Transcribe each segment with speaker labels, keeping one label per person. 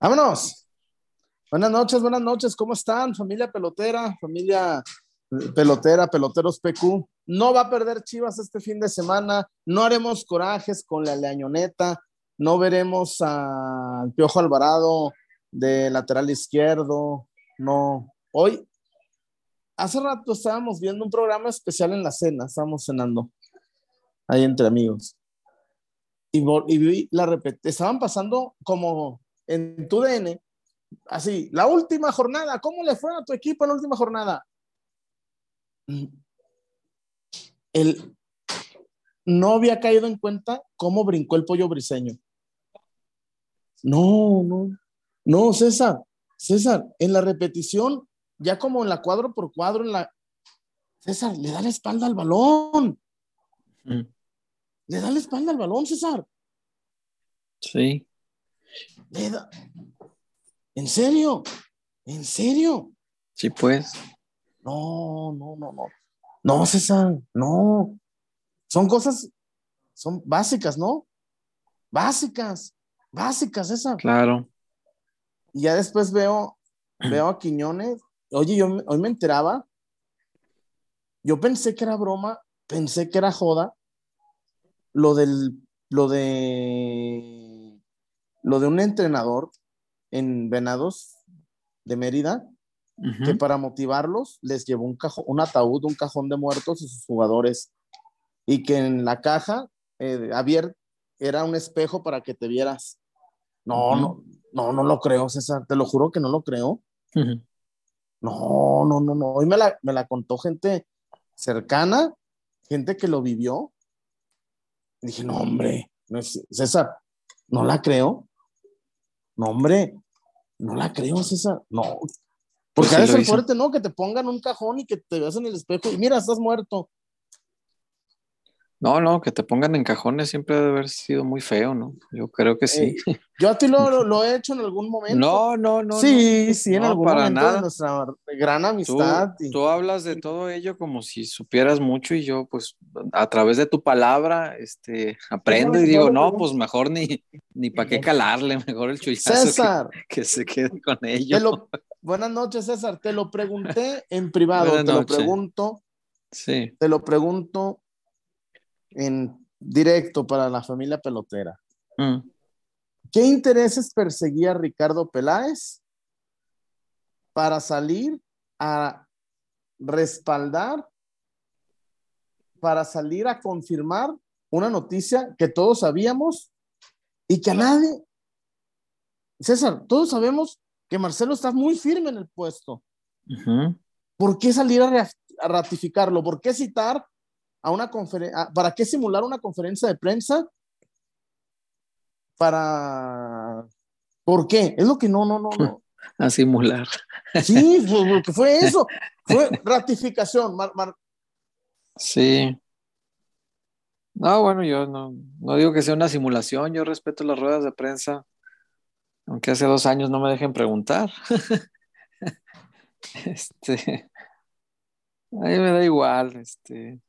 Speaker 1: Vámonos. Buenas noches, buenas noches. ¿Cómo están? Familia pelotera, familia pelotera, peloteros PQ. No va a perder Chivas este fin de semana. No haremos corajes con la leañoneta. No veremos al Piojo Alvarado de lateral izquierdo. No. Hoy, hace rato estábamos viendo un programa especial en la cena. Estábamos cenando ahí entre amigos. Y, y vi la repetición. Estaban pasando como en tu DN, así, la última jornada, ¿cómo le fue a tu equipo en la última jornada? Él no había caído en cuenta cómo brincó el pollo briseño. No, no, no, César, César, en la repetición, ya como en la cuadro por cuadro, en la... César, le da la espalda al balón. Mm. Le da la espalda al balón, César.
Speaker 2: Sí.
Speaker 1: ¿En serio? ¿En serio?
Speaker 2: Sí, pues.
Speaker 1: No, no, no, no. No, César, no. Son cosas, son básicas, ¿no? Básicas, básicas, César.
Speaker 2: Claro.
Speaker 1: Y ya después veo, veo a Quiñones. Oye, yo hoy me enteraba. Yo pensé que era broma, pensé que era joda. Lo del, lo de lo de un entrenador en Venados de Mérida, que para motivarlos les llevó un, cajón, un ataúd, un cajón de muertos y sus jugadores, y que en la caja eh, abierta era un espejo para que te vieras. No, no, no, no lo creo, César, te lo juro que no lo creo. No, no, no, no. Hoy me la, me la contó gente cercana, gente que lo vivió. Dije, no, hombre, César, no la creo. No, hombre, no la creo, César. No. Porque a veces fuerte, ¿no? Que te pongan un cajón y que te veas en el espejo y mira, estás muerto.
Speaker 2: No, no, que te pongan en cajones siempre debe haber sido muy feo, ¿no? Yo creo que sí.
Speaker 1: yo a ti lo, lo, he hecho en algún momento.
Speaker 2: No, no, no.
Speaker 1: Sí, sí, en algún para momento nada. de nuestra gran amistad.
Speaker 2: Tú, hablas de todo ello como si supieras mucho y yo, pues, a través de tu palabra, este, aprendo y digo, no, pues mejor ni, ni para qué calarle, mejor el chullazo
Speaker 1: César,
Speaker 2: que, se quede con ello.
Speaker 1: buenas noches, César. Te lo pregunté en privado, te lo pregunto.
Speaker 2: Sí.
Speaker 1: Te lo pregunto en directo para la familia pelotera. Mm. ¿Qué intereses perseguía Ricardo Peláez para salir a respaldar, para salir a confirmar una noticia que todos sabíamos y que a nadie, César, todos sabemos que Marcelo está muy firme en el puesto. ¿Por qué salir a, a ratificarlo? ¿Por qué citar a una conferencia, ¿para qué simular una conferencia de prensa? Para, ¿por qué? Es lo que no, no, no, no.
Speaker 2: A simular.
Speaker 1: Sí, que fue eso, fue ratificación.
Speaker 2: Sí. No, bueno, yo no, no digo que sea una simulación, yo respeto las ruedas de prensa, aunque hace dos años no me dejen preguntar. este, a mí me da igual, este,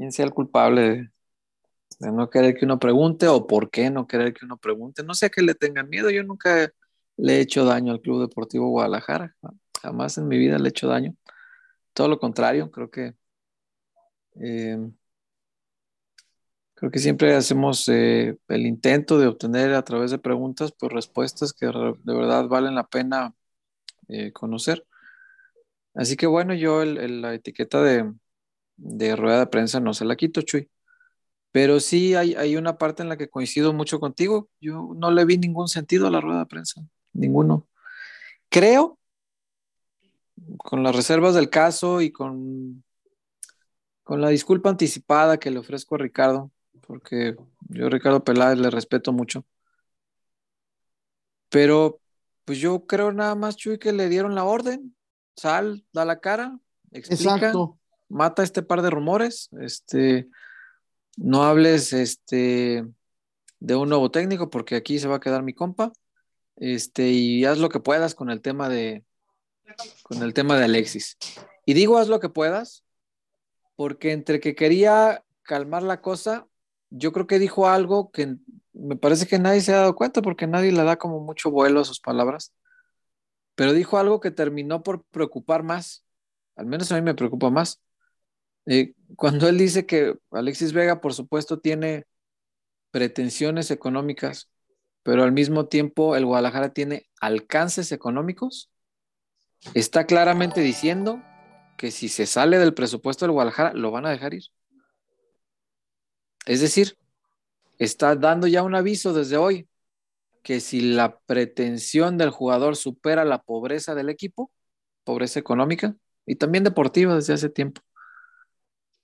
Speaker 2: quién sea el culpable de, no querer que uno pregunte o por qué no querer que uno pregunte. No sé a qué le tengan miedo. Yo nunca le he hecho daño al Club Deportivo Guadalajara. Jamás en mi vida le he hecho daño. Todo lo contrario, creo que eh, creo que siempre hacemos eh, el intento de obtener a través de preguntas pues respuestas que de verdad valen la pena eh, conocer. Así que bueno, yo la etiqueta de, de rueda de prensa no se la quito, Chuy. Pero sí hay, hay, una parte en la que coincido mucho contigo. Yo no le vi ningún sentido a la rueda de prensa, ninguno. Creo, con las reservas del caso y con, con la disculpa anticipada que le ofrezco a Ricardo, porque yo a Ricardo Peláez le respeto mucho. Pero pues yo creo nada más, Chuy, que le dieron la orden. Sal, da la cara, explica. Exacto mata este par de rumores, este, no hables este, de un nuevo técnico porque aquí se va a quedar mi compa, este, y haz lo que puedas con el tema de, con el tema de Alexis. Y digo haz lo que puedas porque entre que quería calmar la cosa, yo creo que dijo algo que me parece que nadie se ha dado cuenta porque nadie le da como mucho vuelo a sus palabras, pero dijo algo que terminó por preocupar más, al menos a mí me preocupa más. Eh, cuando él dice que Alexis Vega, por supuesto, tiene pretensiones económicas, pero al mismo tiempo el Guadalajara tiene alcances económicos, está claramente diciendo que si se sale del presupuesto del Guadalajara, lo van a dejar ir. Es decir, está dando ya un aviso desde hoy que si la pretensión del jugador supera la pobreza del equipo, pobreza económica y también deportiva desde hace tiempo,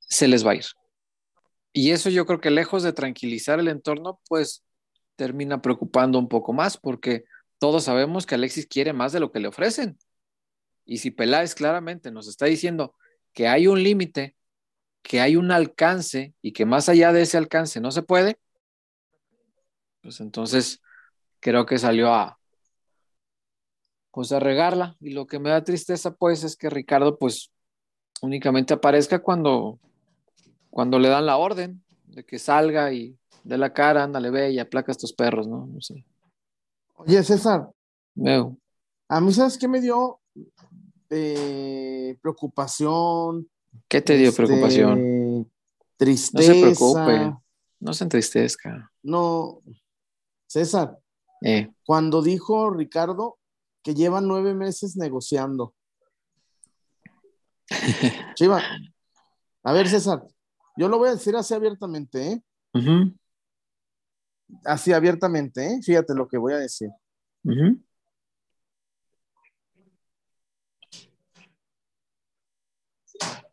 Speaker 2: se les va a ir. Y eso yo creo que lejos de tranquilizar el entorno, pues termina preocupando un poco más porque todos sabemos que Alexis quiere más de lo que le ofrecen. Y si Peláez claramente nos está diciendo que hay un límite, que hay un alcance y que más allá de ese alcance no se puede, pues entonces creo que salió a pues a regarla y lo que me da tristeza pues es que Ricardo pues únicamente aparezca cuando cuando le dan la orden de que salga y de la cara, ándale, ve y aplaca a estos perros, ¿no? No sé.
Speaker 1: Oye, César.
Speaker 2: Veo.
Speaker 1: A mí, ¿sabes qué me dio eh, preocupación?
Speaker 2: ¿Qué te dio este, preocupación?
Speaker 1: Tristeza.
Speaker 2: No se preocupe, no se entristezca.
Speaker 1: No, César,
Speaker 2: eh.
Speaker 1: cuando dijo Ricardo que lleva nueve meses negociando. Chiva, a ver, César, yo lo voy a decir así abiertamente, ¿eh? Así abiertamente, ¿eh? Fíjate lo que voy a decir.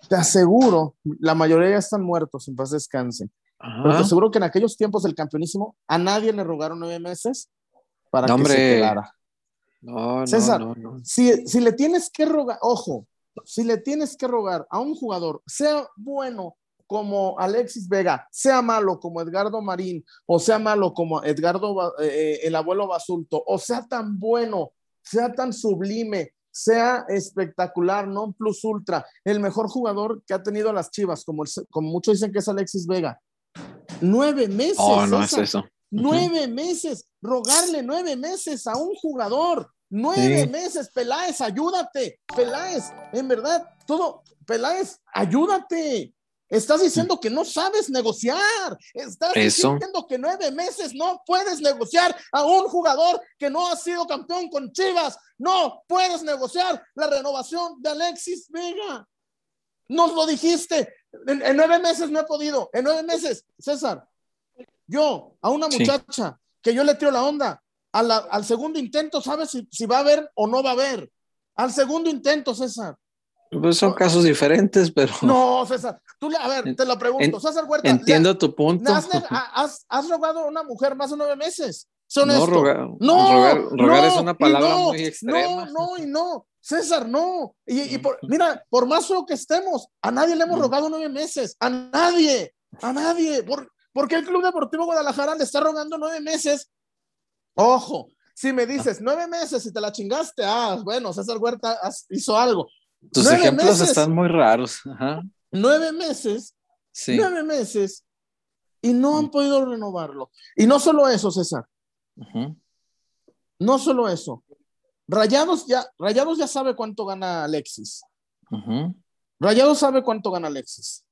Speaker 1: Te aseguro, la mayoría ya están muertos, en paz descanse. Pero te aseguro que en aquellos tiempos del campeonísimo a nadie le rogaron nueve meses para que se quedara.
Speaker 2: No,
Speaker 1: César,
Speaker 2: no, no,
Speaker 1: Si, si le tienes que rogar, ojo, si le tienes que rogar a un jugador, sea bueno como Alexis Vega, sea malo como Edgardo Marín, o sea malo como Edgardo, eh, eh, el abuelo Basulto, o sea tan bueno, sea tan sublime, sea espectacular, non plus ultra, el mejor jugador que ha tenido las Chivas, como, como muchos dicen que es Alexis Vega. Nueve meses.
Speaker 2: Oh, no es eso.
Speaker 1: Nueve meses, rogarle nueve meses a un jugador. Nueve meses, Peláez, ayúdate. Peláez, en verdad, todo, Peláez, ayúdate. Estás diciendo que no sabes negociar. Estás diciendo que nueve meses no puedes negociar a un jugador que no ha sido campeón con Chivas. No puedes negociar la renovación de Alexis Vega. Nos lo dijiste. En, nueve meses no he podido. En nueve meses, César, yo a una muchacha que yo le tiro la onda, al segundo intento, ¿sabes si, si va a haber o no va a haber? Al segundo intento, César.
Speaker 2: Pues son casos diferentes, pero.
Speaker 1: No, César, tú le, a ver, te lo pregunto, César Huerta.
Speaker 2: Entiendo tu punto.
Speaker 1: Has, has, rogado a una mujer más de nueve meses. Son no,
Speaker 2: rogar, no, rogar, es una palabra muy extrema.
Speaker 1: No, no, y no. César, no. Y, por, mira, por más feo que estemos, a nadie le hemos rogado nueve meses. A nadie, a nadie. ¿Por, ¿Por qué el Club Deportivo Guadalajara le está rogando nueve meses? Ojo, si me dices nueve meses y te la chingaste, ah, bueno, César Huerta hizo algo.
Speaker 2: Tus ejemplos están muy raros.
Speaker 1: Nueve meses, nueve meses, y no han podido renovarlo. Y no solo eso, César. No solo eso. Rayados ya, Rayados ya sabe cuánto gana Alexis. Rayados sabe cuánto gana Alexis.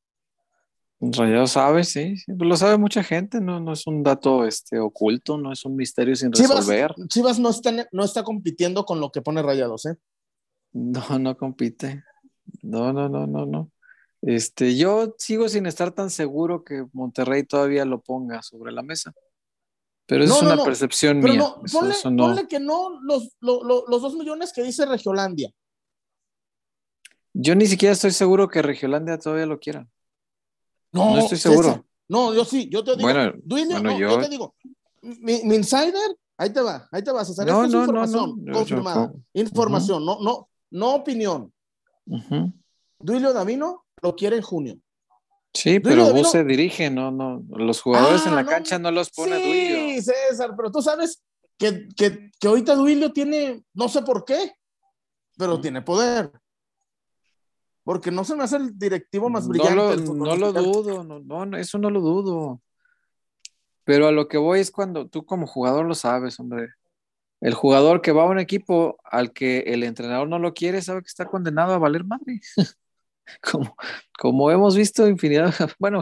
Speaker 2: Rayados sabe, sí, lo sabe mucha gente, no, no es un dato este, oculto, no es un misterio sin resolver.
Speaker 1: Chivas no está, no está compitiendo con lo que pone Rayados, ¿eh?
Speaker 2: No, no compite. No, no, no, no, no. Este, yo sigo sin estar tan seguro que Monterrey todavía lo ponga sobre la mesa. Pero es una percepción mía.
Speaker 1: ponle, que no los, dos millones que dice Regiolandia.
Speaker 2: Yo ni siquiera estoy seguro que Regiolandia todavía lo quiera. No, estoy seguro.
Speaker 1: No, yo sí, yo te digo. Bueno, yo... te digo. Mi, insider, ahí te va, ahí te vas a hacer no, no, información confirmada. información, no, no, no opinión. Duilio Davino lo quiere en junio.
Speaker 2: Sí, pero vos se dirige, no, no, los jugadores en la ah, cancha no los pone sí,
Speaker 1: Duilio. César, pero tú sabes que, que, que, ahorita Duilio tiene, no sé por qué, pero tiene poder. Porque no se me hace el directivo más brillante.
Speaker 2: No lo, no lo dudo, no, no, eso no lo dudo. Pero a lo que voy es cuando tú como jugador lo sabes, hombre. El jugador que va a un equipo al que el entrenador no lo quiere sabe que está condenado a valer madre. Como, como hemos visto infinidad, bueno,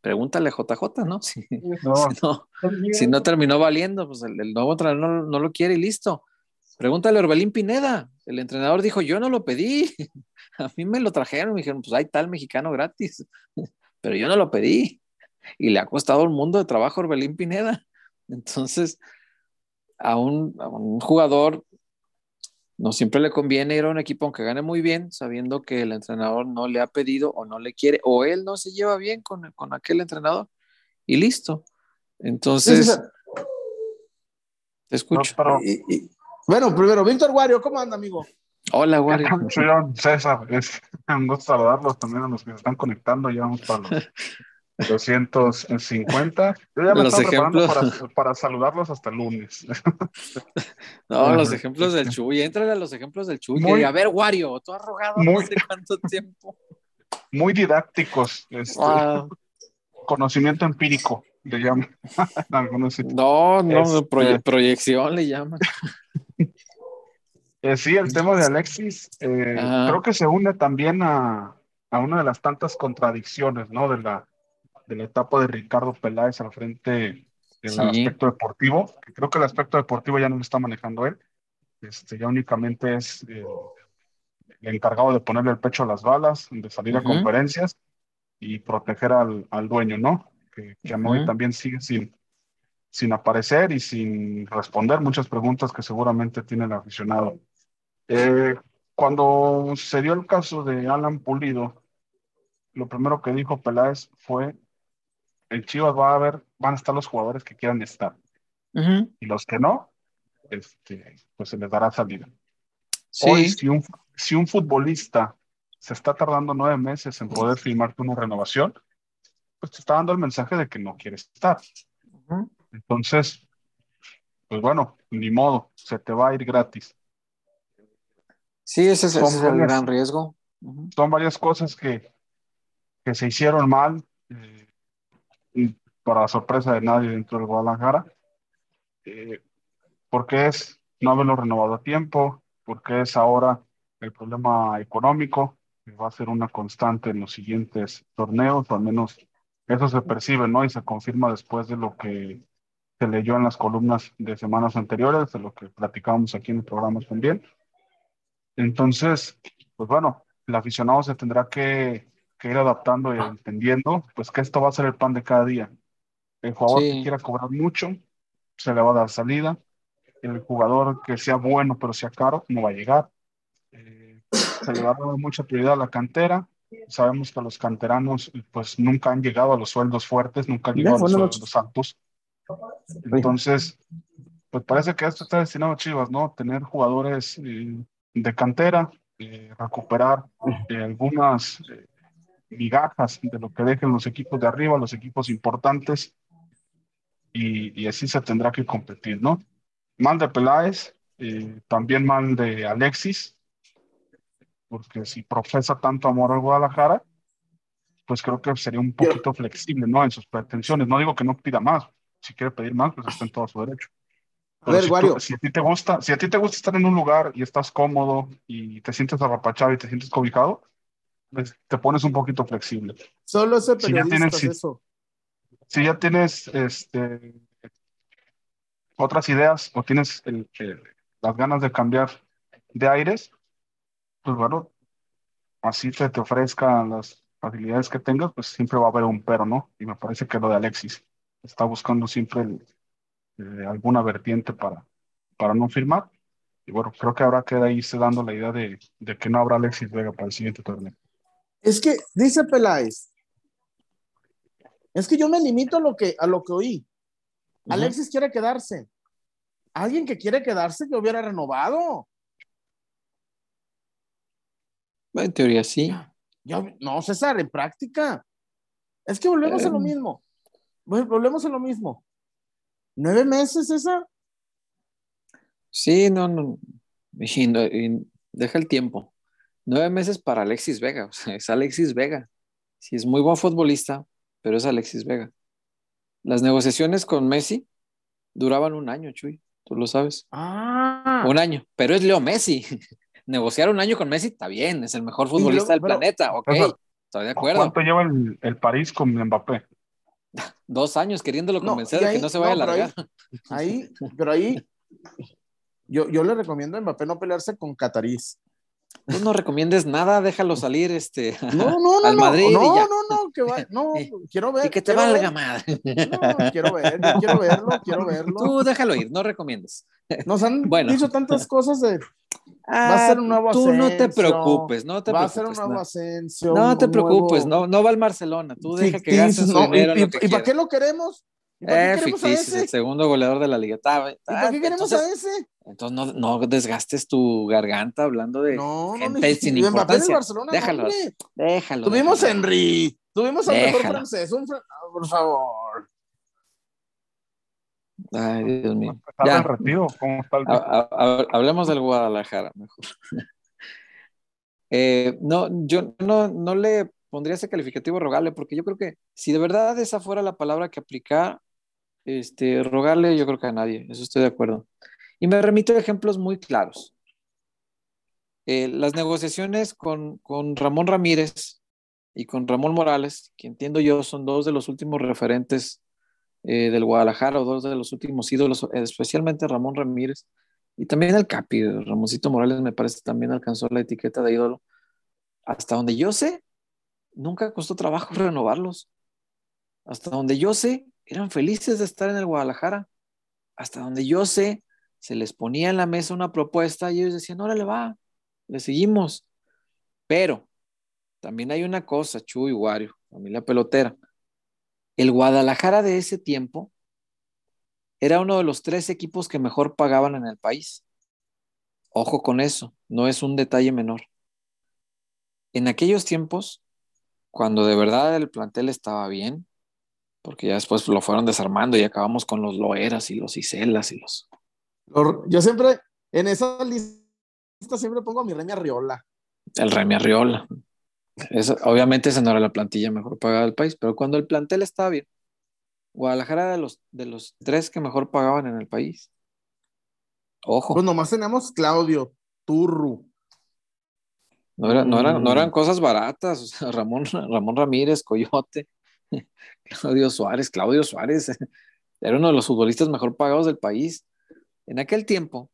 Speaker 2: pregúntale a JJ, ¿no? Si,
Speaker 3: No,
Speaker 2: si no, si no terminó valiendo, pues el, el nuevo entrenador no, no lo quiere y listo. Pregúntale a Orbelín Pineda. El entrenador dijo, yo no lo pedí. A mí me lo trajeron, me dijeron, pues hay tal mexicano gratis. Pero yo no lo pedí. Y le ha costado un mundo de trabajo a Orbelín Pineda. Entonces, a un, a un jugador no siempre le conviene ir a un equipo aunque gane muy bien, sabiendo que el entrenador no le ha pedido o no le quiere, o él no se lleva bien con, con aquel entrenador. Y listo. Entonces,
Speaker 1: Sí, sí,
Speaker 2: te
Speaker 3: no,
Speaker 2: escucho.
Speaker 3: pero
Speaker 1: Y- y- bueno, primero, Víctor Wario, ¿cómo anda, amigo?
Speaker 2: Hola, Wario.
Speaker 3: soy César. Es un gusto saludarlos también a los que se están conectando. Ya vamos para los 250. Yo ya me
Speaker 2: Los
Speaker 3: estaba preparando
Speaker 2: ejemplos.
Speaker 3: para, para saludarlos hasta el lunes.
Speaker 2: No, los ejemplos del Chuy. Entrale a los ejemplos del Chuy.
Speaker 3: Muy-
Speaker 2: que, a ver, Wario, tú has rogado
Speaker 3: Muy-
Speaker 2: sé cuánto tiempo.
Speaker 3: Muy didácticos. este,
Speaker 2: Wow.
Speaker 3: Conocimiento empírico, le llaman.
Speaker 2: No, no,
Speaker 3: Este-
Speaker 2: proye- proyección le llaman.
Speaker 3: Eh, sí, el tema de Alexis eh, creo que se une también a, a una de las tantas contradicciones, ¿no? De la, de la etapa de Ricardo Peláez al frente del
Speaker 2: Sí.
Speaker 3: aspecto deportivo, que creo que el aspecto deportivo ya no lo está manejando él, este, ya únicamente es eh, el encargado de ponerle el pecho a las balas, de salir a
Speaker 2: Ujú.
Speaker 3: conferencias y proteger al, al dueño, ¿no? Que, que hoy
Speaker 2: Ujú.
Speaker 3: también sigue sin, sin aparecer y sin responder muchas preguntas que seguramente tiene el aficionado. Eh, cuando se dio el caso de Alan Pulido, lo primero que dijo Peláez fue, en Chivas va a haber, van a estar los jugadores que quieran estar y los que no, este, pues se les dará salida. Hoy, si un, si un futbolista se está tardando nueve meses en poder firmarte una renovación, pues te está dando el mensaje de que no quiere estar. Entonces, pues bueno, ni modo, se te va a ir gratis.
Speaker 2: sí, ese es, ese es el gran riesgo.
Speaker 3: Son varias cosas que, que se hicieron mal, eh, y para sorpresa de nadie dentro del Guadalajara, eh, porque es no haberlo renovado a tiempo, porque es ahora el problema económico, que va a ser una constante en los siguientes torneos, o al menos eso se percibe, ¿no? Y se confirma después de lo que se leyó en las columnas de semanas anteriores, de lo que platicábamos aquí en el programa también. Entonces, pues bueno, el aficionado se tendrá que, que ir adaptando y entendiendo, pues que esto va a ser el pan de cada día. El jugador
Speaker 2: Sí.
Speaker 3: que quiera cobrar mucho, se le va a dar salida. El jugador que sea bueno pero sea caro, no va a llegar. Eh, se le va a dar mucha prioridad a la cantera. Sabemos que los canteranos pues nunca han llegado a los sueldos fuertes, nunca han llegado a los sueldos altos. Entonces, pues parece que esto está destinado a Chivas, ¿no? Tener jugadores eh, de cantera, eh, recuperar eh, algunas eh, migajas de lo que dejen los equipos de arriba, los equipos importantes, y, y así se tendrá que competir, ¿no? Mal de Peláez, eh, también mal de Alexis, porque si profesa tanto amor al Guadalajara, pues creo que sería un poquito flexible, ¿no? En sus pretensiones. No digo que no pida más, si quiere pedir más, pues está en todo su derecho.
Speaker 1: A
Speaker 3: Pero
Speaker 1: ver,
Speaker 3: si, tú-
Speaker 1: Wario.
Speaker 3: si a ti te gusta, si a ti te gusta estar en un lugar y estás cómodo y te sientes arrapachado y te sientes cobijado, te pones un poquito flexible.
Speaker 1: Solo ese
Speaker 3: Si ya
Speaker 1: periodista
Speaker 3: tienes- si-
Speaker 1: eso.
Speaker 3: Si ya tienes este, otras ideas o tienes el- el- las ganas de cambiar de aires, pues bueno, así te, te ofrezcan las facilidades que tengas, pues siempre va a haber un pero, ¿no? Y me parece que lo de Alexis está buscando siempre el- eh, alguna vertiente para, para no firmar. Y bueno, creo que habrá que irse dando la idea de, de que no habrá Alexis Vega para el siguiente torneo.
Speaker 1: Es que, dice Peláez, es que yo me limito a lo que, a lo que oí. Alexis quiere quedarse. Alguien que quiere quedarse que hubiera renovado.
Speaker 2: En teoría sí.
Speaker 1: Ya, no, César, en práctica. Es que volvemos a lo
Speaker 2: Eh.
Speaker 1: mismo. Vol- Volvemos a lo mismo. ¿Nueve meses, César?
Speaker 2: Sí, no, no. Y no- y deja el tiempo. Nueve meses para Alexis Vega, o sea, es Alexis Vega. Sí, es muy buen futbolista, pero es Alexis Vega. Las negociaciones con Messi duraban un año, Chuy, tú lo sabes.
Speaker 1: Ah.
Speaker 2: Un año, pero es Leo Messi. Negociar un año con Messi está bien, es el mejor futbolista del
Speaker 3: pero-
Speaker 2: planeta, ok,
Speaker 3: Pero-
Speaker 2: estoy de acuerdo.
Speaker 3: ¿Cuánto lleva el, el París con Mbappé?
Speaker 2: Dos años queriéndolo
Speaker 1: No,
Speaker 2: convencer de que no se vaya
Speaker 1: no,
Speaker 2: a
Speaker 1: ahí-
Speaker 2: largar.
Speaker 1: Ahí, pero ahí, yo, yo le recomiendo a Mbappé no pelearse con Catarís.
Speaker 2: Tú no recomiendes nada, déjalo salir este,
Speaker 1: No, no, no,
Speaker 2: al
Speaker 1: no,
Speaker 2: Madrid y
Speaker 1: no,
Speaker 2: ya.
Speaker 1: no, no, que va, no, quiero ver.
Speaker 2: y que te valga
Speaker 1: ver.
Speaker 2: madre.
Speaker 1: No, quiero ver, quiero verlo, quiero verlo.
Speaker 2: Tú déjalo ir, no recomiendes.
Speaker 1: Nos han
Speaker 2: Bueno.
Speaker 1: dicho tantas cosas de Va a ser un nuevo
Speaker 2: Tú no te preocupes, no te
Speaker 1: va a
Speaker 2: preocupes.
Speaker 1: ser un nuevo
Speaker 2: no.
Speaker 1: Asensio.
Speaker 2: No te preocupes,
Speaker 1: nuevo
Speaker 2: no, no va al Barcelona, tú deja que gaste su
Speaker 1: no,
Speaker 2: dinero
Speaker 1: ¿Y, y para qué lo queremos? ¿Y para
Speaker 2: Eh,
Speaker 1: qué queremos a ese?
Speaker 2: el segundo goleador de la liga. Está-
Speaker 1: ¿Y para qué queremos
Speaker 2: entonces,
Speaker 1: a ese?
Speaker 2: Entonces no, no desgastes tu garganta hablando de
Speaker 1: No, no,
Speaker 2: gente
Speaker 1: ni-
Speaker 2: sin importancia.
Speaker 1: Barcelona,
Speaker 2: Déjalo,
Speaker 1: no,
Speaker 2: déjalo.
Speaker 1: Tuvimos a
Speaker 2: déjalo.
Speaker 1: Henry, tuvimos al mejor
Speaker 2: Déjalo.
Speaker 1: francés, un fran- ah, por favor.
Speaker 2: Ay, Dios mío.
Speaker 3: ¿Está
Speaker 2: Ya.
Speaker 3: el retiro? ¿Cómo está el
Speaker 2: Ha- ha- ha- hablemos del Guadalajara mejor. Eh, no, yo no, no le pondría ese calificativo rogarle, porque yo creo que si de verdad esa fuera la palabra que aplicar, este, rogarle, yo creo que a nadie, eso estoy de acuerdo. Y me remito a ejemplos muy claros. Eh, las negociaciones con, con Ramón Ramírez y con Ramón Morales, que entiendo yo son dos de los últimos referentes eh, del Guadalajara o dos de los últimos ídolos, especialmente Ramón Ramírez y también el Capi, Ramoncito Morales me parece también alcanzó la etiqueta de ídolo. Hasta donde yo sé, nunca costó trabajo renovarlos. Hasta donde yo sé, eran felices de estar en el Guadalajara. Hasta donde yo sé, se les ponía en la mesa una propuesta y ellos decían, órale va, le seguimos. Pero también hay una cosa, Chuy Wario, familia pelotera. El Guadalajara de ese tiempo era uno de los tres equipos que mejor pagaban en el país. Ojo con eso, no es un detalle menor. En aquellos tiempos, cuando de verdad el plantel estaba bien, porque ya después lo fueron desarmando y acabamos con los Loeras y los Iselas y los...
Speaker 1: Yo siempre, en esa lista, siempre pongo a mi Remy Arriola.
Speaker 2: El Remy Arriola. Eso, obviamente esa no era la plantilla mejor pagada del país, pero cuando el plantel estaba bien, Guadalajara era de los, de los tres que mejor pagaban en el país. Ojo.
Speaker 1: Pues nomás tenemos Claudio, Turru.
Speaker 2: No, era- no eran, no eran
Speaker 1: Mm.
Speaker 2: cosas baratas. o sea, Ramón, Ramón Ramírez, Coyote, Claudio Suárez, Claudio Suárez era uno de los futbolistas mejor pagados del país. En aquel tiempo,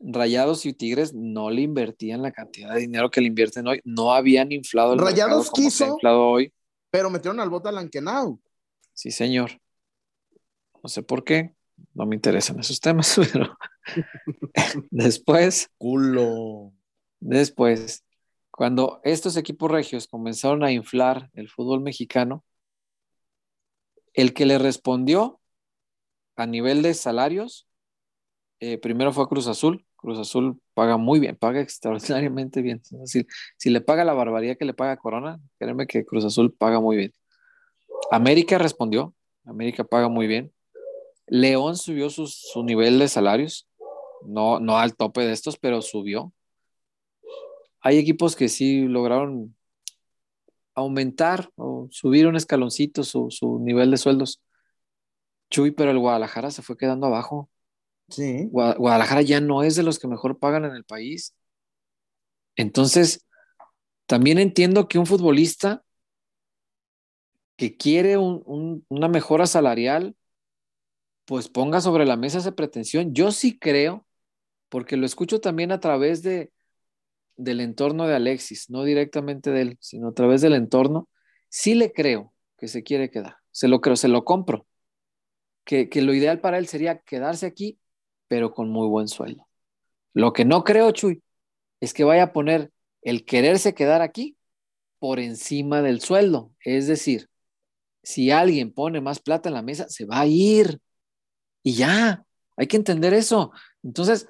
Speaker 2: Rayados y Tigres no le invertían la cantidad de dinero que le invierten hoy. No habían inflado el
Speaker 1: Rayados
Speaker 2: mercado como se ha
Speaker 1: quiso-
Speaker 2: inflado hoy.
Speaker 1: Pero metieron al bota Lankenau.
Speaker 2: Sí, señor. No sé por qué. No me interesan esos temas, pero después
Speaker 1: Culo.
Speaker 2: Después, cuando estos equipos regios comenzaron a inflar el fútbol mexicano, el que le respondió a nivel de salarios, eh, primero fue Cruz Azul. Cruz Azul paga muy bien, paga extraordinariamente bien. Si le paga la barbaridad que le paga Corona, créeme que Cruz Azul paga muy bien. América respondió, América paga muy bien. León subió sus- su nivel de salarios, no, no al tope de estos, pero subió hay equipos que sí lograron aumentar o subir un escaloncito su, su nivel de sueldos. Chuy, pero el Guadalajara se fue quedando abajo. Guadalajara ya no es de los que mejor pagan en el país. Entonces, también entiendo que un futbolista que quiere un- un- una mejora salarial, pues ponga sobre la mesa esa pretensión. Yo sí creo, porque lo escucho también a través de, del entorno de Alexis, no directamente de él, sino a través del entorno, sí le creo que se quiere quedar. Se lo creo, se lo compro. Que, que lo ideal para él sería quedarse aquí, pero con muy buen sueldo. Lo que no creo, Chuy, es que vaya a poner el quererse quedar aquí por encima del sueldo. Es decir, si alguien pone más plata en la mesa, se va a ir. Y ya, hay que entender eso. Entonces,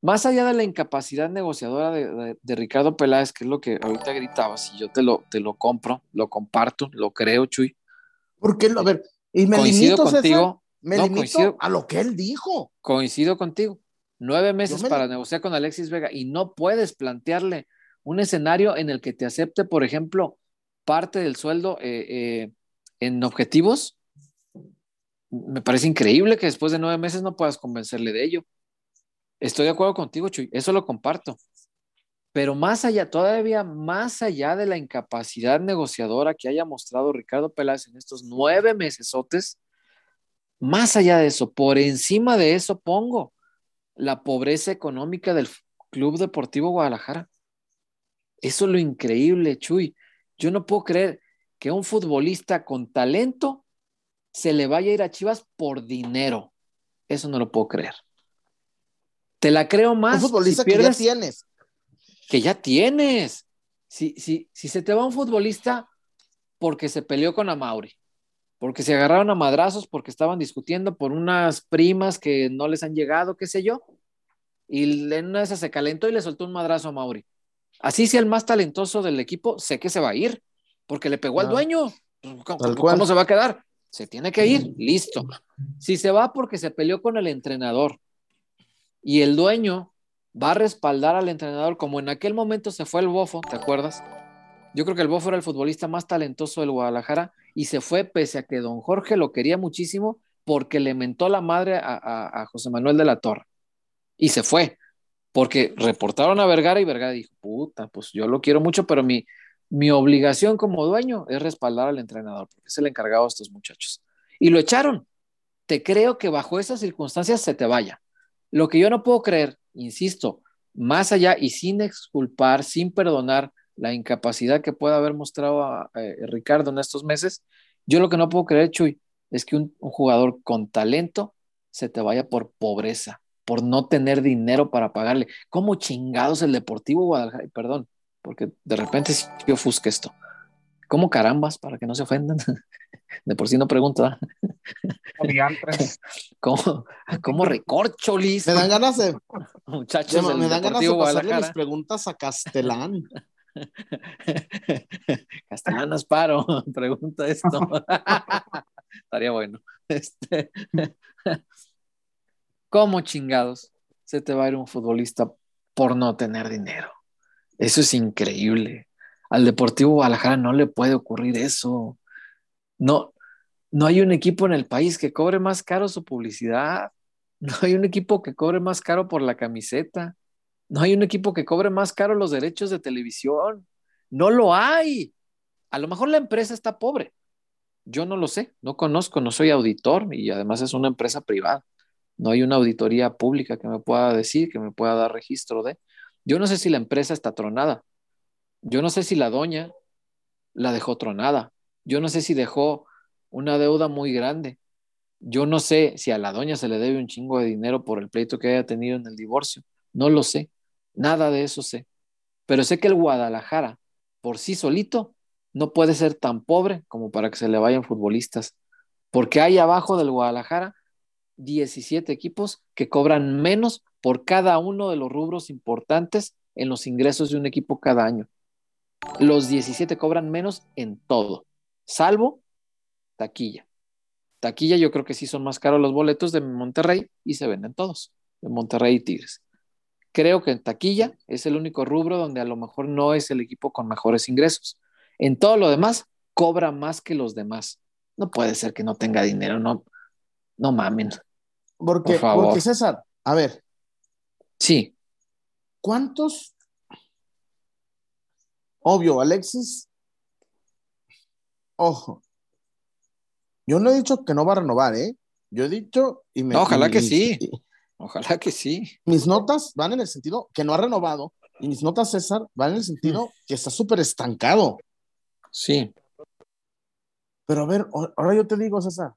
Speaker 2: más allá de la incapacidad negociadora de, de- de Ricardo Peláez, que es lo que ahorita gritabas, y yo te lo, te lo compro, lo comparto, lo creo, Chuy.
Speaker 1: Porque, a ver, y me
Speaker 2: coincido
Speaker 1: limito,
Speaker 2: contigo,
Speaker 1: me
Speaker 2: no,
Speaker 1: limito
Speaker 2: coincido.
Speaker 1: a lo que él dijo.
Speaker 2: coincido contigo. Nueve meses
Speaker 1: me-
Speaker 2: para negociar con Alexis Vega y no puedes plantearle un escenario en el que te acepte, por ejemplo, parte del sueldo eh, eh, en objetivos, me parece increíble que después de nueve meses no puedas convencerle de ello. Estoy de acuerdo contigo, Chuy, eso lo comparto. Pero más allá, todavía más allá de la incapacidad negociadora que haya mostrado Ricardo Peláez en estos nueve mesesotes, más allá de eso, por encima de eso pongo la pobreza económica del Club Deportivo Guadalajara. Eso es lo increíble, Chuy. Yo no puedo creer que un futbolista con talento se le vaya a ir a Chivas por dinero. Eso no lo puedo creer. Te la creo más.
Speaker 1: Un futbolista que ya tienes.
Speaker 2: Que ya tienes. Si, si, si se te va un futbolista porque se peleó con Amauri, porque se agarraron a madrazos, porque estaban discutiendo por unas primas que no les han llegado, qué sé yo, y en una de esas se calentó y le soltó un madrazo a Mauri. Así sea el más talentoso del equipo, sé que se va a ir, porque le pegó al dueño. ¿Cómo, se va a quedar? Se tiene que ir, listo. Si se va porque se peleó con el entrenador y el dueño va a respaldar al entrenador, como en aquel momento se fue el Bofo, ¿te acuerdas? Yo creo que el Bofo era el futbolista más talentoso del Guadalajara y se fue pese a que don Jorge lo quería muchísimo porque le mentó la madre a, José Manuel de la Torre y se fue porque reportaron a Vergara y Vergara dijo, puta, pues yo lo quiero mucho, pero mi, mi obligación como dueño es respaldar al entrenador porque es el encargado de estos muchachos. Y lo echaron. Te creo que bajo esas circunstancias se te vaya. Lo que yo no puedo creer, insisto, más allá y sin exculpar, sin perdonar la incapacidad que pueda haber mostrado a, eh, Ricardo en estos meses, yo lo que no puedo creer, Chuy, es que un, jugador con talento se te vaya por pobreza, por no tener dinero para pagarle. ¿Cómo chingados el Deportivo Guadalajara? Perdón, porque de repente si yo ofusca esto. ¿Cómo carambas para que no se ofendan? De por sí no pregunta. ¿Cómo, cómo recorcholis?
Speaker 1: Me dan ganas de.
Speaker 2: Muchachos,
Speaker 1: me, dan ganas de pasarle mis preguntas a Castelán.
Speaker 2: Castellano Asparo, pregunta esto. Estaría bueno. Este, ¿Cómo chingados se te va a ir un futbolista por no tener dinero? Eso es increíble. Al Deportivo Guadalajara no le puede ocurrir eso. No, no hay un equipo en el país que cobre más caro su publicidad. No hay un equipo que cobre más caro por la camiseta. No hay un equipo que cobre más caro los derechos de televisión. No lo hay. A lo mejor la empresa está pobre. Yo no lo sé, no conozco, no soy auditor y además es una empresa privada. No hay una auditoría pública que me pueda decir, que me pueda dar registro de. Yo no sé si la empresa está tronada. Yo no sé si la doña la dejó tronada. Yo no sé si dejó una deuda muy grande. Yo no sé si a la doña se le debe un chingo de dinero por el pleito que haya tenido en el divorcio. No lo sé. Nada de eso sé. Pero sé que el Guadalajara, por sí solito, no puede ser tan pobre como para que se le vayan futbolistas. Porque hay abajo del Guadalajara 17 equipos que cobran menos por cada uno de los rubros importantes en los ingresos de un equipo cada año. Los 17 cobran menos en todo, salvo taquilla. Taquilla yo creo que sí son más caros los boletos de Monterrey y se venden todos, de Monterrey y Tigres creo que en taquilla es el único rubro donde a lo mejor no es el equipo con mejores ingresos. En todo lo demás, cobra más que los demás. No puede ser que no tenga dinero, no, no mamen.
Speaker 1: Porque, Por favor. porque César, a ver.
Speaker 2: Sí.
Speaker 1: ¿Cuántos? Obvio, Alexis. Ojo. Yo no he dicho que no va a renovar, ¿eh? Yo he dicho y me.
Speaker 2: ojalá que sí. Ojalá que sí.
Speaker 1: Mis notas van en el sentido que no ha renovado y mis notas, César, van en el sentido mm. que está súper estancado.
Speaker 2: Sí.
Speaker 1: Pero a ver, ahora yo te digo, César.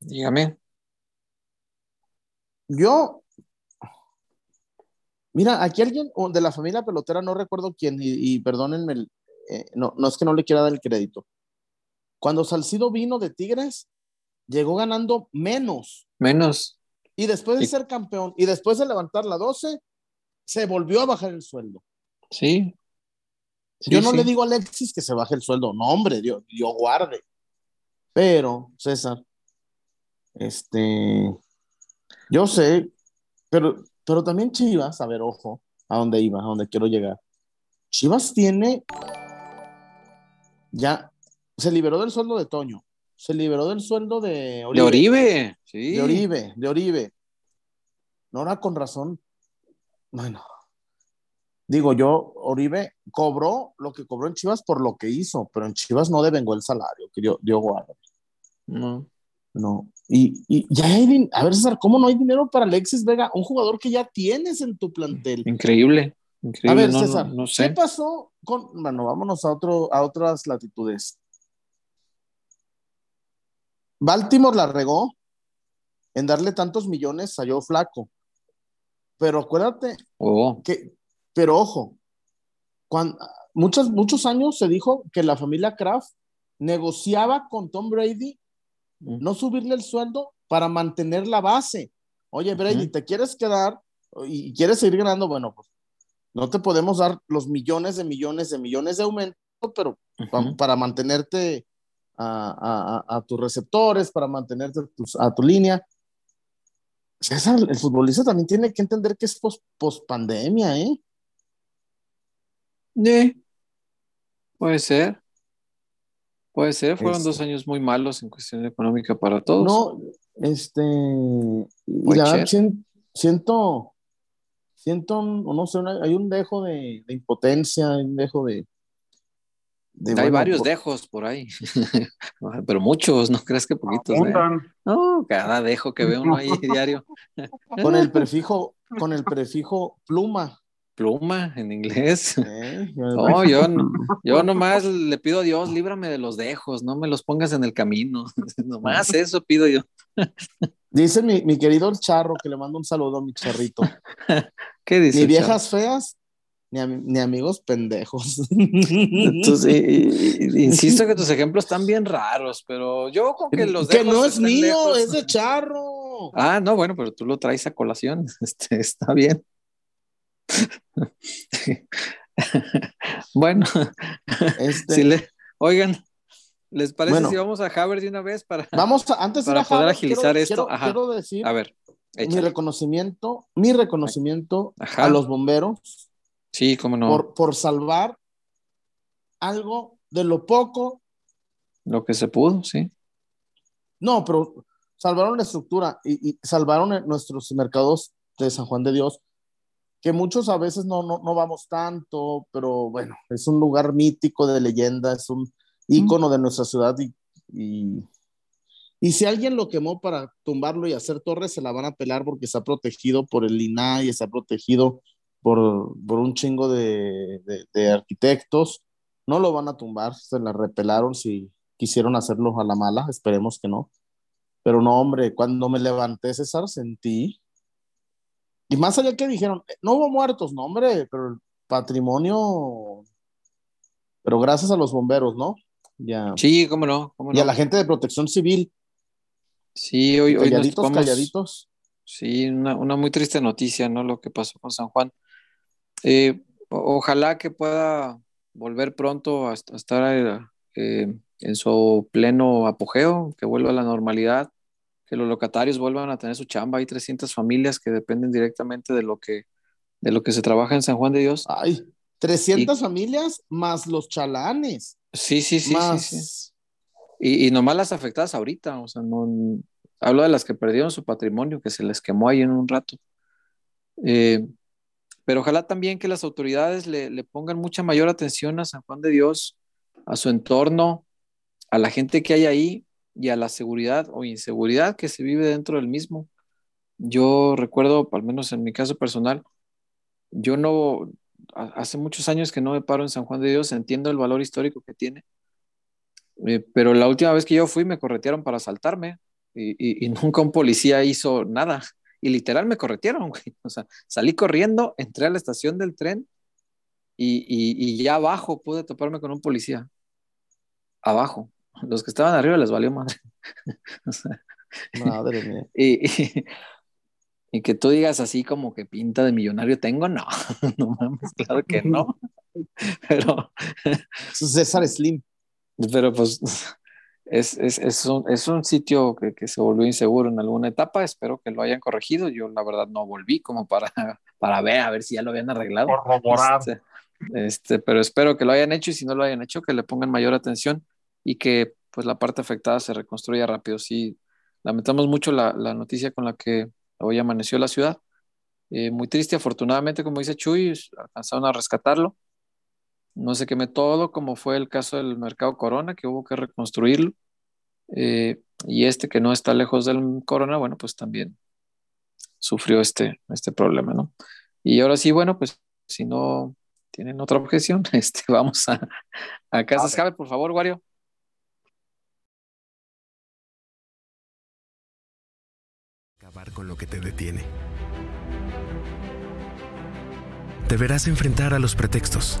Speaker 2: Dígame.
Speaker 1: Yo, mira, aquí alguien de la familia pelotera, no recuerdo quién, y, perdónenme, eh, no, no es que no le quiera dar el crédito. Cuando Salcido vino de Tigres, llegó ganando menos.
Speaker 2: Menos.
Speaker 1: Y después de ser campeón y después de levantar la 12, se volvió a bajar el sueldo.
Speaker 2: Sí.
Speaker 1: Yo no le digo a Alexis que se baje el sueldo, no, hombre, Dios, Dios guarde. Pero, César, este, yo sé, pero, pero también Chivas, a ver, ojo, a dónde iba, a dónde quiero llegar. Chivas tiene ya se liberó del sueldo de Toño, se liberó del sueldo de
Speaker 2: Oribe. De Oribe, sí.
Speaker 1: De Oribe, de Oribe. No era con razón. Bueno, digo yo, Oribe cobró lo que cobró en Chivas por lo que hizo, pero en Chivas no devengó el salario que dio, dio
Speaker 2: No.
Speaker 1: No. Y, y ya hay, a ver, César, ¿cómo no hay dinero para Alexis Vega? Un jugador que ya tienes en tu plantel.
Speaker 2: Increíble.
Speaker 1: A ver, César, ¿qué pasó con, bueno, vámonos a, otro, a otras latitudes. Baltimore la regó en darle tantos millones a Joe Flaco. Pero acuérdate
Speaker 2: oh.
Speaker 1: que, pero ojo, cuando, muchos, muchos años se dijo que la familia Kraft negociaba con Tom Brady no subirle el sueldo para mantener la base. Oye, Brady, ¿te quieres quedar y quieres seguir ganando? Bueno, pues no te podemos dar los millones de millones de millones de aumento, pero para mantenerte a, tus receptores, para mantenerte a tu línea. César, el futbolista también tiene que entender que es post, pandemia, ¿eh?
Speaker 2: Puede ser. Puede ser, fueron dos años muy malos en cuestión económica para todos.
Speaker 1: No, este. Y la siento, siento, no sé, hay un dejo de, impotencia, hay un dejo de,
Speaker 2: hay varios dejos por ahí, pero muchos, no crees que poquitos. ¿eh? No, cada dejo que ve uno ahí diario.
Speaker 1: Con el prefijo, con el prefijo pluma.
Speaker 2: Pluma en inglés. no, yo, yo nomás le pido a Dios, líbrame de los dejos, no me los pongas en el camino. nomás eso pido yo.
Speaker 1: Dice mi, mi, querido el charro que le mando un saludo a mi charrito.
Speaker 2: ¿Qué dice?
Speaker 1: Ni viejas feas, ni, amigos pendejos.
Speaker 2: insisto que tus ejemplos están bien raros, pero yo con que los
Speaker 1: Que no es mío, es de charro.
Speaker 2: Ah, no, bueno, pero tú lo traes a colación. Este, está bien. bueno, este... oigan, ¿les parece si vamos a Haber de una vez para,
Speaker 1: vamos antes
Speaker 2: para poder agilizar esto?
Speaker 1: Quiero, decir
Speaker 2: a ver,
Speaker 1: mi reconocimiento, mi reconocimiento a los bomberos
Speaker 2: Sí, cómo no.
Speaker 1: Por, por salvar algo de lo poco.
Speaker 2: Lo que se pudo, sí.
Speaker 1: No, pero salvaron la estructura y, salvaron nuestros mercados de San Juan de Dios, que muchos a veces no, no, vamos tanto, pero bueno, es un lugar mítico de leyenda, es un ícono de nuestra ciudad y, y, y, si alguien lo quemó para tumbarlo y hacer torres, se la van a pelar porque está protegido por el INAI, está protegido por, un chingo de, arquitectos. No lo van a tumbar, se la repelaron si quisieron hacerlo a la mala, esperemos que no. Pero no, hombre, cuando me levanté, César, sentí. Y más allá que dijeron, no hubo muertos, no, hombre, pero el patrimonio. Pero gracias a los bomberos, ¿no? Ya.
Speaker 2: Sí, cómo no.
Speaker 1: Y a la gente de protección civil.
Speaker 2: Sí, hoy, hoy
Speaker 1: calladitos, calladitos.
Speaker 2: Sí, una, una, muy triste noticia, ¿no? Lo que pasó con San Juan. Eh, ojalá que pueda volver pronto a, estar eh, en su pleno apogeo, que vuelva a la normalidad, que los locatarios vuelvan a tener su chamba. Hay 300 familias que dependen directamente de lo que, de lo que se trabaja en San Juan de Dios.
Speaker 1: Ay, 300 familias más los chalanes.
Speaker 2: Sí, sí, sí. sí, Y, y, nomás las afectadas ahorita, o sea, no, hablo de las que perdieron su patrimonio, que se les quemó ahí en un rato. Eh, pero ojalá también que las autoridades le, pongan mucha mayor atención a San Juan de Dios, a su entorno, a la gente que hay ahí y a la seguridad o inseguridad que se vive dentro del mismo. Yo recuerdo, al menos en mi caso personal, yo no, hace muchos años que no me paro en San Juan de Dios, entiendo el valor histórico que tiene, eh, pero la última vez que yo fui me corretearon para asaltarme y nunca un policía hizo nada y literal me corretieron, güey. O sea, salí corriendo, entré a la estación del tren y, y, ya abajo pude toparme con un policía. Abajo. Los que estaban arriba les valió madre.
Speaker 1: madre mía.
Speaker 2: Y, y, que tú digas así como que pinta de millonario tengo, no, no mames, claro que no. Pero.
Speaker 1: César Slim.
Speaker 2: Pero pues es, es, es, un, es un, sitio que, que, se volvió inseguro en alguna etapa. Espero que lo hayan corregido. Yo, la verdad, no volví como para, para ver, a ver si ya lo habían arreglado.
Speaker 3: Corroborar. Este,
Speaker 2: Este, pero espero que lo hayan hecho y si no lo hayan hecho, que le pongan mayor atención y que pues la parte afectada se reconstruya rápido. Sí, lamentamos mucho la, noticia con la que hoy amaneció la ciudad. Eh, muy triste, afortunadamente, como dice Chuy, alcanzaron a rescatarlo. No se quemé todo, como fue el caso del mercado Corona, que hubo que reconstruirlo. Eh, y este que no está lejos del Corona, bueno, pues también sufrió este, este problema, ¿no? Y ahora sí, bueno, pues si no tienen otra objeción, este, vamos a, a Casas Javier, por favor, Wario.
Speaker 4: Acabar con lo que te detiene. Deberás enfrentar a los pretextos.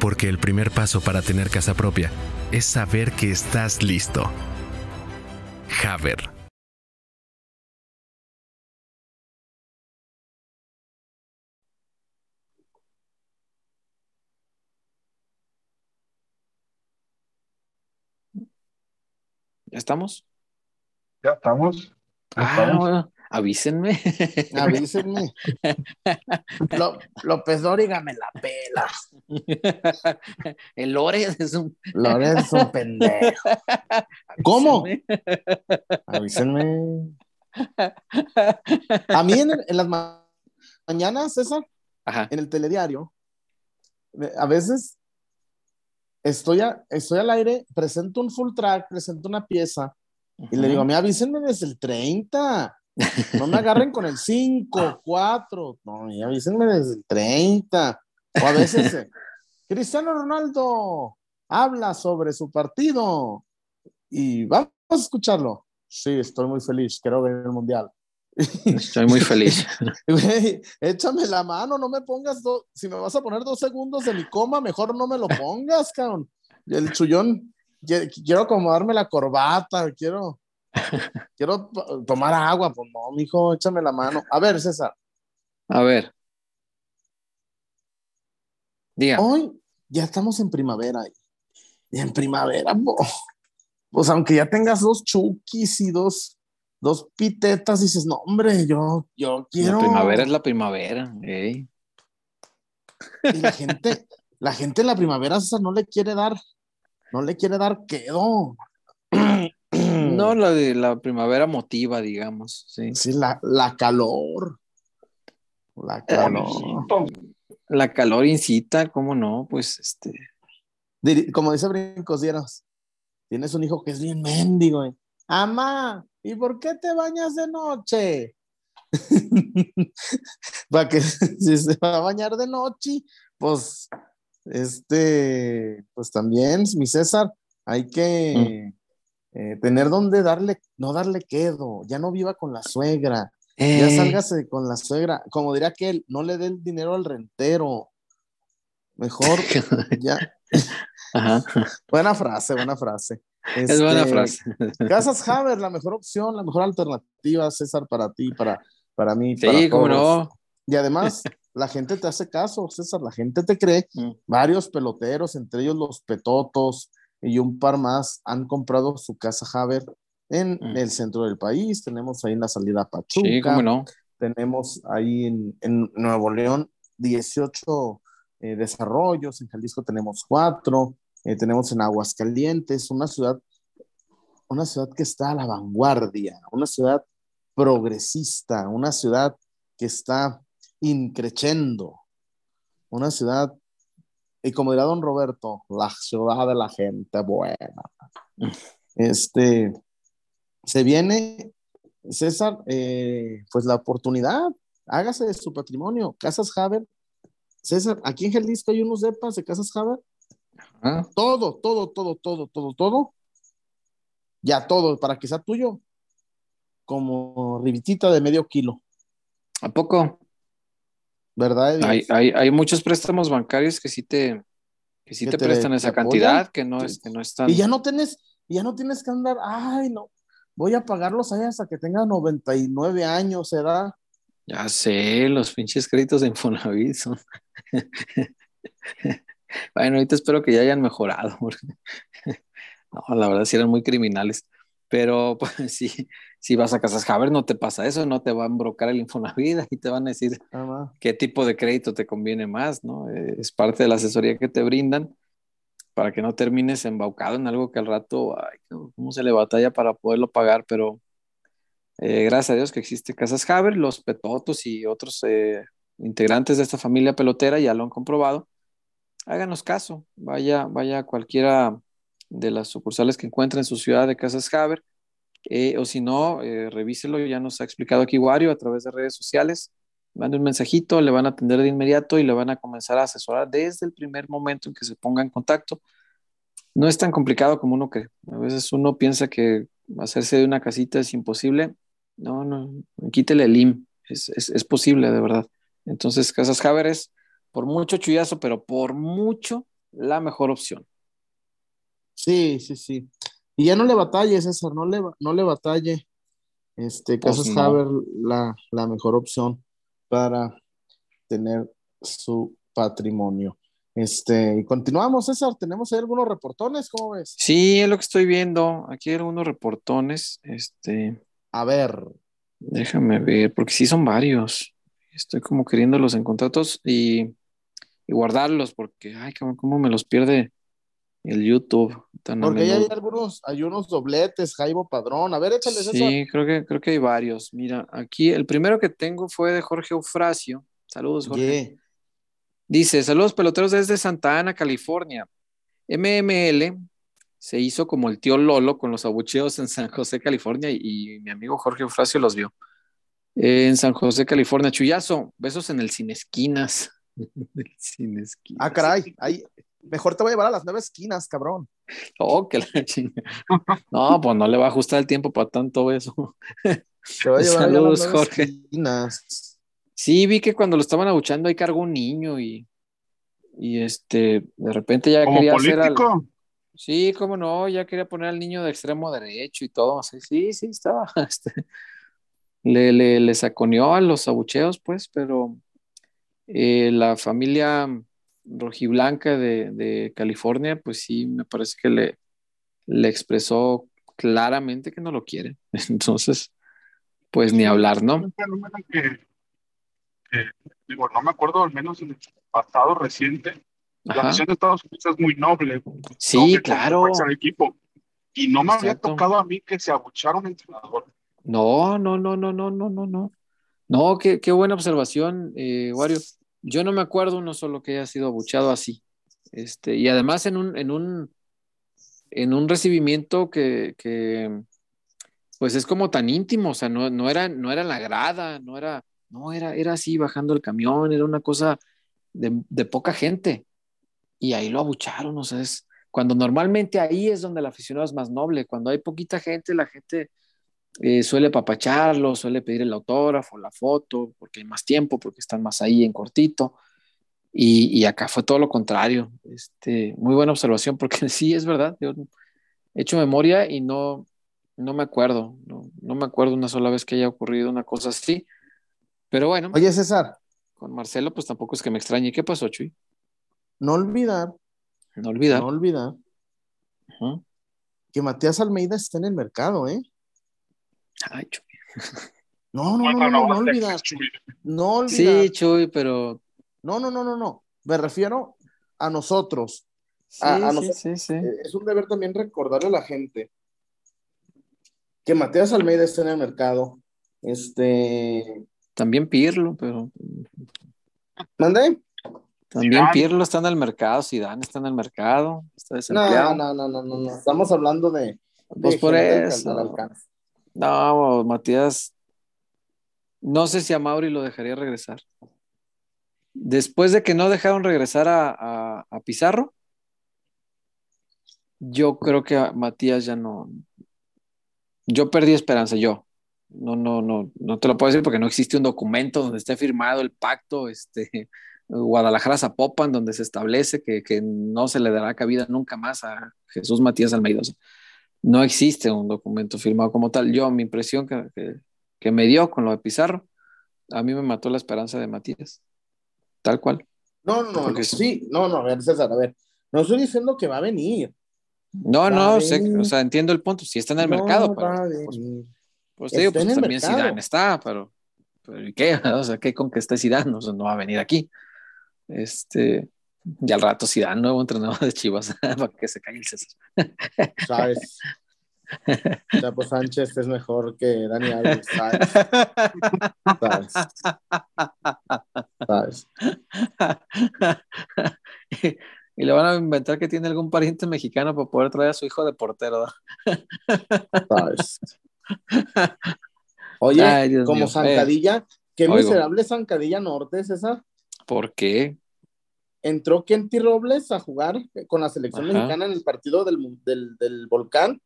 Speaker 4: Porque el primer paso para tener casa propia es saber que estás listo. Haber.
Speaker 2: ¿Ya estamos?
Speaker 3: Ya estamos.
Speaker 2: Ah, avísenme.
Speaker 1: Avísenme. López Dóriga me la pela.
Speaker 2: El Lore es un.
Speaker 1: Lore es un pendejo. ¿Cómo? Avísenme. A mí en, las mañanas, César, en el telediario, a veces estoy, estoy al aire, presento un full track, presento una pieza y le digo, me avísenme desde el 30. No me agarren con el 5, 4. No, avísenme desde el 30. O a veces, eh, Cristiano Ronaldo habla sobre su partido y vamos a escucharlo. Sí, estoy muy feliz, quiero ver el mundial.
Speaker 2: Estoy muy feliz.
Speaker 1: échame la mano, no me pongas, si me vas a poner dos segundos de mi coma, mejor no me lo pongas, cabrón. El chullón, quiero acomodarme la corbata, quiero, quiero tomar agua, pues no, mijo, échame la mano. A ver, César.
Speaker 2: A ver. Diga.
Speaker 1: Hoy ya estamos en primavera. Y en primavera, pues aunque ya tengas dos chukis y dos dos pitetas, dices, no, hombre, yo, yo quiero.
Speaker 2: La primavera es la primavera, Y
Speaker 1: la gente, la gente en la primavera, no le quiere dar, no le quiere dar quedo.
Speaker 2: No, la de la primavera motiva, digamos, sí.
Speaker 1: Sí, la, la calor. La calor.
Speaker 2: La calor incita, ¿cómo no? Pues este.
Speaker 1: Como dice Brincos Dieros, tienes un hijo que es bien mendigo, eh. Amá, ¿y por qué te bañas de noche? Para que si se va a bañar de noche, pues, este, pues también, mi César, hay que mm. Eh, tener donde darle, no darle quedo, ya no viva con la suegra, ya eh. sálgase con la suegra, como diría aquel, no le dé el dinero al rentero, mejor ya. buena frase, buena frase
Speaker 2: es buena este, frase.
Speaker 1: Casas Haber, la mejor opción, la mejor alternativa, César, para ti, para, para mí.
Speaker 2: Sí, cómo no.
Speaker 1: Y además, la gente te hace caso, César, la gente te cree. Mm. Varios peloteros, entre ellos los Petotos y un par más, han comprado su casa Haber en mm. el centro del país. Tenemos ahí en la salida Pachuca. Sí, cómo no. Tenemos ahí en, en Nuevo León 18 eh, desarrollos, en Jalisco tenemos cuatro, eh, tenemos en Aguascalientes, una ciudad, una ciudad que está a la vanguardia, una ciudad progresista, una ciudad que está increchendo, una ciudad, y como dirá don Roberto, la ciudad de la gente buena. Este, se viene, César, eh, pues la oportunidad, hágase de su patrimonio, Casas Haber. César, aquí en Jalisco hay unos depas de Casas Haber todo, todo, todo, todo, todo, todo. Ya todo, para que sea tuyo. Como ribitita de medio kilo.
Speaker 2: ¿A poco?
Speaker 1: ¿Verdad?
Speaker 2: Hay, hay, hay muchos préstamos bancarios que sí te, que sí
Speaker 1: Que
Speaker 2: te,
Speaker 1: te-
Speaker 2: prestan
Speaker 1: te
Speaker 2: esa
Speaker 1: apoyan.
Speaker 2: cantidad, que no es, que no es tan.
Speaker 1: Y ya no tienes, ya no tienes que andar, ay, no, voy a pagarlos ahí hasta que tenga 99 años, ¿edad?
Speaker 2: Ya sé, los pinches créditos de Infonavit son. Bueno, ahorita espero que ya hayan mejorado, no, la verdad sí eran muy criminales. Pero pues sí, si vas a Casas Haber no te pasa eso, no te va a embrocar el Infonavit y te van a decir
Speaker 1: más.
Speaker 2: qué tipo de crédito te conviene más, ¿no? Eh, Es parte de la asesoría que te brindan para que no termines embaucado en algo que al rato, ay, cómo se le batalla para poderlo pagar, pero eh, gracias a Dios que existe Casas Haber, los Petotos y otros eh, integrantes de esta familia pelotera ya lo han comprobado. Háganos caso, vaya, vaya a cualquiera de las sucursales que encuentre en su ciudad de Casas Haber, eh, o si no, eh, revíselo, ya nos ha explicado aquí Wario a través de redes sociales, mande un mensajito, le van a atender de inmediato y le van a comenzar a asesorar desde el primer momento en que se ponga en contacto. No es tan complicado como uno cree. A veces uno piensa que hacerse de una casita es imposible. No, no, quítele el IM. Es, es, es posible, de verdad. Entonces, Casas Haber es por mucho chullazo, pero por mucho la mejor opción.
Speaker 1: Sí, sí, sí. Y ya no le batalle, César, no le, no le batalle. Este,
Speaker 2: Pues
Speaker 1: Casas
Speaker 2: no.
Speaker 1: Haber, la, la mejor opción para tener su patrimonio. Este, y continuamos, César, tenemos ahí algunos reportones, ¿cómo ves?
Speaker 2: Sí, es lo que estoy viendo. Aquí hay algunos reportones. Este,
Speaker 1: A ver,
Speaker 2: déjame ver, porque sí son varios. Estoy como queriéndolos encontrar todos y, y guardarlos, porque, ay, cabrón, cómo me los pierde el YouTube tan
Speaker 1: porque ahí hay algunos, hay unos dobletes, Jaibo Padrón. A ver, échale, César.
Speaker 2: Sí, creo que, creo que hay varios. Mira, aquí el primero que tengo fue de Jorge Eufrasio. Saludos, Jorge.
Speaker 1: Yeah.
Speaker 2: Dice, saludos peloteros desde Santa Ana, California. MML se hizo como el tío Lolo con los abucheos en San José, California, y, y mi amigo Jorge Eufrasio los vio. Eh, en San José, California. Chuyazo, besos en el Sin Esquinas. el Sin Esquinas.
Speaker 1: Ah, caray, ahí, mejor te voy a llevar a las nueve esquinas, cabrón.
Speaker 2: Oh, que la chinga. No, pues no le va a ajustar el tiempo para tanto eso.
Speaker 1: Te voy a llevar allá a las
Speaker 2: Saludos,
Speaker 1: nueve
Speaker 2: Jorge.
Speaker 1: esquinas.
Speaker 2: Sí, vi que cuando lo estaban abuchando ahí cargó un niño y, y este, de repente ya
Speaker 3: Como
Speaker 2: quería hacer al...
Speaker 3: político,
Speaker 2: Sí, cómo no, ya quería poner al niño de extremo derecho y todo. Sí, sí, sí, estaba. este, le, le, le saconeó a los abucheos, pues, pero eh, la familia rojiblanca de, de California, pues sí, me parece que le, le expresó claramente que no lo quiere. Entonces, pues ni hablar, ¿no?
Speaker 3: que, que, digo, no me acuerdo, al menos en el pasado reciente, la afición de Estados Unidos es muy noble.
Speaker 2: Sí,
Speaker 3: noble
Speaker 2: claro.
Speaker 3: del equipo. Y no me había
Speaker 2: Exacto.
Speaker 3: tocado a mí que se abuchara un entrenador.
Speaker 2: No, no, no, no, no, no, no, no. No, qué, qué buena observación, eh, Wario. Yo no me acuerdo uno solo que haya sido abuchado así. Este, y además en un, en un, en un recibimiento que, que, pues es como tan íntimo, o sea, no, no era, no era la grada, no era, no, era, era así bajando el camión, era una cosa de, de poca gente. Y ahí lo abucharon, o sea, es cuando normalmente ahí es donde el aficionado es más noble, cuando hay poquita gente, la gente eh, suele papacharlo, suele pedir el autógrafo, la foto, porque hay más tiempo, porque están más ahí en cortito. Y, y acá fue todo lo contrario. Este, muy buena observación, porque sí, es verdad. Yo he hecho memoria y no, no me acuerdo. No, no me acuerdo una sola vez que haya ocurrido una cosa así. Pero bueno,
Speaker 1: Oye, César,
Speaker 2: con Marcelo, pues tampoco es que me extrañe. ¿Qué pasó, Chuy?
Speaker 1: no olvidar,
Speaker 2: No olvidar.
Speaker 1: no olvidar que Matías Almeida está en el mercado, ¿eh?
Speaker 2: Ay, Chuy.
Speaker 1: No, no, no, no, no, no olvidar. No olvidar.
Speaker 2: Sí, Chuy, pero.
Speaker 1: No, no, no, no, no. Me refiero a nosotros.
Speaker 2: Sí,
Speaker 1: A- a
Speaker 2: sí,
Speaker 1: nosotros-
Speaker 2: sí, sí.
Speaker 1: Eh, Es un deber también recordarle a la gente que Matías Almeida está en el mercado. Este.
Speaker 2: También Pirlo, pero.
Speaker 1: ¿Mandé?
Speaker 2: También
Speaker 3: Zidane.
Speaker 2: Pirlo está en el mercado, Zidane está en el mercado, está
Speaker 1: No,
Speaker 2: desempleado.
Speaker 1: no, no, no, no, no. Estamos hablando de. de
Speaker 2: Pues por eso. No, Matías, no sé si a Mauri lo dejaría regresar. Después de que no dejaron regresar a, Pizarro, yo creo que a Matías ya no. Yo perdí esperanza, yo. No, no, no, no te lo puedo decir porque no existe un documento donde esté firmado el pacto, este, Guadalajara Zapopan, donde se establece que, que no se le dará cabida nunca más a Jesús Matías Almeida. No existe un documento firmado como tal. Yo, mi impresión que, que, que me dio con lo de Pizarro, a mí me mató la esperanza de Matías. Tal cual.
Speaker 1: No, no,
Speaker 2: Porque
Speaker 1: sí, no, no, a ver, César, a ver, no estoy diciendo que va a venir.
Speaker 2: No,
Speaker 1: Va
Speaker 2: no, sé, o sea, entiendo el punto. Si está en el
Speaker 1: No
Speaker 2: mercado,
Speaker 1: va a
Speaker 2: pero pues, pues digo, pues también. Zidane está, pero, pero ¿y qué? O sea, ¿qué con que esté Zidane? O sea, no va a venir aquí. Este, y al rato Zidane, nuevo entrenador de Chivas, para que se caiga el César.
Speaker 1: ¿Sabes? Chapo Sánchez es mejor que Dani Alves, ¿sabes? ¿Sabes? ¿Sabes?
Speaker 2: y, y le van a inventar que tiene algún pariente mexicano para poder traer a su hijo de portero.
Speaker 1: ¿Sabes? Oye,
Speaker 2: Ay,
Speaker 1: como
Speaker 2: mío.
Speaker 1: Zancadilla, qué
Speaker 2: Oigo.
Speaker 1: miserable Zancadilla Norte es esa.
Speaker 2: ¿Por qué?
Speaker 1: Entró Kenty Robles a jugar con la selección
Speaker 2: Ajá.
Speaker 1: mexicana en el partido del, del, del Volcán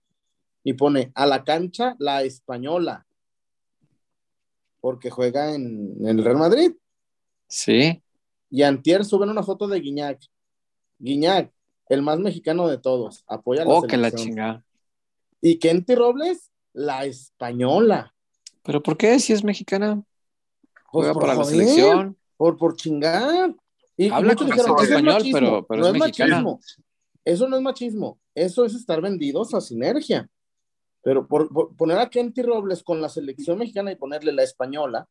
Speaker 1: y pone a la cancha la española porque juega en, en el Real Madrid.
Speaker 2: Sí.
Speaker 1: Y Antier suben una foto de Guiñac. Guiñac, el más mexicano de todos, apoya a la
Speaker 2: Oh, que la
Speaker 1: selección.
Speaker 2: chingada.
Speaker 1: Y Kenty Robles, la española.
Speaker 2: ¿Pero por qué? Si es mexicana,
Speaker 1: Pues
Speaker 2: juega para la selección.
Speaker 1: Por, por chingar. Y, y
Speaker 2: Habla
Speaker 1: muchos dijeron,
Speaker 3: acento
Speaker 1: "Eso es
Speaker 2: español,
Speaker 1: machismo".
Speaker 2: pero- pero
Speaker 1: no
Speaker 2: es
Speaker 1: machismo. Eso no es machismo. Eso es estar vendidos a sinergia. Pero por, por poner a Kenty Robles con la selección mexicana y ponerle la española,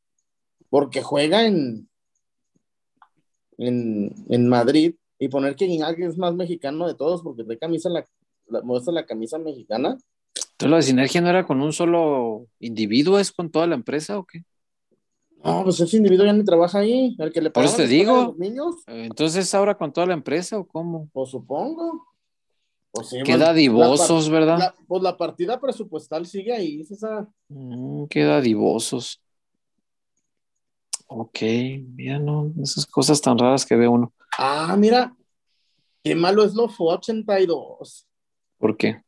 Speaker 1: porque juega en, en, en Madrid, y poner que Guiñac es más mexicano de todos porque trae camisa la, la- muestra la camisa mexicana.
Speaker 2: Entonces, ¿lo de sinergia no era con un solo individuo? ¿Es con toda la empresa o qué?
Speaker 1: No, pues ese individuo ya ni trabaja ahí. El que le
Speaker 2: Por eso te digo.
Speaker 1: de los niños,
Speaker 2: Entonces, ¿es ahora con toda la empresa o cómo?
Speaker 1: pues supongo. Pues sí,
Speaker 2: Qué dadivosos,
Speaker 1: par-
Speaker 2: ¿verdad?
Speaker 1: la- pues la partida presupuestal sigue ahí, César.
Speaker 2: Mm, qué dadivosos. Ok, mira, no, esas cosas tan raras que ve uno.
Speaker 1: Ah, mira, qué malo es lo FO 82.
Speaker 2: ¿Por qué?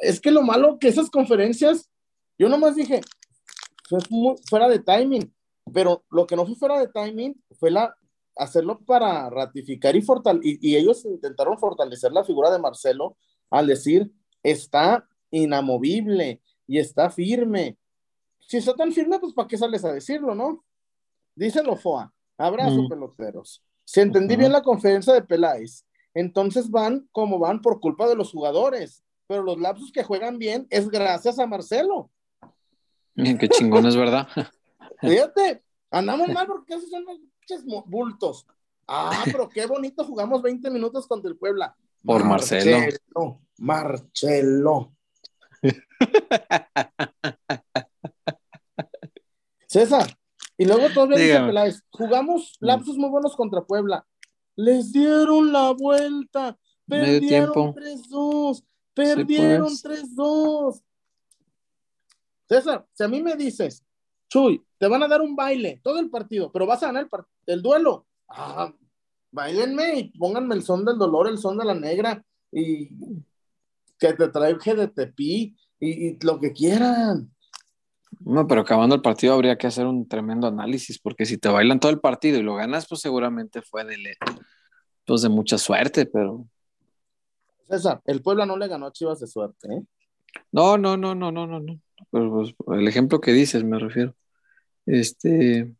Speaker 1: Es que lo malo que esas conferencias, yo nomás dije, fue fuera de timing, pero lo que no fue fuera de timing fue la hacerlo para ratificar y fortalecer, y, y ellos intentaron fortalecer la figura de Marcelo al decir, está inamovible y está firme. Si está tan firme, pues ¿para qué sales a decirlo, no? Díselo, FOA. Abrazo,
Speaker 2: Mm.
Speaker 1: peloteros. Si entendí bien la conferencia de Peláez, entonces van como van por culpa de los jugadores, pero los lapsos que juegan bien es gracias a Marcelo.
Speaker 2: Bien, Qué chingón es verdad.
Speaker 1: Fíjate, andamos mal porque esos son los pinches bultos. Ah, pero qué bonito jugamos 20 minutos contra el Puebla.
Speaker 2: Por Marcelo.
Speaker 1: Marcelo. César, y luego todavía dice. Peláez, jugamos
Speaker 2: Mm.
Speaker 1: lapsos muy buenos contra Puebla. Les dieron la vuelta. Perdieron 3-2. Perdieron
Speaker 2: pues.
Speaker 1: 3-2. César, si a mí me dices, Chuy, te van a dar un baile todo el partido, pero vas a ganar el, el duelo. Ah, bailenme y pónganme el son del dolor, el son de la negra y que te traje de tepí y, y lo que quieran.
Speaker 2: No, pero acabando el partido habría que hacer un tremendo análisis, porque si te bailan todo el partido y lo ganas, pues seguramente fue de, pues de mucha suerte, pero
Speaker 1: César, el Puebla no le ganó a Chivas de suerte, ¿eh?
Speaker 2: no, no, no, no, no, no, no. Pero pues, el ejemplo que dices, me refiero. Este,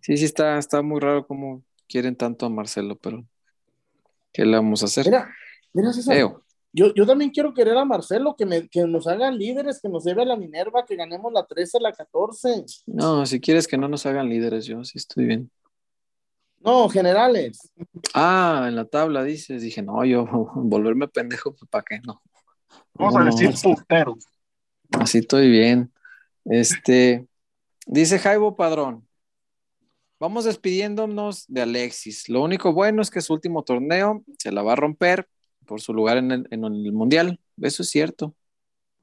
Speaker 2: sí, sí está, está muy raro cómo quieren tanto a Marcelo, pero ¿qué le vamos a hacer?
Speaker 1: Mira, mira, César. Yo, yo también quiero querer a Marcelo, que, me, que nos hagan líderes, que nos lleve a la Minerva, que ganemos la 13, la 14.
Speaker 2: No, si quieres que no nos hagan líderes, yo sí estoy bien.
Speaker 1: No, generales.
Speaker 2: Ah, en la tabla dices, dije, no, yo volverme pendejo, pues, ¿para qué? No.
Speaker 3: Vamos
Speaker 2: No,
Speaker 3: a
Speaker 2: no,
Speaker 3: decir puntero.
Speaker 2: Así estoy bien. Este, dice Jaibo Padrón. Vamos despidiéndonos de Alexis. Lo único bueno es que su último torneo se la va a romper por su lugar en el, en el Mundial. Eso es cierto.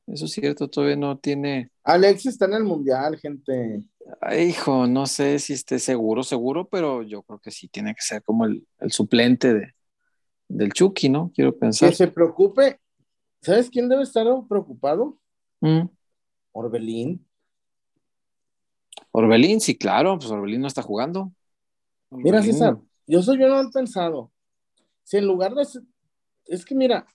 Speaker 2: Eso es cierto. Todavía no tiene.
Speaker 1: Alexis está en el Mundial, gente.
Speaker 2: Ay, hijo, no sé si esté seguro, seguro, pero yo creo que sí tiene que ser como el, el suplente de, del Chucky, ¿no? Quiero
Speaker 1: Que
Speaker 2: pensar.
Speaker 1: se preocupe. ¿Sabes quién debe estar preocupado?
Speaker 2: Mm.
Speaker 1: Orbelín.
Speaker 2: Orbelín, sí, claro, pues Orbelín no está jugando.
Speaker 1: Mira, César, yo soy bien mal pensado. Si en lugar de. Es que mira,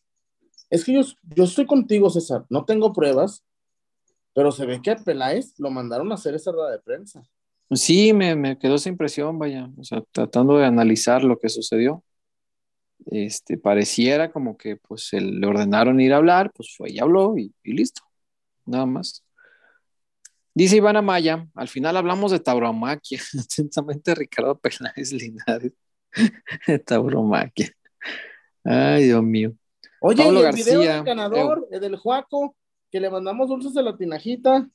Speaker 1: es que yo, yo estoy contigo, César. No tengo pruebas, pero se ve que a Peláez lo mandaron a hacer esa rueda de prensa.
Speaker 2: Sí, me, me quedó esa impresión, vaya, o sea, tratando de analizar lo que sucedió. Este, pareciera como que pues se le ordenaron ir a hablar, pues fue y habló y, y listo, nada más. Dice Iván Amaya, al final hablamos de tauromaquia, atentamente Ricardo Peláez Linares, tauromaquia. Ay, Dios mío.
Speaker 1: Oye,
Speaker 2: Pablo
Speaker 1: y el video del ganador, el del Juaco, que le mandamos dulces de la tinajita.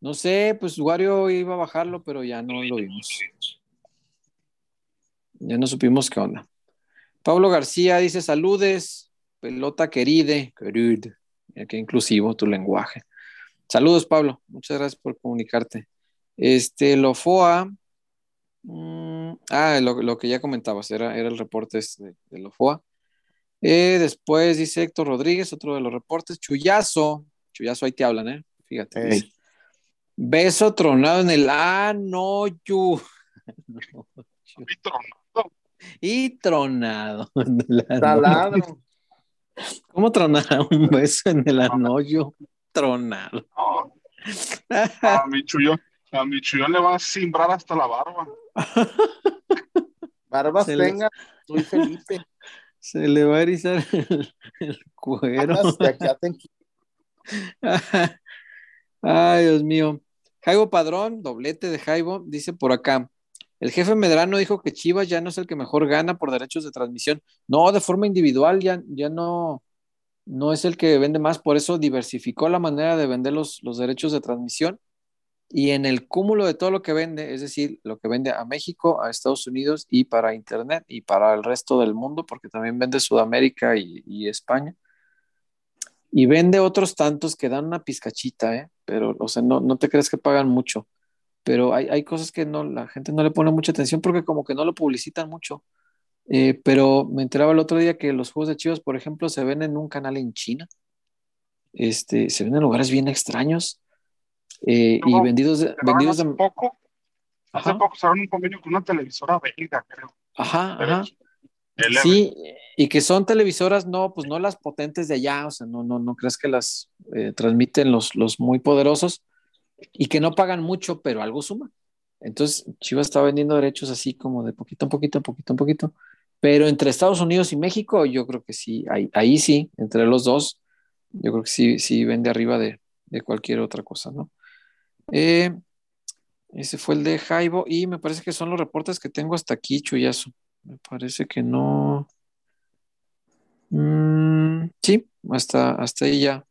Speaker 2: No sé, pues Wario iba a bajarlo, pero ya no lo vimos. Ya no supimos qué onda. Pablo García dice: Saludes, pelota. Queride. Mira qué inclusivo tu lenguaje. Saludos, Pablo. Muchas gracias por comunicarte. Este, Lofoa. mm, ah, lo, lo que ya comentabas, era, era el reporte este de, de Lofoa. Eh, después dice Héctor Rodríguez, otro de los reportes. Chuyazo. Chuyazo, ahí te hablan, ¿eh? Fíjate. Beso tronado en el yu.
Speaker 3: Y tronado.
Speaker 2: Y tronado.
Speaker 1: Taladro.
Speaker 2: ¿Cómo tronar un beso en el anoyo? Tronado.
Speaker 3: No, a mi chuyo, a mi chuyo le va a simbrar hasta la barba.
Speaker 1: Barbas
Speaker 2: Se le-
Speaker 1: tenga, soy Felipe.
Speaker 2: Se le va a erizar el, el cuero. Ay, Dios mío. Jaibo Padrón, doblete de Jaibo, dice por acá. El jefe Medrano dijo que Chivas ya no es el que mejor gana por derechos de transmisión. No, de forma individual ya, ya no, no es el que vende más, por eso diversificó la manera de vender los, los derechos de transmisión. Y en el cúmulo de todo lo que vende, es decir, lo que vende a México, a Estados Unidos y para Internet y para el resto del mundo, porque también vende Sudamérica y, España. Y vende otros tantos que dan una pizcachita, ¿eh? Pero, o sea, no, no te crees que pagan mucho. Pero hay, hay cosas que no, la gente no le pone mucha atención porque como que no lo publicitan mucho. Eh, pero me enteraba el otro día que los juegos de Chivas, por ejemplo, se ven en un canal en China. Este, se ven en lugares bien extraños. eh, y vendidos de, vendidos
Speaker 3: hace
Speaker 2: de,
Speaker 3: poco, hace
Speaker 2: Ajá.
Speaker 3: poco cerraron un convenio con una televisora belga, creo.
Speaker 2: ajá, ajá. Sí, y que son televisoras, no, pues no las potentes de allá, o sea, no, no, no creas que las eh, transmiten los, los muy poderosos y que no pagan mucho, pero algo suma. Entonces, Chivas está vendiendo derechos así como de poquito en poquito, poquito en poquito. Pero entre Estados Unidos y México, yo creo que sí, ahí, ahí sí, entre los dos, yo creo que sí, sí vende arriba de, cualquier otra cosa, ¿no? Eh, ese fue el de Jaibo y me parece que son los reportes que tengo hasta aquí, Chuyazo. Me parece que no. Mm, sí, hasta, hasta ahí ya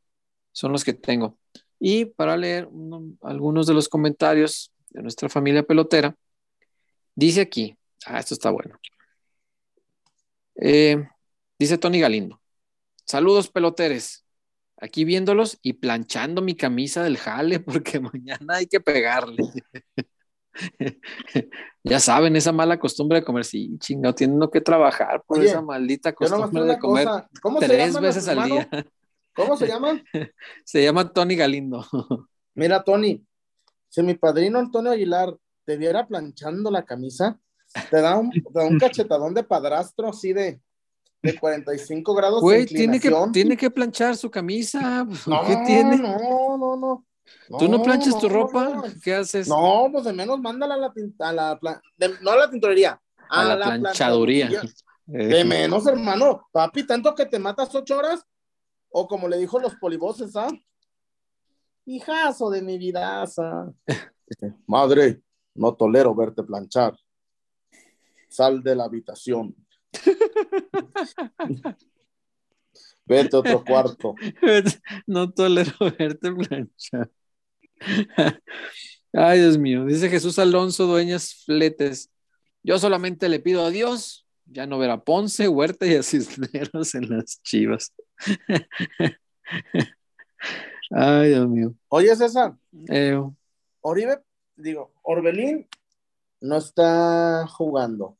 Speaker 2: son los que tengo. Y para leer uno- algunos de los comentarios de nuestra familia pelotera, dice aquí, ah, esto está bueno. Eh, dice Tony Galindo, saludos peloteres, aquí viéndolos y planchando mi camisa del jale porque mañana hay que pegarle. ya saben, esa mala costumbre de comer, sí, chingado, tienen que trabajar por
Speaker 1: Oye,
Speaker 2: esa maldita costumbre de comer
Speaker 1: cosa. ¿Cómo se
Speaker 2: tres
Speaker 1: llama
Speaker 2: veces al día.
Speaker 1: ¿Cómo se llama?
Speaker 2: Se llama Tony Galindo.
Speaker 1: Mira, Tony, si mi padrino Antonio Aguilar te viera planchando la camisa, te da un, te da un cachetadón de padrastro así de, de 45 grados de
Speaker 2: Güey, tiene que, tiene que planchar su camisa.
Speaker 1: No,
Speaker 2: ¿Qué tiene?
Speaker 1: no, no, no.
Speaker 2: ¿Tú no planchas tu
Speaker 1: no,
Speaker 2: ropa?
Speaker 1: no.
Speaker 2: ¿Qué haces?
Speaker 1: No, pues de menos mándala a la, a la de- no a la tintorería,
Speaker 2: a la, planchaduría.
Speaker 1: De
Speaker 2: Eh,
Speaker 1: menos, hermano. Papi, tanto que te matas ocho horas. O como le dijo los polivoces, ¿ah? Hijazo de mi vidaza. Madre, no tolero verte planchar. Sal de la habitación. Vete a otro cuarto.
Speaker 2: no tolero verte planchar. Ay, Dios mío. Dice Jesús Alonso Dueñas Fletes. Yo solamente le pido a Dios ya no ver a Ponce, Huerta y a Cisneros en las chivas. Ay, Dios mío.
Speaker 1: Oye, César,
Speaker 2: Eh,
Speaker 1: Oribe, digo, Orbelín no está jugando.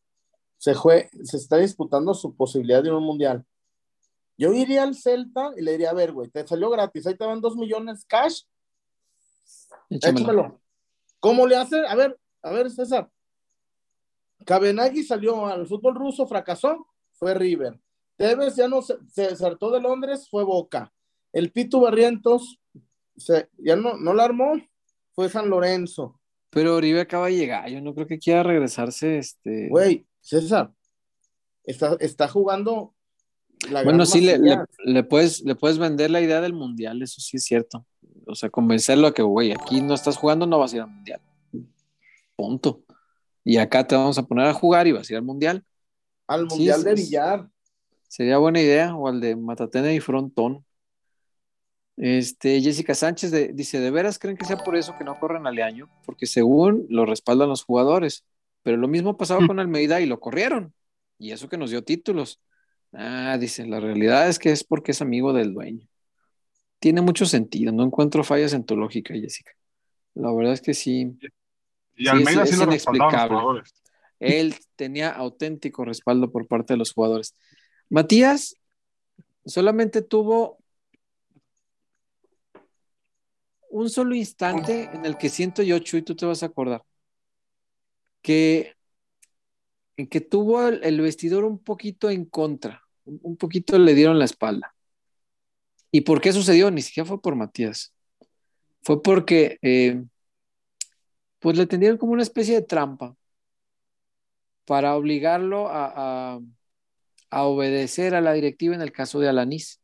Speaker 1: Se, jue- se está disputando su posibilidad de un mundial. Yo iría al Celta y le diría, a ver, güey, te salió gratis, ahí te van dos millones cash,
Speaker 2: échamelo.
Speaker 1: échamelo. ¿Cómo le hace? A ver, a ver, César. Cabenagui salió al fútbol ruso, fracasó, fue River. Tevez ya no se, se saltó de Londres, fue Boca. El Pitu Barrientos se, ya no, no la armó, fue San Lorenzo.
Speaker 2: Pero Oribe acaba de llegar, yo no creo que quiera regresarse. Este...
Speaker 1: Güey, César, está, está jugando.
Speaker 2: La bueno, sí, le, le, le, puedes, le puedes vender la idea del mundial, eso sí es cierto. O sea, convencerlo a que, güey, aquí no estás jugando, no vas a ir al mundial. Punto. Y acá te vamos a poner a jugar y vas a ir al mundial.
Speaker 1: Al mundial sí, de billar.
Speaker 2: Sería buena idea, o al de Matatena y Frontón. Este, Jessica Sánchez de, dice, ¿de veras creen que sea por eso que no corren al año? Porque según lo respaldan los jugadores, pero lo mismo pasaba mm. con Almeida y lo corrieron, y eso que nos dio títulos. Ah, dice, la realidad es que es porque es amigo del dueño. Tiene mucho sentido, no encuentro fallas en tu lógica, Jessica. La verdad es que sí.
Speaker 3: Y Almeida sí, es, sí es inexplicable.
Speaker 2: Él tenía auténtico respaldo por parte de los jugadores. Matías solamente tuvo un solo instante en el que siento yo, Chuy, tú te vas a acordar, que, en que tuvo el, el, vestidor un poquito en contra, un poquito le dieron la espalda. ¿Y por qué sucedió? Ni siquiera fue por Matías. Fue porque, eh, pues le tendieron como una especie de trampa para obligarlo a, a, a obedecer a la directiva en el caso de Alanis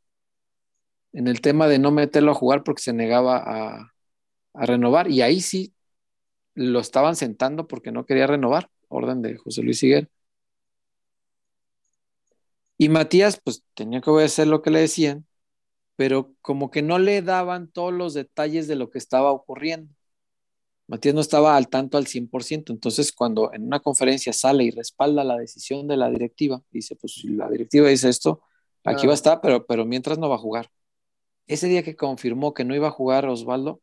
Speaker 2: en el tema de no meterlo a jugar porque se negaba a, a, renovar. Y ahí sí lo estaban sentando porque no quería renovar, orden de José Luis Higuer. Y Matías, pues tenía que obedecer lo que le decían, pero como que no le daban todos los detalles de lo que estaba ocurriendo. Matías no estaba al tanto al 100%, entonces cuando en una conferencia sale y respalda la decisión de la directiva, dice, pues si la directiva dice esto, aquí va a estar, pero, pero mientras no va a jugar. Ese día que confirmó que no iba a jugar Osvaldo,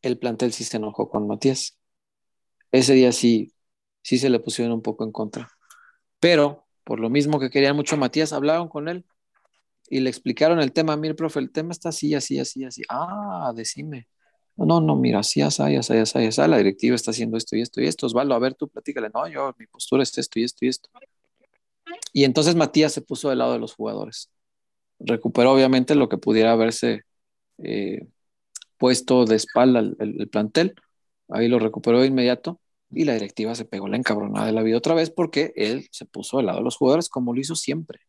Speaker 2: el plantel sí se enojó con Matías. Ese día sí, sí se le pusieron un poco en contra. Pero, por lo mismo que querían mucho Matías, hablaron con él y le explicaron el tema. Mire, profe, el tema está así, así, así, así. Ah, decime. No, no, mira, así, así, así, así, así, la directiva está haciendo esto y esto y esto. Osvaldo, a ver, tú platícale. No, yo, mi postura es esto y esto y esto. Y entonces Matías se puso del lado de los jugadores recuperó obviamente lo que pudiera haberse eh, puesto de espalda el, el, el, plantel, ahí lo recuperó de inmediato y la directiva se pegó la encabronada de la vida otra vez porque él se puso del lado de los jugadores como lo hizo siempre.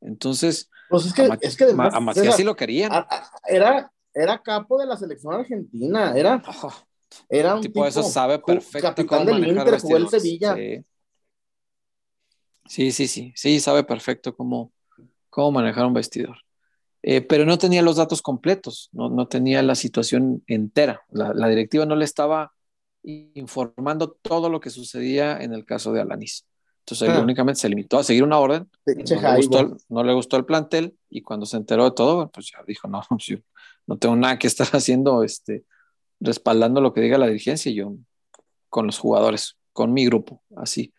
Speaker 2: Entonces,
Speaker 1: pues es que,
Speaker 2: a,
Speaker 1: es que además,
Speaker 2: a sí lo querían.
Speaker 1: Era, era capo de la selección argentina, era, oh, era un
Speaker 2: tipo, tipo eso sabe perfecto
Speaker 1: capitán del Inter, jugó el Sevilla.
Speaker 2: Sí. sí, sí, sí, sí, sabe perfecto cómo, cómo manejar un vestidor. Eh, pero no tenía los datos completos, no, no tenía la situación entera. La, la, directiva no le estaba informando todo lo que sucedía en el caso de Alanis. Entonces, ah. únicamente se limitó a seguir una orden. No le, gustó el, no le, gustó el, plantel y cuando se enteró de todo, pues ya dijo: No, yo no tengo nada que estar haciendo, este, respaldando lo que diga la dirigencia. Yo con los jugadores, con mi grupo, así.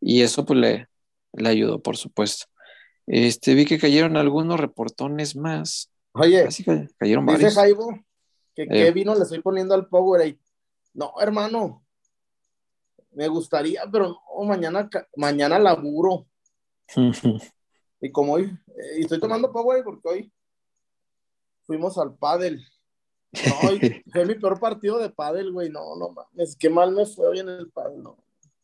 Speaker 2: Y eso, pues le, le ayudó, por supuesto. Este, vi que cayeron algunos reportones más.
Speaker 1: Oye,
Speaker 2: Así que cayeron
Speaker 1: dice
Speaker 2: varios.
Speaker 1: Jaibo que eh. qué vino le estoy poniendo al Powerade. No, hermano, me gustaría, pero no, mañana, mañana laburo. y como hoy, eh, y estoy tomando Powerade porque hoy fuimos al pádel. No, hoy fue mi peor partido de pádel, güey. No, no mames, qué mal me fue hoy en el pádel, no.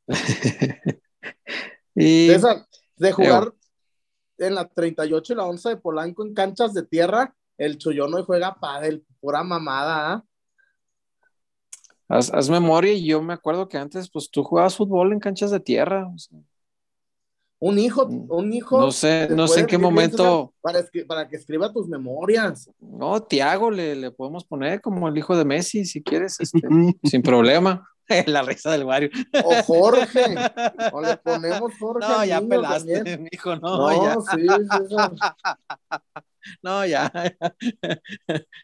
Speaker 2: y...
Speaker 1: de jugar en la 38 y la 11 de Polanco en canchas de tierra, el Chullón hoy juega pádel, pura mamada, ¿eh?
Speaker 2: Haz, haz, memoria y yo me acuerdo que antes, pues tú jugabas fútbol en canchas de tierra. O sea.
Speaker 1: Un hijo, un hijo.
Speaker 2: No sé, no sé en qué momento.
Speaker 1: Para, para, que escriba tus memorias.
Speaker 2: No, Tiago le, le, podemos poner como el hijo de Messi, si quieres, este, sin problema. La risa del barrio.
Speaker 1: O Jorge. O le ponemos Jorge.
Speaker 2: No, ya pelaste, mijo, no.
Speaker 1: No,
Speaker 2: ya.
Speaker 1: sí, sí,
Speaker 2: No, ya.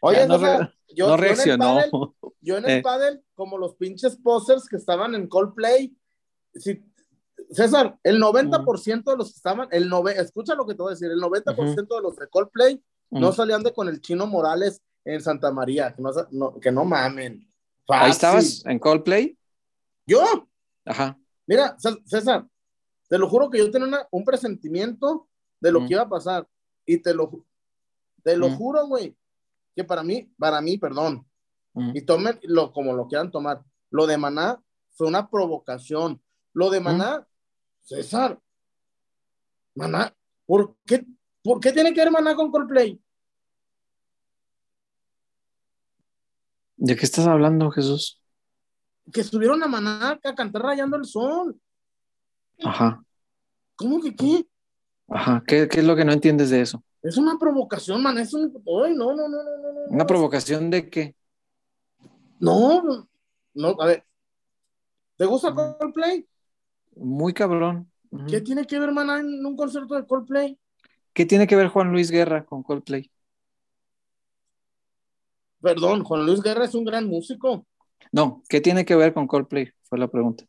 Speaker 1: Oye,
Speaker 2: ya no,
Speaker 1: César, yo,
Speaker 2: no reaccionó.
Speaker 1: Yo en el eh. pádel, como los pinches posers que estaban en Coldplay, si, César, el 90% de los que estaban, el nove, escucha lo que te voy a decir, el 90% uh -huh. de los de Coldplay uh -huh. no salían de con el chino Morales en Santa María, que no, no, que no mamen.
Speaker 2: Ahí estabas en Coldplay.
Speaker 1: Yo,
Speaker 2: Ajá.
Speaker 1: mira, Cé- César, te lo juro que yo tenía una- un presentimiento de lo
Speaker 2: Mm.
Speaker 1: que iba a pasar. Y te lo, te lo
Speaker 2: Mm.
Speaker 1: juro, güey, que para mí, para mí, perdón,
Speaker 2: Mm.
Speaker 1: y tomen lo como lo quieran tomar. Lo de Maná fue una provocación. Lo de Maná, César, Maná, ¿por qué, ¿por qué tiene que ver Maná con Coldplay?
Speaker 2: ¿De qué estás hablando, Jesús?
Speaker 1: Que estuvieron a Maná a cantar Rayando el Sol.
Speaker 2: Ajá.
Speaker 1: ¿Cómo que qué?
Speaker 2: Ajá. ¿Qué, qué es lo que no entiendes de eso?
Speaker 1: Es una provocación, Maná. Es un... Ay, no, no, no, no, no, no.
Speaker 2: ¿Una provocación de qué?
Speaker 1: No, no, a ver. ¿Te gusta
Speaker 2: Mm.
Speaker 1: Coldplay?
Speaker 2: Muy cabrón.
Speaker 1: ¿Qué tiene que ver Maná en un concierto de Coldplay?
Speaker 2: ¿Qué tiene que ver Juan Luis Guerra con Coldplay?
Speaker 1: Perdón, Juan Luis Guerra es un gran músico.
Speaker 2: No, ¿qué tiene que ver con Coldplay? Fue la pregunta.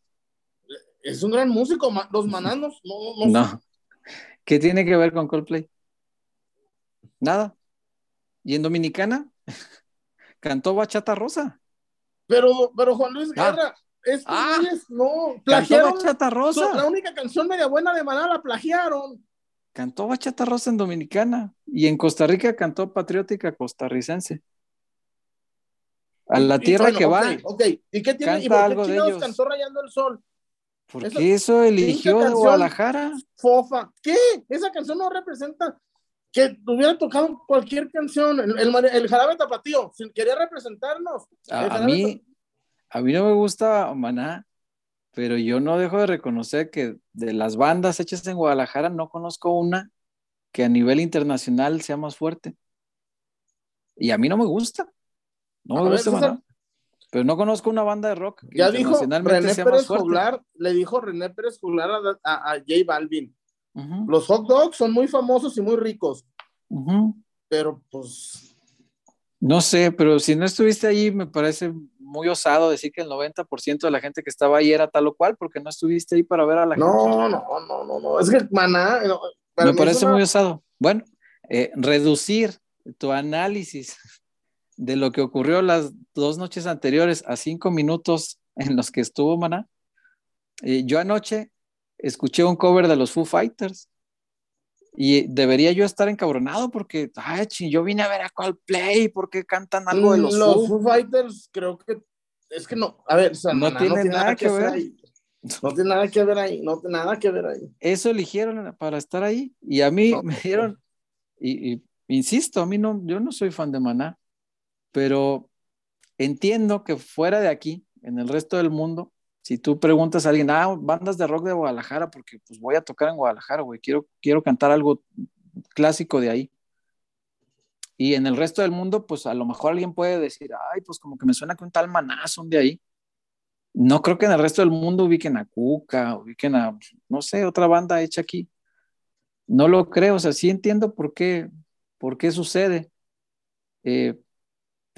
Speaker 1: Es un gran músico. Los mananos, no, no,
Speaker 2: No. ¿Qué tiene que ver con Coldplay? Nada. ¿Y en Dominicana? Cantó Bachata Rosa.
Speaker 1: Pero, pero Juan Luis
Speaker 2: Ah.
Speaker 1: Guerra,
Speaker 2: Ah.
Speaker 1: güeyes no,
Speaker 2: Cantó
Speaker 1: plagiaron.
Speaker 2: Bachata Rosa.
Speaker 1: La única canción media buena de Maná la plagiaron.
Speaker 2: Cantó Bachata Rosa en Dominicana. Y en Costa Rica cantó Patriótica Costarricense. A la
Speaker 1: Y-
Speaker 2: tierra
Speaker 1: bueno,
Speaker 2: que
Speaker 1: ok,
Speaker 2: va.
Speaker 1: Ok, ¿y qué tiene? ¿Y por
Speaker 2: algo
Speaker 1: qué
Speaker 2: de
Speaker 1: chingados
Speaker 2: ellos.
Speaker 1: cantó Rayando el Sol?
Speaker 2: ¿Por
Speaker 1: esa
Speaker 2: qué eso eligió de Guadalajara?
Speaker 1: Fofa. ¿Qué? Esa canción no representa que hubiera tocado cualquier canción. El, el, el jarabe tapatío, si quería representarnos.
Speaker 2: A, mí, a mí no me gusta Maná, pero yo no dejo de reconocer que de las bandas hechas en Guadalajara no conozco una que a nivel internacional sea más fuerte. Y a mí no me gusta. No. Pero no conozco una banda de rock que
Speaker 1: Ya dijo René Pérez. Joglar, le dijo René Pérez Joglar a, a, a J Balvin.
Speaker 2: Ujú,
Speaker 1: Los hot dogs son muy famosos y muy ricos,
Speaker 2: ujú.
Speaker 1: pero pues
Speaker 2: No sé, pero si no estuviste ahí, me parece muy osado decir que el 90% de la gente que estaba ahí era tal o cual, porque no estuviste ahí para ver a la gente.
Speaker 1: no, no, no, no, no. Es que Maná. no, para
Speaker 2: Me parece
Speaker 1: una-
Speaker 2: muy osado. Bueno, eh, reducir tu análisis de lo que ocurrió las dos noches anteriores a cinco minutos en los que estuvo Maná. Eh, yo anoche escuché un cover de los Foo Fighters y debería yo estar encabronado porque, ay, ching, yo vine a ver a Coldplay porque cantan algo de los,
Speaker 1: los
Speaker 2: Foo.
Speaker 1: Foo Fighters, creo que es que no. A ver, o sea,
Speaker 2: No
Speaker 1: Maná
Speaker 2: tiene nada que
Speaker 1: hacer
Speaker 2: ver.
Speaker 1: ahí. No tiene nada que ver ahí. No tiene nada que ver ahí.
Speaker 2: Eso eligieron para estar ahí y a mí
Speaker 1: No,
Speaker 2: me dieron, y, y insisto, a mí no, yo no soy fan de Maná, pero entiendo que fuera de aquí, en el resto del mundo, si tú preguntas a alguien, ah, bandas de rock de Guadalajara, porque pues voy a tocar en Guadalajara, güey, quiero, quiero cantar algo clásico de ahí. Y en el resto del mundo, pues a lo mejor alguien puede decir, ay, pues como que me suena que un tal Maná son de ahí. No creo que en el resto del mundo ubiquen a Cuca, ubiquen a, no sé, otra banda hecha aquí. No lo creo, o sea, sí entiendo por qué, por qué sucede, eh,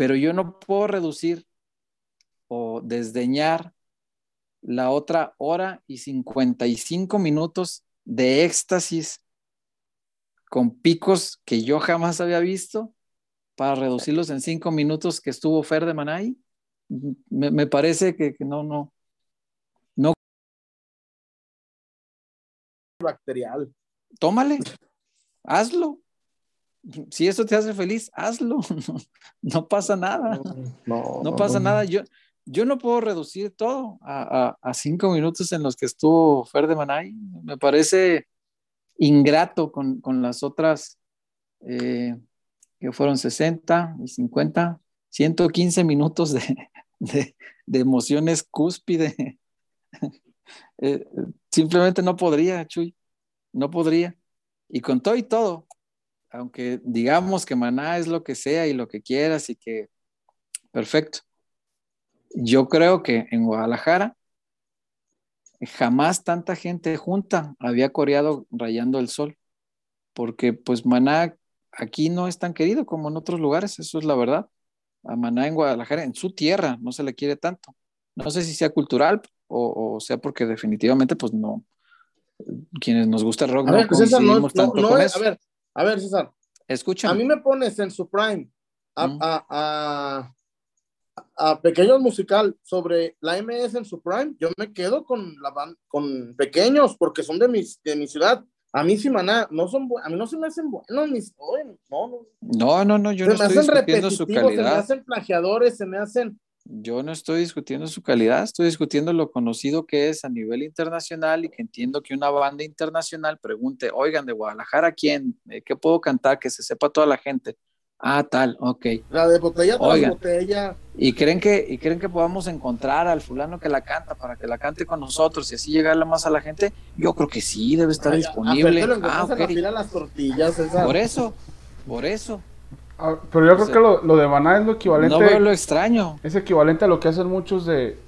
Speaker 2: pero yo no puedo reducir o desdeñar la otra hora y 55 minutos de éxtasis con picos que yo jamás había visto para reducirlos en cinco minutos que estuvo Fer de Manay. Me, me parece que, que no, no,
Speaker 1: Bacterial.
Speaker 2: tómale, hazlo. Si eso te hace feliz, hazlo. No, no pasa nada.
Speaker 1: No,
Speaker 2: No pasa nada. Yo, yo no puedo reducir todo a, a- a cinco minutos en los que estuvo Fer de Manay. Me parece ingrato con, con las otras eh, que fueron 60 y 50, 115 minutos de, de, de emociones cúspide. Eh, simplemente no podría, Chuy. No podría. Y con todo y todo, aunque digamos que Maná es lo que sea y lo que quieras y que perfecto. Yo creo que en Guadalajara jamás tanta gente junta había coreado Rayando el Sol, porque pues Maná aquí no es tan querido como en otros lugares, eso es la verdad. A Maná en Guadalajara, en su tierra, no se le quiere tanto. No sé si sea cultural o, o sea porque definitivamente pues no, quienes nos gusta el rock
Speaker 1: A
Speaker 2: no
Speaker 1: ver, César, no, no,
Speaker 2: tanto
Speaker 1: no
Speaker 2: con
Speaker 1: es,
Speaker 2: eso.
Speaker 1: a ver, a ver, César,
Speaker 2: Escúchame.
Speaker 1: a mí me pones en su prime a,
Speaker 2: Mm.
Speaker 1: a, a, a pequeños musical sobre la MS en su prime, yo me quedo con la con pequeños porque son de mi, de mi ciudad. A mí sí, maná, no son a mí no se me hacen buenos mis, oye, no, no.
Speaker 2: No, no, no, yo
Speaker 1: se
Speaker 2: no
Speaker 1: me
Speaker 2: estoy
Speaker 1: hacen
Speaker 2: discutiendo su
Speaker 1: repetitivos, se me
Speaker 2: calidad.
Speaker 1: hacen plagiadores, se me hacen
Speaker 2: Yo no estoy discutiendo su calidad, estoy discutiendo lo conocido que es a nivel internacional y que entiendo que una banda internacional pregunte, oigan, de Guadalajara, ¿quién? Eh, ¿Qué puedo cantar? Que se sepa toda la gente. Ah, tal, ok.
Speaker 1: la de botella
Speaker 2: Oigan.
Speaker 1: botella.
Speaker 2: ¿Y creen, que, ¿Y creen que podamos encontrar al fulano que la canta para que la cante con nosotros y así llegarle más a la gente? Yo creo que sí, debe estar
Speaker 1: Ay,
Speaker 2: disponible.
Speaker 1: a
Speaker 2: Ah,
Speaker 1: de las tortillas.
Speaker 2: Por eso, por eso.
Speaker 3: Ah, Pero yo creo
Speaker 2: sea,
Speaker 3: que lo, lo de Maná es lo equivalente.
Speaker 2: No veo lo extraño.
Speaker 3: Es equivalente a lo que hacen muchos de.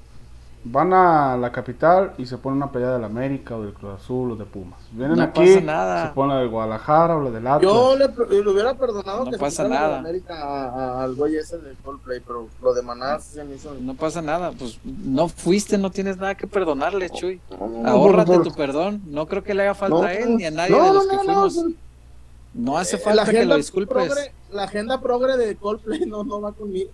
Speaker 3: Van a la capital y se ponen una pelea del América o del Cruz Azul o de Pumas. Vienen
Speaker 2: No
Speaker 3: aquí,
Speaker 2: pasa nada.
Speaker 3: se ponen la de Guadalajara o la del Atlas.
Speaker 1: Yo le, le hubiera perdonado
Speaker 2: No
Speaker 1: que se
Speaker 2: pasa
Speaker 1: de
Speaker 2: nada.
Speaker 1: América a- a- al güey ese de Coldplay, pero lo de Maná se me hizo.
Speaker 2: No pasa nada. Pues no fuiste, no tienes nada que perdonarle, Chuy.
Speaker 1: No,
Speaker 2: Ahórrate
Speaker 1: por-
Speaker 2: tu perdón. No creo que le haga falta
Speaker 1: no,
Speaker 2: a él ni a nadie
Speaker 1: no,
Speaker 2: de los
Speaker 1: no,
Speaker 2: que
Speaker 1: no,
Speaker 2: fuimos.
Speaker 1: No,
Speaker 2: No hace
Speaker 1: Eh,
Speaker 2: falta que lo disculpes.
Speaker 1: progre- la agenda progre de Coldplay no, no va conmigo.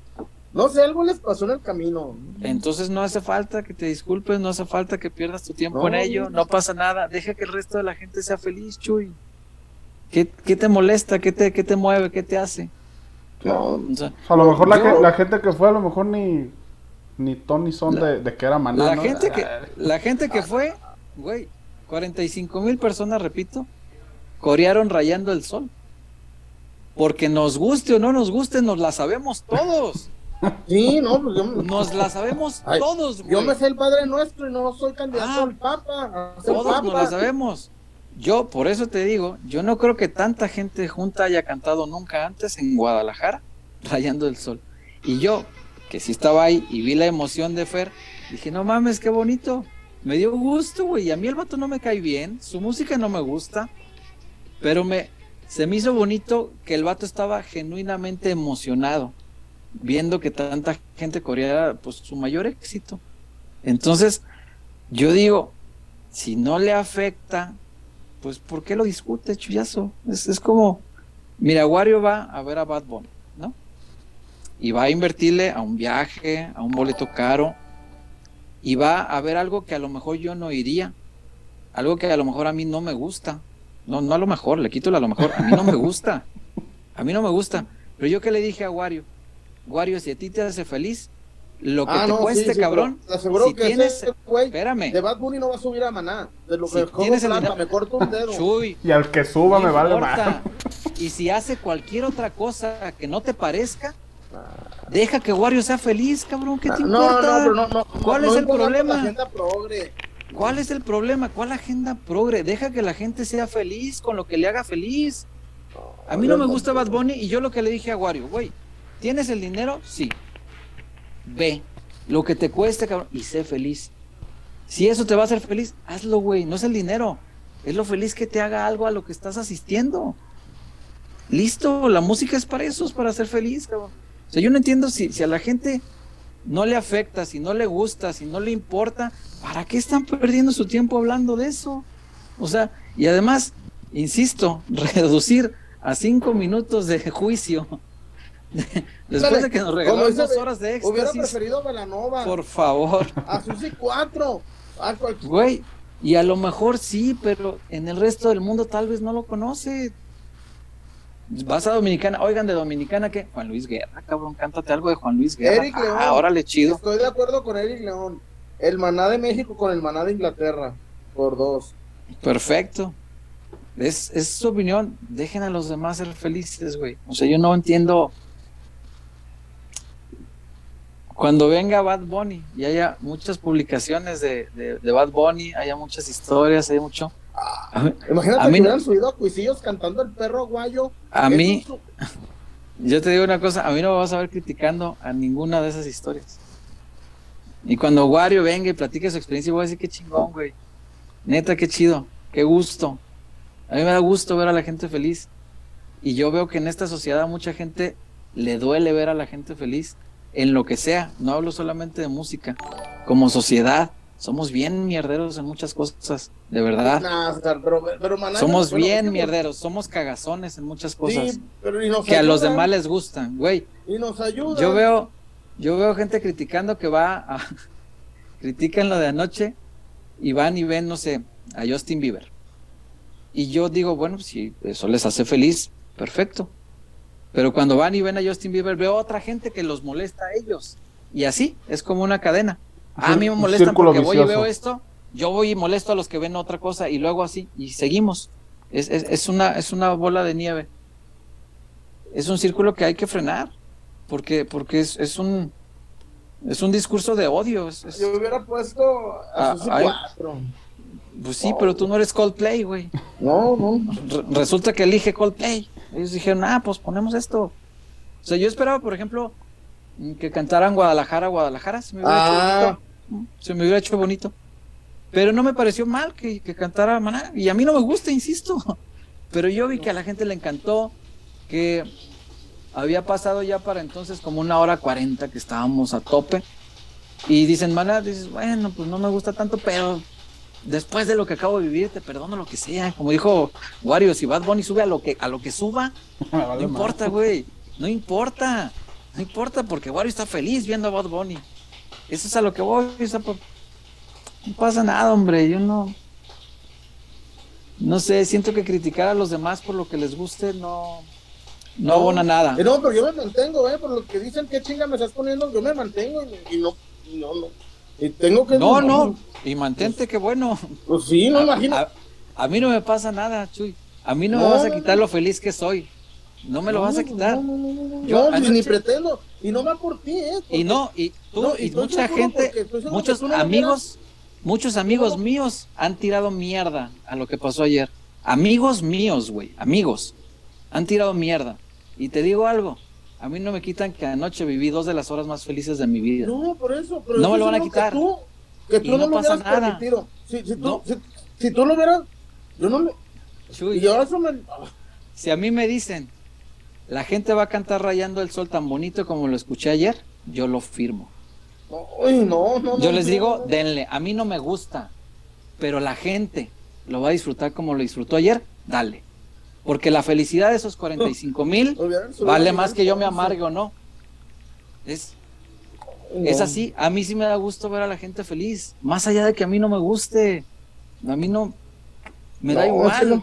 Speaker 1: No sé, algo les pasó en el camino.
Speaker 2: Entonces no hace falta que te disculpes, no hace falta que pierdas tu tiempo
Speaker 1: No,
Speaker 2: en ello,
Speaker 1: no.
Speaker 2: no pasa nada. Deja que el resto de la gente sea feliz, Chuy. ¿Qué, qué te molesta? ¿Qué te, ¿Qué te mueve? ¿Qué te hace?
Speaker 1: No,
Speaker 2: O sea,
Speaker 3: a lo mejor la, que- la gente que fue, a lo mejor ni, ni ton ni son
Speaker 2: La-
Speaker 3: de, de que era Maná.
Speaker 2: la,
Speaker 3: ¿no?
Speaker 2: gente que, la gente que fue, güey, 45 mil personas, repito, corearon rayando el sol. Porque nos guste o no nos guste, nos la sabemos todos.
Speaker 1: sí, no, pues yo,
Speaker 2: Nos la sabemos
Speaker 1: Ay,
Speaker 2: todos, güey.
Speaker 1: yo me sé el Padre Nuestro y no soy candidato
Speaker 2: Ah.
Speaker 1: al Papa.
Speaker 2: Todos nos la sabemos. Yo, por eso te digo, yo no creo que tanta gente junta haya cantado nunca antes en Guadalajara, rayando el sol. Y yo, que sí estaba ahí y vi la emoción de Fer, dije, no mames, qué bonito. Me dio gusto, güey. Y a mí el vato no me cae bien, su música no me gusta, pero me, se me hizo bonito que el vato estaba genuinamente emocionado, viendo que tanta gente coreara pues, su mayor éxito. Entonces, yo digo, si no le afecta, pues ¿por qué lo discute, chullazo? Es, es como, mira, Wario va a ver a Bad Bunny, ¿no? Y va a invertirle a un viaje, a un boleto caro, y va a ver algo que a lo mejor yo no iría, algo que a lo mejor a mí no me gusta. No, no a lo mejor, le quito el a lo mejor, a mí no me gusta. A mí no me gusta. Pero yo que le dije a Wario, Wario, si a ti te hace feliz, lo que
Speaker 1: Ah,
Speaker 2: te
Speaker 1: no,
Speaker 2: cueste,
Speaker 1: sí,
Speaker 2: cabrón,
Speaker 1: Te aseguro
Speaker 2: si
Speaker 1: que
Speaker 2: tienes-
Speaker 1: ese güey
Speaker 2: espérame,
Speaker 1: de Bad Bunny no va a subir a Maná. De lo
Speaker 2: Si
Speaker 1: que cojo
Speaker 2: tienes el
Speaker 1: me corto un dedo.
Speaker 2: Chuy,
Speaker 3: Y al que suba me vale más.
Speaker 2: Y si hace cualquier otra cosa que no te parezca, deja que Wario sea feliz, cabrón. ¿Qué te
Speaker 1: Ah, no,
Speaker 2: importa?
Speaker 1: no, pero no, no.
Speaker 2: ¿Cuál
Speaker 1: no
Speaker 2: es el problema?
Speaker 1: La agenda progre.
Speaker 2: ¿Cuál es el problema? ¿Cuál agenda progre? Deja que la gente sea feliz con lo que le haga feliz. A mí no me gusta Bad Bunny y yo lo que le dije a Wario, güey, ¿tienes el dinero? Sí. Ve, lo que te cueste, cabrón, y sé feliz. Si eso te va a hacer feliz, hazlo, güey. No es el dinero. Es lo feliz que te haga algo a lo que estás asistiendo. Listo, la música es para eso, es para ser feliz, cabrón. O sea, yo no entiendo si, si a la gente no le afecta, si no le gusta, si no le importa, ¿para qué están perdiendo su tiempo hablando de eso? O sea, y además, insisto, reducir a cinco minutos de juicio después
Speaker 1: Dale,
Speaker 2: de que nos
Speaker 1: dice,
Speaker 2: dos horas de
Speaker 1: Hubiera
Speaker 2: éxtasis.
Speaker 1: preferido Velanova.
Speaker 2: Por favor,
Speaker 1: A Susi 4. A cual-
Speaker 2: güey. Y a lo mejor sí, pero en el resto del mundo tal vez no lo conoce. Vas a Dominicana, oigan, de Dominicana, ¿qué? Juan Luis Guerra, cabrón, cántate algo de Juan Luis Guerra.
Speaker 1: Eric León.
Speaker 2: Ah, órale, chido.
Speaker 1: Estoy de acuerdo con Eric León. El maná de México con el maná de Inglaterra. Por dos.
Speaker 2: Perfecto. Es, es su opinión. Dejen a los demás ser felices, güey. O sea, yo no entiendo. Cuando venga Bad Bunny y haya muchas publicaciones de, de, de Bad Bunny, haya muchas historias, hay mucho.
Speaker 1: Imagínate
Speaker 2: A mí
Speaker 1: que
Speaker 2: no-
Speaker 1: hubieran subido a Cuisillos cantando el perro guayo.
Speaker 2: a mí
Speaker 1: su-
Speaker 2: yo te digo una cosa, a mí no me vas a ver criticando a ninguna de esas historias. Y cuando Wario venga y platique su experiencia, voy a decir qué chingón, güey. Neta, qué chido, qué gusto. A mí me da gusto ver a la gente feliz. Y yo veo que en esta sociedad a mucha gente le duele ver a la gente feliz en lo que sea. No hablo solamente de música. Como sociedad, somos bien mierderos en muchas cosas, de verdad.
Speaker 1: Nah, César, pero, pero maná.
Speaker 2: Somos
Speaker 1: bueno,
Speaker 2: bien mierderos, somos cagazones en muchas cosas
Speaker 1: Sí, pero y nos
Speaker 2: que a los demás les gustan, güey.
Speaker 1: Y nos ayuda.
Speaker 2: Yo veo, Yo veo gente criticando que va a. critican lo de anoche y van y ven, no sé, a Justin Bieber. Y yo digo, bueno, si eso les hace feliz, perfecto. Pero cuando van y ven a Justin Bieber, veo otra gente que los molesta a ellos. Y así, es como una cadena. A mí me molestan porque voy y veo esto, yo voy y molesto a los que ven otra cosa y luego así, y seguimos. Es, es, es, una, es una bola de nieve. Es un círculo que hay que frenar, porque, porque es, es un es un discurso de odio.
Speaker 1: Yo hubiera puesto a,
Speaker 2: ah, Pues sí, pero tú no eres Coldplay, güey.
Speaker 1: No, no.
Speaker 2: resulta que elige Coldplay. Ellos dijeron, ah, pues ponemos esto. O sea, yo esperaba, por ejemplo, que cantaran Guadalajara, Guadalajara. Se me hubiera, hecho, ah. Se me hubiera hecho bonito. Pero no me pareció mal que, que cantara Maná. Y a mí no me gusta, insisto. Pero yo vi que a la gente le encantó, que había pasado ya para entonces como una hora cuarenta que estábamos a tope. Y dicen, Maná, dices, bueno, pues no me gusta tanto, pero después de lo que acabo de vivir, te perdono lo que sea. Como dijo Wario, si Bad Bunny sube a lo que, a lo que suba, no importa, güey. No importa. No importa, porque Wario está feliz viendo a Bad Bunny. Eso es a lo que voy. No pasa nada, hombre. Yo no. No sé, siento que criticar a los demás por lo que les guste no. No, abona nada.
Speaker 1: Eh, no, pero yo me mantengo, ¿eh? Por lo que dicen, ¿qué chinga me estás poniendo? Yo me mantengo y, no, no, no. Y tengo que.
Speaker 2: No, no. Y mantente, qué bueno.
Speaker 1: Pues sí, no imagino.
Speaker 2: A, mí no me pasa nada, Chuy. A mí no, me vas a quitar lo feliz que soy. No me lo vas a quitar.
Speaker 1: Yo ni pretendo. Y no va por ti, ¿eh?
Speaker 2: y no, y tú y mucha gente, muchos amigos, muchos amigos míos han tirado mierda a lo que pasó ayer. Amigos míos, güey, amigos. Han tirado mierda. Y te digo algo, a mí no me quitan que anoche viví dos de las horas más felices de mi vida.
Speaker 1: No, por eso.
Speaker 2: Pero no me lo van a quitar.
Speaker 1: Que tú, no, pasa nada. Si, tú, si, tú lo vieras, yo no me... y ahora eso me...
Speaker 2: Si a mí me dicen, la gente va a cantar rayando el sol tan bonito como lo escuché ayer, yo lo firmo.
Speaker 1: no, no,
Speaker 2: yo les digo, denle, a mí no me gusta, pero la gente lo va a disfrutar como lo disfrutó ayer, dale. Porque la felicidad de esos 45 mil vale más que yo me amargue o no. Es, es así. A mí sí me da gusto ver a la gente feliz. Más allá de que a mí no me guste. A mí no. Me da igual.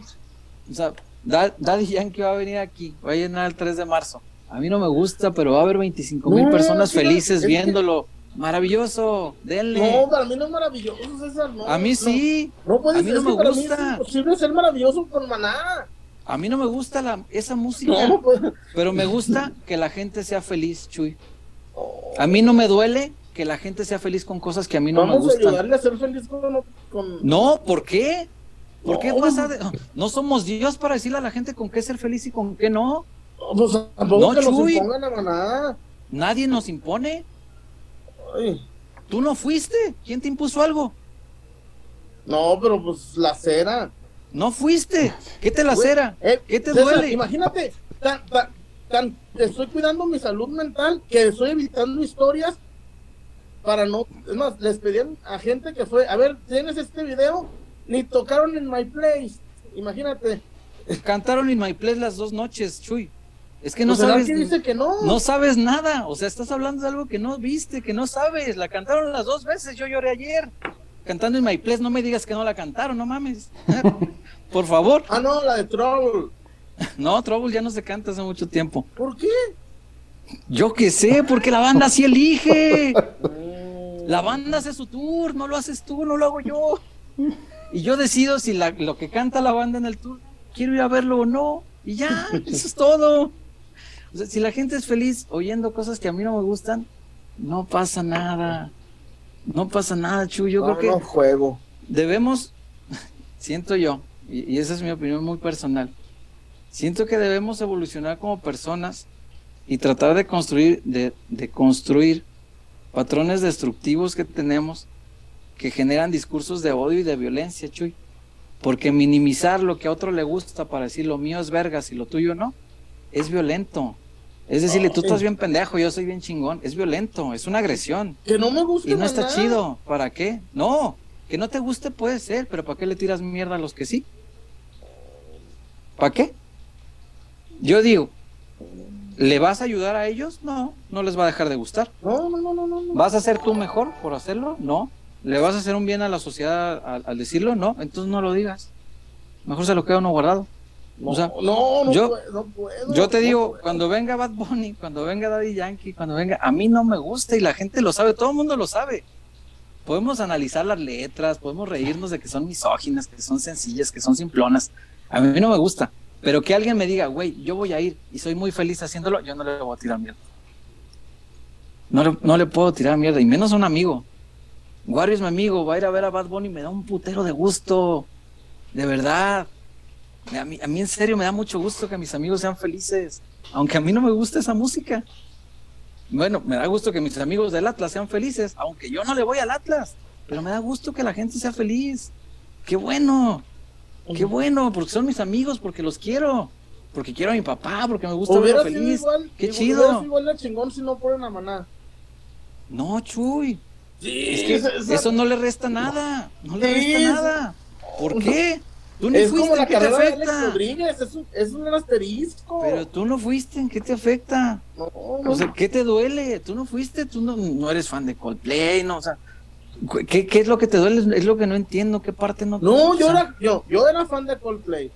Speaker 2: O sea, Daddy Yankee va a venir aquí. Va a llenar el 3 de marzo. A mí no me gusta, pero va a haber 25 mil personas felices viéndolo. Maravilloso, denle.
Speaker 1: No, para mí no es maravilloso, César.
Speaker 2: a mí sí.
Speaker 1: No, puede a mí no me gusta. es imposible ser maravilloso con maná.
Speaker 2: A mí no me gusta la, esa música, pues. pero me gusta que la gente sea feliz, Chuy. A mí no me duele que la gente sea feliz con cosas que a mí no me gustan.
Speaker 1: Vamos a ayudarle a ser feliz con,
Speaker 2: No, ¿por qué? ¿Por qué pasa No somos Dios para decirle a la gente con qué ser feliz y con qué no.
Speaker 1: No, pues, Chuy.
Speaker 2: Nadie nos impone. Tú no fuiste. ¿Quién te impuso algo?
Speaker 1: No, pero pues la cera.
Speaker 2: No fuiste. ¿Qué te lacera? Eh, ¿Qué te duele?
Speaker 1: Imagínate, tan, estoy cuidando mi salud mental que estoy evitando historias para no. Es más, les pedían a gente que fue, a ver, ¿tienes este video? Ni tocaron en My Place. Imagínate.
Speaker 2: Cantaron en My Place las dos noches, Chuy. Es que no pues sabes.
Speaker 1: Dice que no.
Speaker 2: no sabes nada. O sea, estás hablando de algo que no viste, que no sabes. La cantaron las dos veces. Yo lloré ayer cantando en My Place, no me digas que no la cantaron, no mames. Por favor.
Speaker 1: Ah, no, la de Trouble.
Speaker 2: No, Trouble ya no se canta hace mucho tiempo.
Speaker 1: ¿Por qué?
Speaker 2: Yo qué sé, porque la banda sí elige. La banda hace su tour, no lo haces tú, no lo hago yo. Y yo decido si lo que canta la banda en el tour, quiero ir a verlo o no. Y ya, eso es todo. O sea, si la gente es feliz oyendo cosas que a mí no me gustan, no pasa nada. No pasa nada, Chu. Yo creo que
Speaker 1: juego.
Speaker 2: debemos, siento yo, y, esa es mi opinión muy personal, siento que debemos evolucionar como personas y tratar de construir, de, de construir patrones destructivos que tenemos que generan discursos de odio y de violencia, Chuy. Porque minimizar lo que a otro le gusta para decir lo mío es vergas y lo tuyo no, es violento. Es decirle, tú estás bien pendejo, yo soy bien chingón. Es violento, es una agresión.
Speaker 1: Que no me gusta.
Speaker 2: Y no está chido. ¿Para qué? No, que no te guste puede ser, pero ¿para qué le tiras mierda a los que sí? ¿Para qué? Yo digo, ¿Le vas a ayudar a ellos? No, no les va a dejar de gustar.
Speaker 1: No, no, no, no, no.
Speaker 2: ¿Vas a ser tú mejor por hacerlo? No. ¿Le vas a hacer un bien a la sociedad al, al decirlo? No. Entonces no lo digas. Mejor se lo queda uno guardado.
Speaker 1: No,
Speaker 2: o sea,
Speaker 1: no, no,
Speaker 2: yo-
Speaker 1: puedo, no puedo,
Speaker 2: Yo te digo,
Speaker 1: puedo.
Speaker 2: cuando venga Bad Bunny, cuando venga Daddy Yankee, cuando venga, a mí no me gusta y la gente lo sabe, todo el mundo lo sabe. Podemos analizar las letras, podemos reírnos de que son misóginas, que son sencillas, que son simplonas. A mí no me gusta. Pero que alguien me diga, güey, yo voy a ir y soy muy feliz haciéndolo, yo no le voy a tirar mierda. No le, no le puedo tirar mierda, y menos a un amigo. Wario es mi amigo, va a ir a ver a Bad Bunny, me da un putero de gusto. De verdad. A mí, a mí en serio me da mucho gusto que mis amigos sean felices, aunque a mí no me gusta esa música. Bueno, me da gusto que mis amigos del Atlas sean felices, aunque yo no le voy al Atlas, pero me da gusto que la gente sea feliz. Qué bueno, qué bueno, porque son mis amigos, porque los quiero, porque quiero a mi papá, porque me gusta verlo feliz.
Speaker 1: igual,
Speaker 2: Qué chido.
Speaker 1: sido igual de chingón si no fueran a Maná.
Speaker 2: No, Chuy,
Speaker 1: Sí,
Speaker 2: es que
Speaker 1: esa- esa-
Speaker 2: eso no le resta nada, no le
Speaker 1: Sí,
Speaker 2: resta
Speaker 1: es-
Speaker 2: nada. ¿Por qué? Tú ni
Speaker 1: es
Speaker 2: fuiste,
Speaker 1: como la
Speaker 2: ¿en qué te
Speaker 1: de Alex? Rodríguez, es un, es un asterisco.
Speaker 2: Pero tú no fuiste, ¿en qué te afecta?
Speaker 1: no, no,
Speaker 2: O sea, ¿qué te duele? Tú no fuiste, tú no, no eres fan de Coldplay, no, o sea, ¿qué, qué es lo que te duele? Es lo que no entiendo, ¿qué parte no?
Speaker 1: No,
Speaker 2: o
Speaker 1: yo era, yo, yo era fan de Coldplay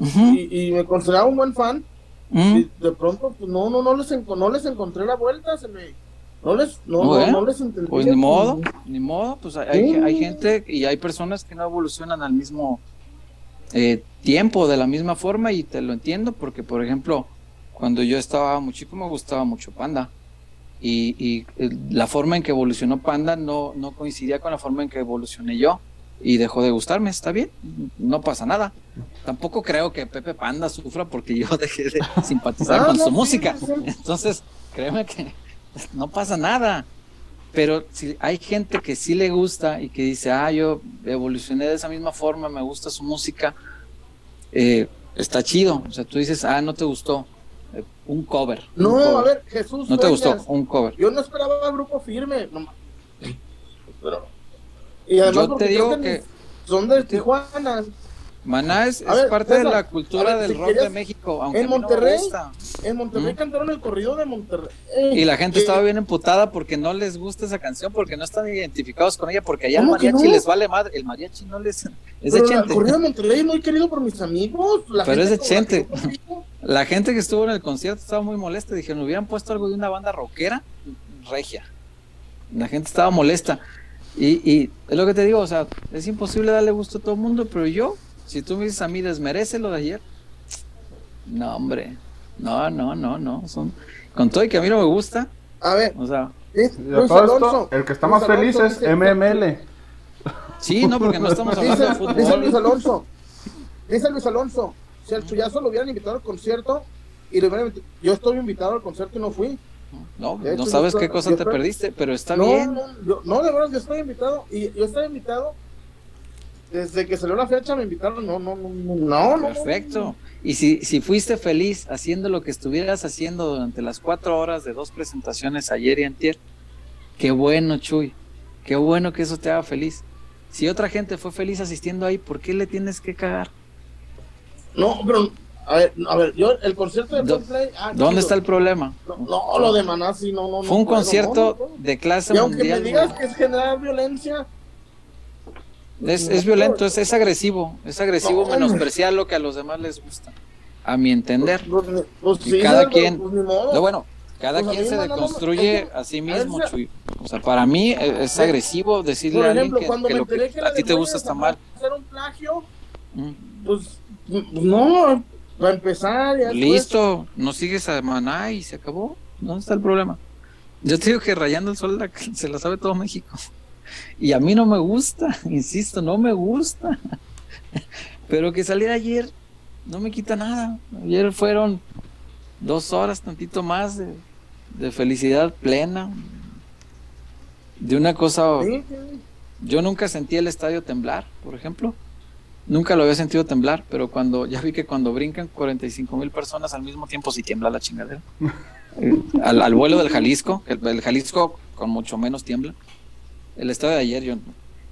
Speaker 1: y, y me consideraba un buen fan. Y de pronto, pues no, no, no les, no les encontré la vuelta, se me, no les, no, no,
Speaker 2: Bueno,
Speaker 1: no les entendí.
Speaker 2: Pues ni modo, ni modo, pues hay, hay-
Speaker 1: Sí.
Speaker 2: hay gente y hay personas que no evolucionan al mismo eh, tiempo, de la misma forma, y te lo entiendo, porque por ejemplo, cuando yo estaba muy chico me gustaba mucho Panda. Y, y, eh, la forma en que evolucionó Panda no, no coincidía con la forma en que evolucioné yo. Y dejó de gustarme, está bien, no pasa nada. Tampoco creo que Pepe Panda sufra porque yo dejé de simpatizar
Speaker 1: Ah,
Speaker 2: con
Speaker 1: no,
Speaker 2: su
Speaker 1: sí,
Speaker 2: música.
Speaker 1: sí.
Speaker 2: Entonces, créeme que no pasa nada. Pero si hay gente que sí le gusta y que dice, ah, yo evolucioné de esa misma forma, me gusta su música, eh, está chido. O sea, tú dices, ah, no te gustó. eh, un cover. un
Speaker 1: No,
Speaker 2: cover.
Speaker 1: a ver, Jesús.
Speaker 2: No te gustó, un cover.
Speaker 1: Yo no esperaba grupo firme. No, pero, y además
Speaker 2: Yo te digo
Speaker 1: creo
Speaker 2: que
Speaker 1: son de Tijuana.
Speaker 2: Maná es, es
Speaker 1: ver,
Speaker 2: parte de la cultura
Speaker 1: ver,
Speaker 2: del
Speaker 1: si
Speaker 2: rock de México, aunque
Speaker 1: en
Speaker 2: no
Speaker 1: Monterrey. En Monterrey
Speaker 2: Mm.
Speaker 1: cantaron el corrido de Monterrey.
Speaker 2: Y la gente
Speaker 1: Que-
Speaker 2: estaba bien emputada porque no les gusta esa canción, porque no están identificados con ella, porque allá el
Speaker 1: ¿Cómo que
Speaker 2: mariachi
Speaker 1: no?
Speaker 2: les vale madre. El mariachi no les. Es de
Speaker 1: el corrido de Monterrey es muy querido por mis amigos. la
Speaker 2: Pero es de
Speaker 1: la
Speaker 2: Chente.
Speaker 1: convivo.
Speaker 2: La gente que estuvo en el concierto estaba muy molesta. Dijeron, hubieran puesto algo de una banda rockera regia. La gente estaba molesta. Y, y es lo que te digo, o sea, es imposible darle gusto a todo el mundo, pero yo, si tú me dices a mí, desmerece lo de ayer. No, hombre. No, no, no, no. Son... Con todo y que a mí no me gusta,
Speaker 1: A ver,
Speaker 2: o sea,
Speaker 1: Luis
Speaker 3: esto, el que está
Speaker 1: Luis
Speaker 3: más feliz
Speaker 1: Alonso
Speaker 3: es
Speaker 1: dice-
Speaker 3: MML.
Speaker 2: sí, no, porque no estamos hablando de
Speaker 1: Dice, dice Luis. Alonso. Dice Luis Alonso. Si al Chuyazo lo hubieran invitado al concierto y le hubieran invitado- yo estoy invitado al concierto y no fui.
Speaker 2: No, no sabes
Speaker 1: yo
Speaker 2: qué cosa te
Speaker 1: creo-
Speaker 2: perdiste, pero está
Speaker 1: no,
Speaker 2: bien.
Speaker 1: No, yo- no, de verdad, yo estoy invitado y yo estaba invitado. Desde que salió la fecha me invitaron. No, no, no, no, no. no,
Speaker 2: Perfecto. Y si, si fuiste feliz haciendo lo que estuvieras haciendo durante las cuatro horas de dos presentaciones ayer y antier, qué bueno, Chuy. Qué bueno que eso te haga feliz. Si otra gente fue feliz asistiendo ahí, ¿por qué le tienes que cagar?
Speaker 1: No, pero, a ver, a ver, yo, el concierto de Coldplay. ah,
Speaker 2: ¿Dónde
Speaker 1: chido.
Speaker 2: está el problema?
Speaker 1: No, no, lo de Maná sí, no, no.
Speaker 2: Fue
Speaker 1: no
Speaker 2: un
Speaker 1: puedo,
Speaker 2: concierto
Speaker 1: no, no
Speaker 2: de clase
Speaker 1: Y aunque
Speaker 2: mundial.
Speaker 1: me digas que es generar violencia,
Speaker 2: Es, es violento, es, es agresivo. Es agresivo
Speaker 1: No,
Speaker 2: menospreciar lo que a los demás les gusta. A mi entender.
Speaker 1: pues, pues,
Speaker 2: Y
Speaker 1: sí,
Speaker 2: cada quien-
Speaker 1: pues.
Speaker 2: No, bueno, cada
Speaker 1: Pues
Speaker 2: quien se deconstruye a sí mismo, Chuy. O sea, para mí eh, es agresivo decirle a alguien que, lo a ti te gusta está mal.
Speaker 1: Era un plagio,
Speaker 2: Mm.
Speaker 1: pues, pues, no, para empezar. ya
Speaker 2: Listo, no sigues a Maná y se acabó. ¿Dónde está el problema? Yo te digo que Rayando el Sol la- se la sabe todo México. Y a mí no me gusta, insisto, no me gusta. Pero que saliera ayer no me quita nada. Ayer fueron dos horas, tantito más de, de felicidad plena. De una cosa
Speaker 1: Sí, sí.
Speaker 2: Yo nunca sentí el estadio temblar, por ejemplo. Nunca lo había sentido temblar, pero cuando ya vi que cuando brincan 45 mil personas al mismo tiempo sí tiembla la chingadera. Eh, al, al vuelo del Jalisco, el, el Jalisco con mucho menos tiembla. El estadio de ayer yo,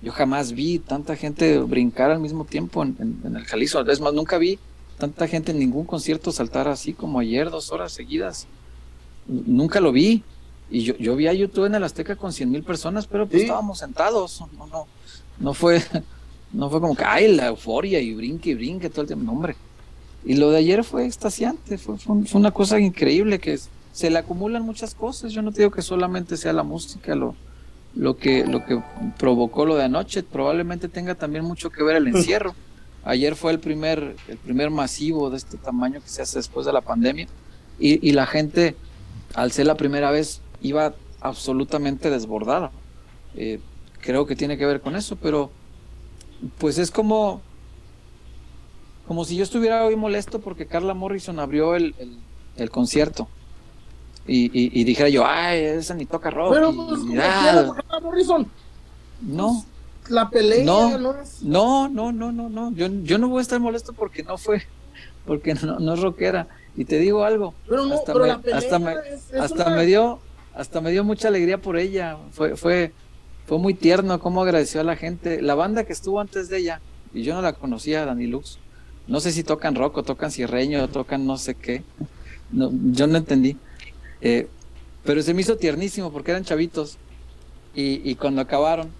Speaker 2: yo jamás vi tanta gente brincar al mismo tiempo en, en- en el Jalisco. Es más, nunca vi tanta gente en ningún concierto saltar así como ayer, dos horas seguidas. nunca lo vi. Y yo, yo vi a YouTube en el Azteca con 100 mil personas, pero pues
Speaker 1: Sí.
Speaker 2: estábamos sentados. No, no, no fue, no fue como que, ay, la euforia y brinque y brinque todo el tiempo. No, hombre. Y lo de ayer fue extasiante, fue, fue, un- fue una cosa increíble que es- se le acumulan muchas cosas. Yo no te digo que solamente sea la música lo, lo, que, lo que provocó lo de anoche, probablemente tenga también mucho que ver el encierro. Ayer fue el primer, el primer masivo de este tamaño que se hace después de la pandemia y, y la gente, al ser la primera vez, iba absolutamente desbordada. Eh, creo que tiene que ver con eso, pero pues es como, como si yo estuviera hoy molesto porque Carla Morrison abrió el, el- el concierto. Y, y- y dijera yo, ay, esa ni toca rock.
Speaker 1: Pero pues,
Speaker 2: y nada".
Speaker 1: Carla Morrison,
Speaker 2: no,
Speaker 1: la pelea
Speaker 2: No.
Speaker 1: no, es.
Speaker 2: no, no, no, no, no. Yo, yo no voy a estar molesto porque no fue, porque no, no es rockera. Y te digo algo,
Speaker 1: Pero no,
Speaker 2: hasta
Speaker 1: pero
Speaker 2: me-
Speaker 1: la pelea
Speaker 2: hasta me-
Speaker 1: es, es
Speaker 2: hasta
Speaker 1: una-
Speaker 2: me dio hasta me dio mucha alegría por ella fue fue fue muy tierno cómo agradeció a la gente la banda que estuvo antes de ella y yo no la conocía Dani Lux no sé si tocan rock o tocan cierreño o tocan no sé qué no, yo no entendí Eh, pero se me hizo tiernísimo porque eran chavitos y, y cuando acabaron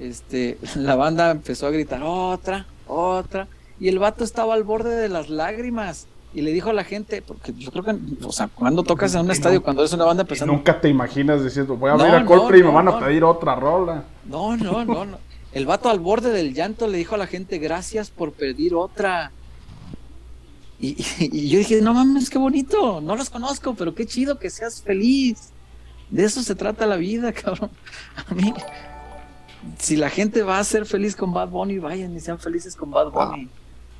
Speaker 2: este la banda empezó a gritar otra otra y el vato estaba al borde de las lágrimas y le dijo a la gente, porque yo creo que, o sea, cuando tocas en un estadio, cuando eres una banda empezando,
Speaker 3: nunca te imaginas diciendo, voy a
Speaker 2: No,
Speaker 3: ver a
Speaker 2: no,
Speaker 3: Coldplay y me van a pedir otra rola.
Speaker 2: no, no, no, no. El vato al borde del llanto le dijo a la gente, gracias por pedir otra. Y, yo dije, no mames, qué bonito, no los conozco, pero qué chido que seas feliz. De eso se trata la vida, cabrón. A mí, si la gente va a ser feliz con Bad Bunny, vayan y sean felices con Bad Bunny.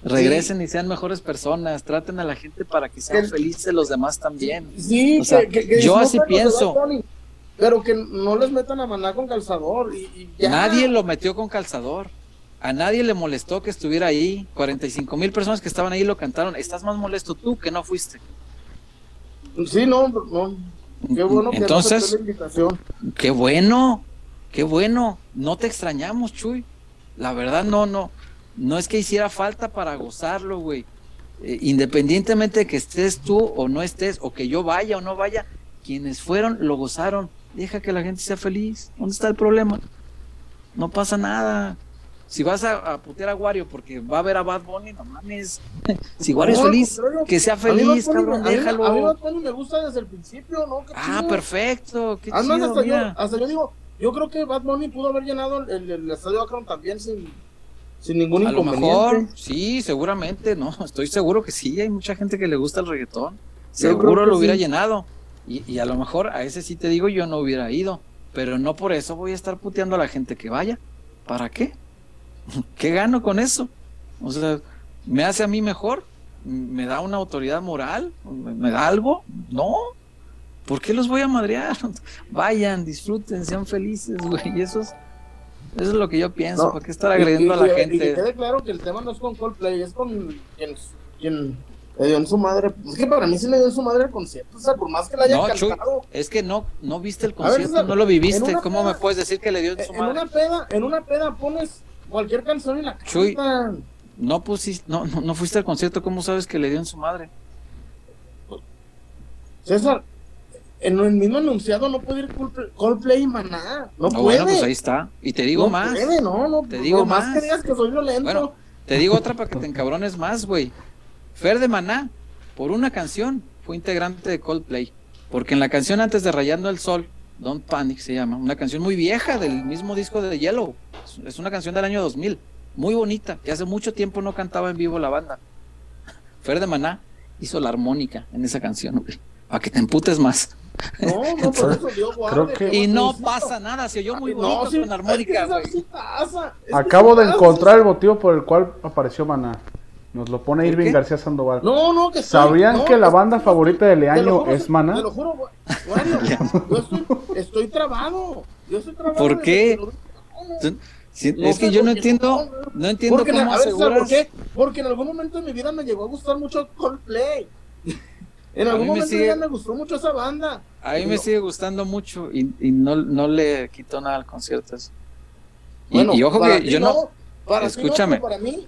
Speaker 2: Regresen y sean mejores personas, traten a la gente para que sean felices los demás también.
Speaker 1: Sí,
Speaker 2: O sea,
Speaker 1: que, que- que
Speaker 2: yo así pienso.
Speaker 1: Bunny, pero que no les metan a maná con calzador. Y, y ya.
Speaker 2: Nadie lo metió con calzador. A nadie le molestó que estuviera ahí. 45 mil personas que estaban ahí lo cantaron. Estás más molesto tú que no fuiste.
Speaker 1: Sí, no, no. Qué bueno que no
Speaker 2: Entonces,
Speaker 1: la invitación.
Speaker 2: qué bueno, qué bueno. No te extrañamos, Chuy. La verdad, no, no. No es que hiciera falta para gozarlo, güey. Eh, independientemente de que estés tú o no estés, o que yo vaya o no vaya, quienes fueron lo gozaron. Deja que la gente sea feliz. ¿Dónde está el problema? No pasa nada. Si vas a, a putear a Wario porque va a ver a Bad Bunny, no mames. Si Wario
Speaker 1: No,
Speaker 2: es feliz, que sea
Speaker 1: A
Speaker 2: feliz,
Speaker 1: Bunny
Speaker 2: cabrón,
Speaker 1: me- a
Speaker 2: déjalo.
Speaker 1: A mí Bad Bunny me gusta desde el principio, ¿no? Qué
Speaker 2: Ah, perfecto, qué
Speaker 1: Además,
Speaker 2: chido,
Speaker 1: hasta, yo, hasta yo digo, yo creo que Bad Bunny pudo haber llenado el, el estadio Akron también sin, sin ningún
Speaker 2: A lo mejor, sí, seguramente, no, estoy seguro que sí, hay mucha gente que le gusta el reggaetón. Seguro lo hubiera
Speaker 1: sí.
Speaker 2: llenado. Y, y a lo mejor a ese sí te digo, yo no hubiera ido. Pero no por eso voy a estar puteando a la gente que vaya. ¿Para qué? ¿Qué gano con eso? O sea, ¿me hace a mí mejor? ¿Me da una autoridad moral? ¿Me, da algo? No. ¿Por qué los voy a madrear? Vayan, disfruten, sean felices, güey. Eso es, eso es lo que yo pienso.
Speaker 1: No,
Speaker 2: ¿Para qué estar agrediendo
Speaker 1: y-
Speaker 2: a la
Speaker 1: y- Y que
Speaker 2: gente?
Speaker 1: quede claro que el tema no es con Coldplay, es con quien, quien le dio en su madre. Es que para mí sí le dio en su madre el concierto. O sea, por más que le haya
Speaker 2: No, Chuy, es que no, no viste el
Speaker 1: ver,
Speaker 2: concierto, no lo viviste. ¿Cómo
Speaker 1: peda-
Speaker 2: me puedes decir que le dio en su
Speaker 1: En
Speaker 2: madre?
Speaker 1: una peda, en una peda pones cualquier canción y la
Speaker 2: Chuy.
Speaker 1: cantan.
Speaker 2: No pusiste, no, no, no fuiste al concierto, ¿cómo sabes que le dio en su madre?
Speaker 1: César, en el mismo enunciado no puede ir Coldplay- y Maná. No
Speaker 2: Ah,
Speaker 1: puede.
Speaker 2: bueno, pues ahí está. Y te digo
Speaker 1: no
Speaker 2: más,
Speaker 1: Puede, no, no,
Speaker 2: Te digo
Speaker 1: más.
Speaker 2: más.
Speaker 1: que digas que soy violento.
Speaker 2: Bueno, te digo otra para que te encabrones más, güey. Fer de Maná, por una canción, fue integrante de Coldplay. Porque en la canción antes de Rayando el Sol, Don't Panic se llama, una canción muy vieja del mismo disco de Yellow. Es- una canción del año 2000, muy bonita, que hace mucho tiempo no cantaba en vivo la banda. Fer de Maná hizo la armónica en esa canción, güey. Para que te emputes más.
Speaker 1: no, no, por eso Dios guarde.
Speaker 3: Creo que-
Speaker 2: Y no pasa nada, se oyó muy bonito
Speaker 1: sí,
Speaker 2: con armónica,
Speaker 1: es que
Speaker 2: güey.
Speaker 1: sí pasa, es que
Speaker 3: Acabo de
Speaker 1: pasa.
Speaker 3: encontrar el motivo por el cual apareció Maná. Nos lo pone
Speaker 2: ¿Por
Speaker 3: Irving
Speaker 2: qué?
Speaker 3: García Sandoval.
Speaker 1: No, no, que
Speaker 3: ¿Sabían
Speaker 1: no,
Speaker 3: que la banda favorita de Leaño
Speaker 1: juro,
Speaker 3: es Maná?
Speaker 1: Te lo juro, Wario, yo estoy, estoy trabado. Yo estoy trabado.
Speaker 2: ¿Por qué?
Speaker 1: que lo-
Speaker 2: Sí,
Speaker 1: No
Speaker 2: es que yo no entiendo,
Speaker 1: no,
Speaker 2: entiendo
Speaker 1: Porque,
Speaker 2: cómo
Speaker 1: a ver, ¿sabes
Speaker 2: aseguras.
Speaker 1: por qué? Porque en algún momento de mi vida me llegó a gustar mucho Coldplay. En algún momento
Speaker 2: sigue-
Speaker 1: ya me gustó mucho esa banda.
Speaker 2: A mí me
Speaker 1: No.
Speaker 2: sigue gustando mucho y, y no, no le quitó nada al concierto. Y,
Speaker 1: Bueno,
Speaker 2: y ojo que yo no.
Speaker 1: para ti no,
Speaker 2: Escúchame.
Speaker 1: para mí,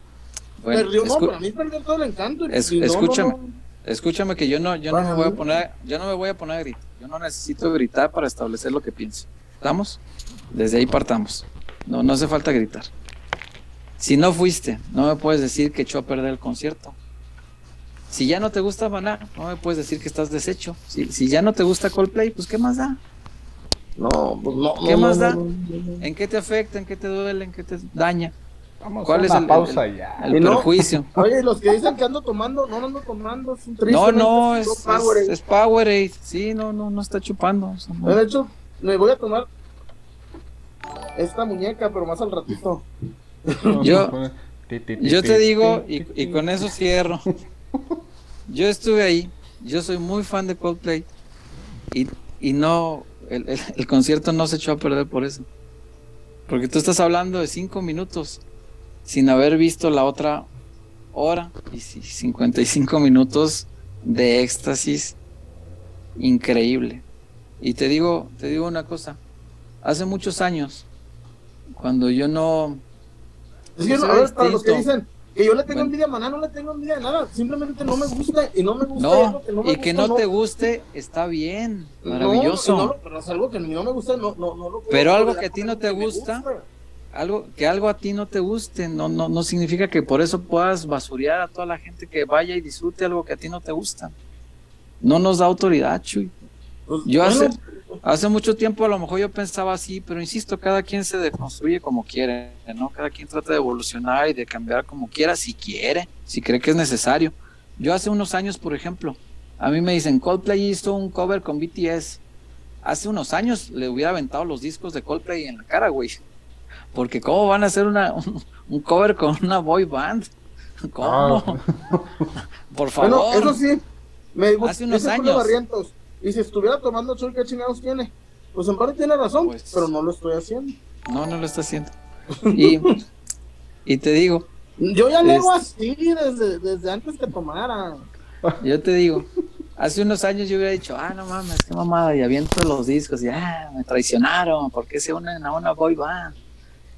Speaker 2: bueno,
Speaker 1: perdió, no, para mí perdió todo el encanto.
Speaker 2: Es-
Speaker 1: no,
Speaker 2: escúchame.
Speaker 1: no.
Speaker 2: escúchame que yo no, yo no me voy a poner, yo no me voy a poner a gritar. Yo no necesito gritar para establecer lo que pienso. ¿Estamos? Desde ahí partamos. No, no hace falta gritar. Si no fuiste, no me puedes decir que echó a perder el concierto. Si ya no te gusta Maná, no me puedes decir que estás deshecho. Si, si ya no te gusta Coldplay, pues ¿qué más da?
Speaker 1: No, pues no.
Speaker 2: ¿Qué
Speaker 1: no,
Speaker 2: más da? ¿En qué te afecta? ¿En qué te duele? ¿En qué te daña?
Speaker 5: Vamos
Speaker 2: ¿Cuál
Speaker 5: a
Speaker 2: es
Speaker 5: una
Speaker 2: el-
Speaker 5: pausa
Speaker 2: el-
Speaker 5: ya.
Speaker 2: El
Speaker 1: no-
Speaker 2: perjuicio.
Speaker 1: Oye, los que dicen que ando tomando, no no ando tomando, es un triste.
Speaker 2: No, no, es,
Speaker 1: es Powerade.
Speaker 2: es, Powerade. Sí, no, no, no está chupando. o sea, no.
Speaker 1: De hecho, me voy a tomar esta muñeca, pero más al ratito.
Speaker 2: Yo- Yo te digo, y, y con eso cierro. Yo estuve ahí, yo soy muy fan de Coldplay y, y no, el, el- el concierto no se echó a perder por eso. Porque tú estás hablando de cinco minutos sin haber visto la otra hora y sí, 55 minutos de éxtasis increíble. Y te digo, te digo una cosa, hace muchos años, cuando yo no,
Speaker 1: Es que,
Speaker 2: No
Speaker 1: a ver, para los que dicen que yo le tengo
Speaker 2: Bueno.
Speaker 1: envidia a Maná, no le tengo envidia de nada. Simplemente no me gusta y no me gusta. y
Speaker 2: no,
Speaker 1: algo que no me
Speaker 2: y que
Speaker 1: gusta,
Speaker 2: no te guste, está bien,
Speaker 1: No,
Speaker 2: maravilloso.
Speaker 1: no, pero es algo que a no me gusta, no, no, no lo puedo
Speaker 2: Pero algo que a ti no te
Speaker 1: me
Speaker 2: gusta, algo que algo a ti no te guste, no, no, no significa que por eso puedas basurear a toda la gente que vaya y disfrute algo que a ti no te gusta. No nos da autoridad, Chuy.
Speaker 1: Pues,
Speaker 2: Yo
Speaker 1: bueno,
Speaker 2: hace, hace mucho tiempo a lo mejor yo pensaba así, pero insisto, cada quien se deconstruye como quiere, ¿no? Cada quien trata de evolucionar y de cambiar como quiera, si quiere, si cree que es necesario. Yo hace unos años, por ejemplo, a mí me dicen, Coldplay hizo un cover con BTS. Hace unos años le hubiera aventado los discos de Coldplay en la cara, güey. Porque ¿cómo van a hacer una, un, un cover con una boy band? ¿Cómo? Por favor.
Speaker 1: Bueno, eso sí, me gusta.
Speaker 2: Hace unos años.
Speaker 1: Barrientos, y si estuviera tomando Chuy, ¿qué chingados tiene? Pues en parte tiene razón,
Speaker 2: Pues-
Speaker 1: pero no lo estoy haciendo.
Speaker 2: No, no lo está haciendo. Y, y te digo,
Speaker 1: Yo ya le hago
Speaker 2: Este-
Speaker 1: así desde, desde antes que tomara.
Speaker 2: Yo te digo, hace unos años yo hubiera dicho, ah, no mames, qué mamada, y aviento los discos y ah, me traicionaron, ¿por qué se unen a una boy band?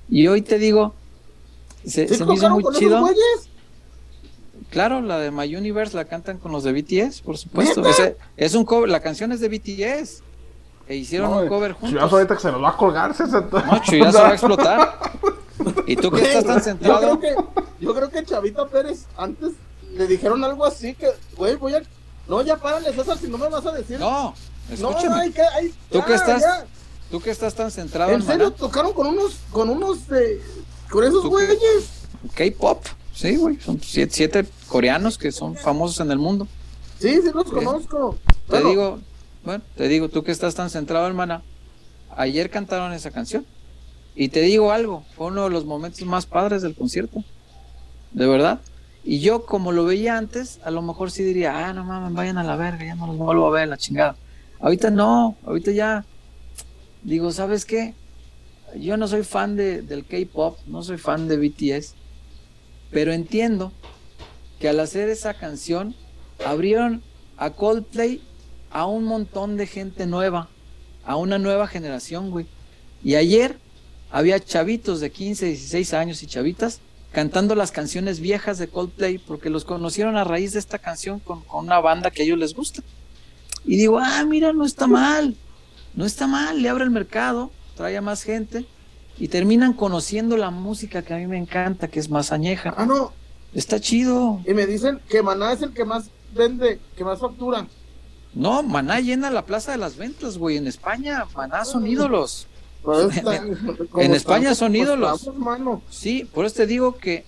Speaker 2: Y hoy te digo, se,
Speaker 1: ¿Sí
Speaker 2: se me hizo muy
Speaker 1: con
Speaker 2: chido. Claro, la de My Universe la cantan con los de BTS, por supuesto. Es un cover, la canción es de BTS. E hicieron un cover juntos.
Speaker 5: Chuyazo ahorita que se nos va a colgar, César.
Speaker 2: No, Chuyazo va a explotar. Y tú que estás tan
Speaker 1: Yo
Speaker 2: centrado.
Speaker 1: creo que, yo creo que Chavita Pérez antes le dijeron algo así que, güey, voy a. No, ya párale, César, si no me vas a decir.
Speaker 2: No,
Speaker 1: no,
Speaker 2: escúchame.
Speaker 1: hay que. Hay,
Speaker 2: Tú
Speaker 1: ya,
Speaker 2: que estás
Speaker 1: ya.
Speaker 2: Tú que estás tan centrado
Speaker 1: En
Speaker 2: en
Speaker 1: serio,
Speaker 2: Maná.
Speaker 1: tocaron con unos. Con unos. eh, con esos güeyes.
Speaker 2: K-pop, sí, güey. Son siete, siete coreanos que son famosos en el mundo.
Speaker 1: Sí, sí, los
Speaker 2: Sí.
Speaker 1: conozco.
Speaker 2: Te
Speaker 1: Bueno,
Speaker 2: digo, bueno, te digo, tú que estás tan centrado, hermana, ayer cantaron esa canción. Y te digo algo, fue uno de los momentos más padres del concierto. De verdad. Y yo, como lo veía antes, a lo mejor sí diría, ah, no mames, vayan a la verga, ya no los vuelvo a ver, la chingada. Ahorita no, ahorita ya. Digo, ¿sabes qué? Yo no soy fan de, del K-pop, no soy fan de BTS, pero entiendo que al hacer esa canción abrieron a Coldplay a un montón de gente nueva, a una nueva generación, güey. Y ayer había chavitos de 15, 16 años y chavitas cantando las canciones viejas de Coldplay porque los conocieron a raíz de esta canción con, con una banda que a ellos les gusta. Y digo, ah, mira, no está mal, no está mal, le abre el mercado, trae a más gente y terminan conociendo la música que a mí me encanta, que es más añeja.
Speaker 1: Ah, no.
Speaker 2: Está chido.
Speaker 1: Y me dicen que Maná es el que más vende, que más factura.
Speaker 2: No, Maná llena la plaza de las ventas, güey. En España, Maná son ídolos.
Speaker 1: Pues, está-
Speaker 2: En España son
Speaker 1: pues,
Speaker 2: ídolos.
Speaker 1: estamos, mano.
Speaker 2: Sí, por eso te digo que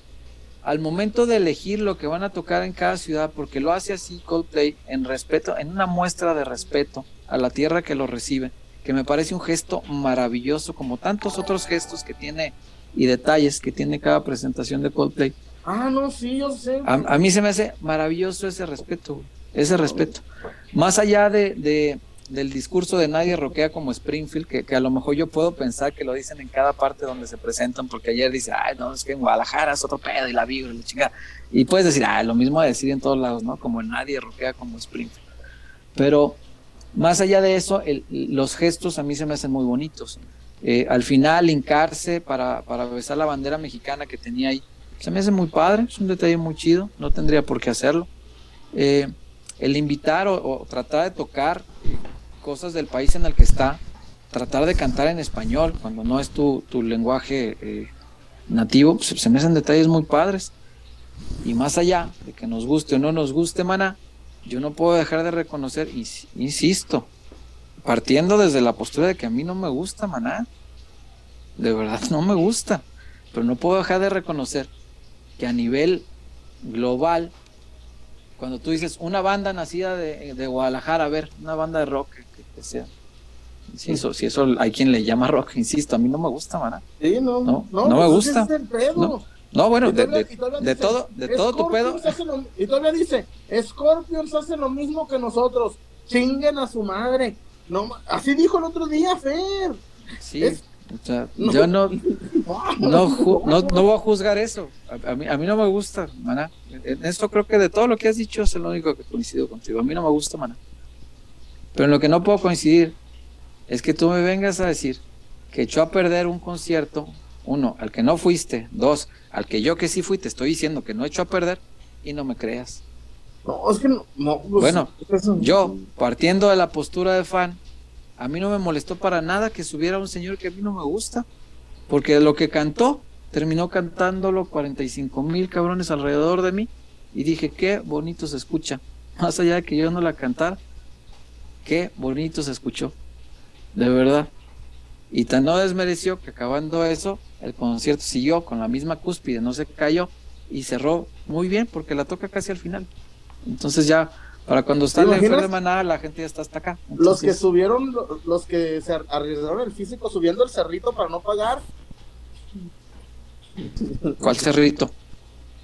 Speaker 2: al momento de elegir lo que van a tocar en cada ciudad, porque lo hace así Coldplay, en respeto, en una muestra de respeto a la tierra que lo recibe, que me parece un gesto maravilloso, como tantos otros gestos que tiene y detalles que tiene cada presentación de Coldplay.
Speaker 1: Ah, no, sí, yo sé.
Speaker 2: A, a mí se me hace maravilloso ese respeto, ese respeto. Más allá de, de- del discurso de nadie roquea como Springfield, que, que a lo mejor yo puedo pensar que lo dicen en cada parte donde se presentan, porque ayer dice, ay, no, es que en Guadalajara es otro pedo y la vibra y la chingada. Y puedes decir, ah, lo mismo a decir en todos lados, ¿no? Como nadie roquea como Springfield. Pero más allá de eso, los gestos a mí se me hacen muy bonitos. Eh, al final, hincarse para, para besar la bandera mexicana que tenía ahí, se me hace muy padre, es un detalle muy chido, no tendría por qué hacerlo. Eh, el invitar o, tratar de tocar eh, cosas del país en el que está, tratar de cantar en español cuando no es tu, tu lenguaje nativo, pues, se me hacen detalles muy padres. Y más allá de que nos guste o no nos guste, mana, yo no puedo dejar de reconocer, y insisto, partiendo desde la postura de que a mí no me gusta, maná, de verdad no me gusta, pero no puedo dejar de reconocer que a nivel global, cuando tú dices una banda nacida de, de Guadalajara, a ver, una banda de rock que, que sea, si eso, si eso hay quien le llama rock, insisto, a mí no me gusta, maná.
Speaker 1: Sí, no,
Speaker 2: No,
Speaker 1: no,
Speaker 2: no me
Speaker 1: pues
Speaker 2: gusta.
Speaker 1: es el pedo.
Speaker 2: No, no, bueno, de,
Speaker 1: dice,
Speaker 2: todo, de todo tu pedo.
Speaker 1: Lo- y todavía dice, Scorpions hace lo mismo que nosotros, chinguen a su madre. No, así dijo el otro día, Fer.
Speaker 2: Sí,
Speaker 1: es-
Speaker 2: o sea,
Speaker 1: no.
Speaker 2: yo no, no, ju- no, no voy a juzgar eso. A, a mí, a mí no me gusta, maná. En esto creo que de todo lo que has dicho es lo único que coincido contigo. A mí no me gusta, maná. Pero en lo que no puedo coincidir es que tú me vengas a decir que echó a perder un concierto, uno, al que no fuiste, dos, al que yo que sí fui, te estoy diciendo que no echó a perder y no me creas.
Speaker 1: No, es que no. no, pues,
Speaker 2: Bueno, Yo, partiendo de la postura de fan, a mí no me molestó para nada que subiera un señor que a mí no me gusta, porque lo que cantó, terminó cantándolo 45 mil cabrones alrededor de mí, y dije, qué bonito se escucha, más allá de que yo no la cantara, qué bonito se escuchó, de verdad. Y tan no desmereció que acabando eso, el concierto siguió con la misma cúspide, no se cayó y cerró muy bien porque la toca casi al final. Entonces ya, para cuando está
Speaker 1: ¿Te
Speaker 2: el de Manada, la gente ya está hasta acá.
Speaker 1: Los que subieron, lo- los que se arriesgaron el físico subiendo el cerrito para no pagar.
Speaker 2: ¿Cuál cerrito?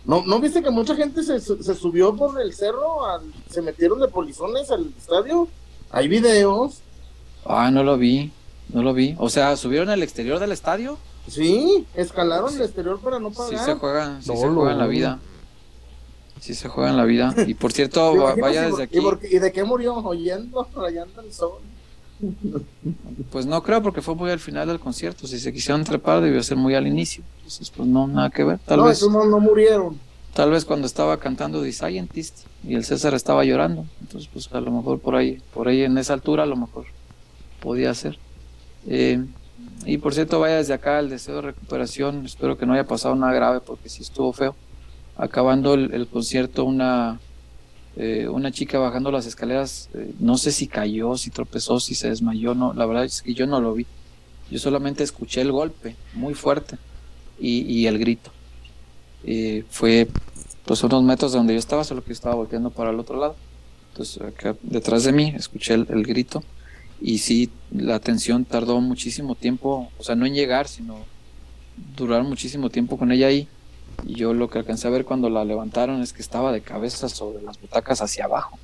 Speaker 1: ¿No, ¿No viste que mucha gente se, se subió por el cerro? al- se metieron de polizones al estadio? Hay videos.
Speaker 2: Ah, no lo vi, no lo vi. O sea, ¿subieron al exterior del estadio?
Speaker 1: Sí, escalaron el exterior para no
Speaker 2: Sí
Speaker 1: pagar.
Speaker 2: se juega, sí
Speaker 5: No,
Speaker 2: se juega en la vida. Sí se juega en la vida. Y por cierto,
Speaker 1: ¿Te
Speaker 2: va-
Speaker 1: imaginas
Speaker 2: vaya desde
Speaker 1: ¿Y,
Speaker 2: aquí.
Speaker 1: por y de qué murió? Oyendo, rayando el sol.
Speaker 2: Pues no creo porque fue muy al final del concierto. Si se quisieron trepar debió ser muy al inicio. Entonces, pues no, nada que ver. Tal
Speaker 1: no,
Speaker 2: vez,
Speaker 1: esos no, no murieron.
Speaker 2: tal vez cuando estaba cantando The Scientist y el César estaba llorando. Entonces, pues a lo mejor por ahí, por ahí en esa altura a lo mejor podía ser. Eh, y por cierto, vaya desde acá el deseo de recuperación. Espero que no haya pasado nada grave porque sí estuvo feo. Acabando el, concierto, una, eh, una chica bajando las escaleras, eh, no sé si cayó, si tropezó, si se desmayó. No, la verdad es que yo no lo vi. Yo solamente escuché el golpe muy fuerte y, el grito. Eh, fue pues unos metros de donde yo estaba, solo que estaba volteando para el otro lado. Entonces, acá detrás de mí escuché el grito y sí, la atención tardó muchísimo tiempo, o sea, no en llegar, sino durar muchísimo tiempo con ella ahí. Y yo lo que alcancé a ver cuando la levantaron es que estaba de cabeza sobre las butacas hacia abajo.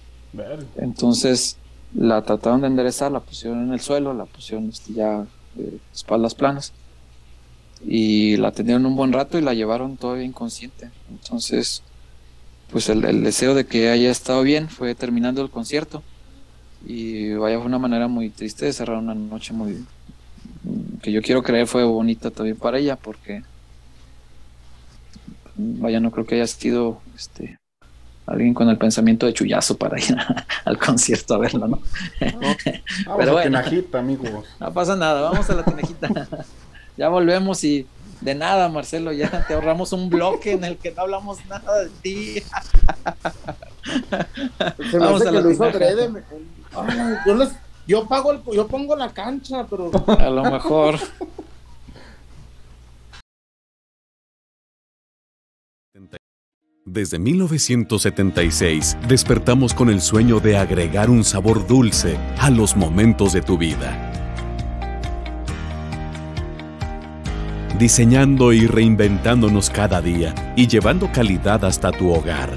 Speaker 2: Entonces la trataron de enderezar, la pusieron en el suelo, la pusieron este, ya de espaldas planas y la atendieron un buen rato y la llevaron todavía inconsciente. Entonces, pues el, el deseo de que haya estado bien fue terminando el concierto y vaya fue una manera muy triste de cerrar una noche muy que yo quiero creer fue bonita también para ella porque vaya no creo que haya sido este alguien con el pensamiento de chullazo para ir al concierto a verlo, ¿no?
Speaker 5: Vamos
Speaker 2: Pero
Speaker 5: a
Speaker 2: bueno.
Speaker 5: Tinajita, amigos.
Speaker 2: No pasa nada, vamos a la tinejita. ya volvemos y de nada, Marcelo, ya te ahorramos un bloque en el que no hablamos nada de ti.
Speaker 1: Se me
Speaker 2: Vamos
Speaker 1: hace
Speaker 2: a
Speaker 1: que
Speaker 2: la
Speaker 1: lo hizo
Speaker 2: tinaja.
Speaker 1: adrede. Yo, les, yo pago el, yo pongo la cancha, pero
Speaker 2: A lo mejor.
Speaker 4: Desde 1976 despertamos con el sueño de agregar un sabor dulce a los momentos de tu vida. Diseñando y reinventándonos cada día y llevando calidad hasta tu hogar.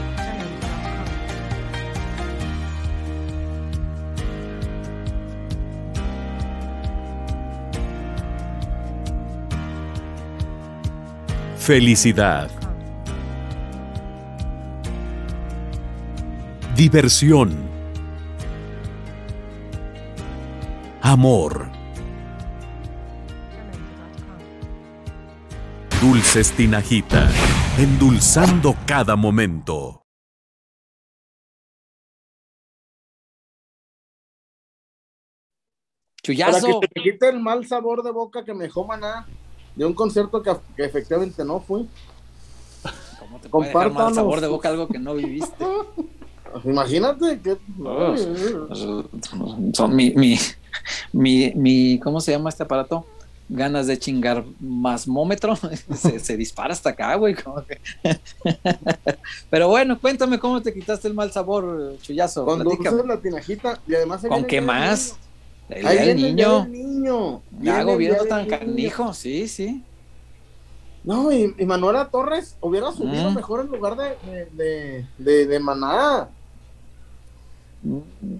Speaker 6: Felicidad. Diversión. Amor. Dulces Tinajita, endulzando cada momento.
Speaker 1: Para
Speaker 2: Chuyazo.
Speaker 1: que te quite el mal sabor de boca que me dejó maná de un concierto que, que efectivamente no fui.
Speaker 2: ¿Cómo te puede dejar mal
Speaker 1: compártanos.
Speaker 2: sabor de boca algo que no viviste?
Speaker 1: Imagínate que.
Speaker 2: Oh, Son mi, mi, mi, mi, ¿cómo se llama este aparato? Ganas de chingar masmómetro. se, se dispara hasta acá, güey. como que- Pero bueno, cuéntame cómo te quitaste el mal sabor, chullazo.
Speaker 1: Con dulces la tinajita y además.
Speaker 2: ¿Con qué más? El
Speaker 1: Ahí
Speaker 2: día del
Speaker 1: viene el
Speaker 2: niño.
Speaker 1: niño.
Speaker 2: Ya gobierno tan
Speaker 1: niño.
Speaker 2: canijo, sí, sí.
Speaker 1: No, y, y Manuela Torres hubiera subido
Speaker 2: Mm.
Speaker 1: mejor en lugar de, de, de, de- Maná.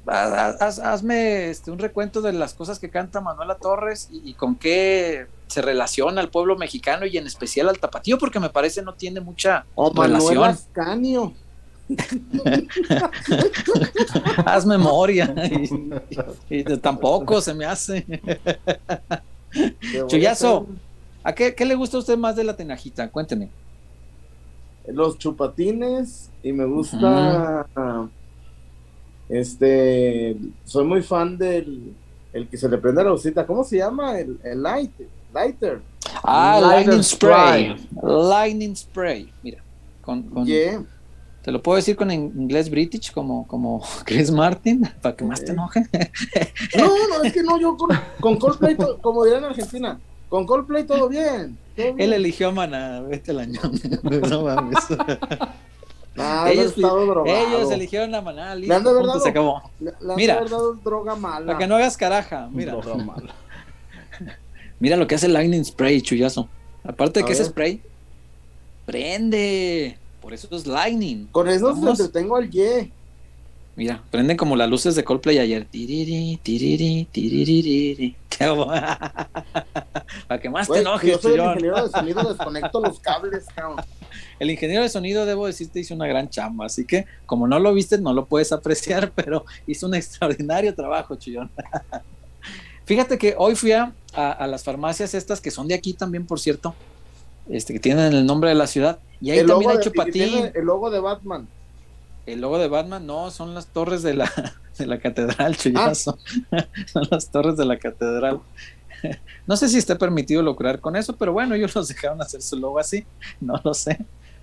Speaker 2: Haz- haz- hazme este, un recuento de las cosas que canta Manuela Torres y, y con qué se relaciona al pueblo mexicano y en especial al tapatío, porque me parece no tiene mucha
Speaker 1: O
Speaker 2: relación.
Speaker 1: Ascanio.
Speaker 2: Haz memoria. Y, y tampoco se me hace. Chuyazo. ¿A qué, qué le gusta a usted más de la tenajita? Cuénteme.
Speaker 1: Los chupatines y me gusta. Este. Soy muy fan del. El que se le prende la lucita. ¿Cómo se llama? El, el light, lighter.
Speaker 2: Ah,
Speaker 1: Lighter
Speaker 2: Lightning Spray.
Speaker 1: Spray.
Speaker 2: Lightning Spray. Mira, con, con-
Speaker 1: Yeah.
Speaker 2: Te lo puedo decir con in- inglés british como, como Chris Martin, para que más te enoje.
Speaker 1: No, no, es que no, yo con, con Coldplay, como dirán en Argentina, con Coldplay todo bien. todo bien.
Speaker 2: Él eligió a Maná, vete año. No mames.
Speaker 1: Ah,
Speaker 2: ellos, eligieron a Maná,
Speaker 1: Le
Speaker 2: listo, punto,
Speaker 1: dado-
Speaker 2: se acabó.
Speaker 1: Le- le
Speaker 2: Mira.
Speaker 1: droga mala.
Speaker 2: Para que no hagas caraja, mira.
Speaker 1: Droga mala.
Speaker 2: Mira lo que hace el Lightning Spray, chullazo. Aparte de
Speaker 1: A
Speaker 2: que ese
Speaker 1: ver.
Speaker 2: spray, prende. Por eso es Lightning.
Speaker 1: Con eso se entretengo al ye.
Speaker 2: Mira, prenden como las luces de Coldplay ayer. Tiriri, tiriri, guay. Para que más
Speaker 1: Güey,
Speaker 2: te
Speaker 1: si
Speaker 2: enojes,
Speaker 1: yo soy el ingeniero de sonido, desconecto los cables, cabrón.
Speaker 2: El ingeniero de sonido, debo decirte, hizo una gran chamba. Así que, como no lo viste, no lo puedes apreciar, pero hizo un extraordinario trabajo, chullón. Fíjate que hoy fui a, a- a las farmacias estas, que son de aquí también, por cierto, este, que tienen el nombre de la ciudad. Y ahí
Speaker 1: El
Speaker 2: también hay
Speaker 1: de,
Speaker 2: chupatín.
Speaker 1: el logo de Batman.
Speaker 2: El logo de Batman, no, son las torres de la, de la catedral, chullazo. son las torres de la catedral. No sé si está permitido lucrar con eso, pero bueno, ellos los dejaron hacer su logo así, no lo sé.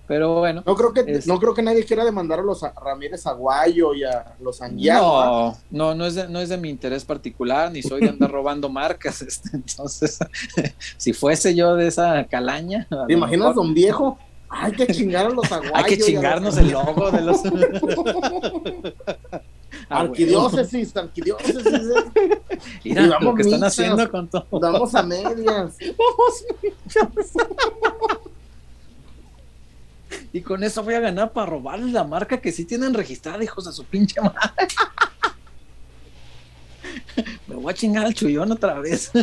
Speaker 2: Pero bueno,
Speaker 1: No creo que,
Speaker 2: Es-
Speaker 1: no creo que nadie quiera demandar a los a- Ramírez Aguayo y a los Anguiano.
Speaker 2: no, no, no es, de, no es de mi interés particular, ni soy de andar robando marcas. Este, entonces, si fuese yo de esa calaña,
Speaker 1: ¿Te
Speaker 2: lo
Speaker 1: imaginas,
Speaker 2: mejor
Speaker 1: don viejo? Hay que chingar a los Aguayo.
Speaker 2: hay que
Speaker 1: los
Speaker 2: chingarnos el logo de los. Ah, bueno.
Speaker 1: Arquidiócesis, arquidiócesis. eh.
Speaker 2: Mira
Speaker 1: Y
Speaker 2: lo
Speaker 1: damos
Speaker 2: que están haciendo con todo.
Speaker 1: Damos a medias.
Speaker 2: Y con eso voy a ganar para robarles la marca que sí tienen registrada, hijos de su pinche madre. Me voy a chingar al chullón otra vez.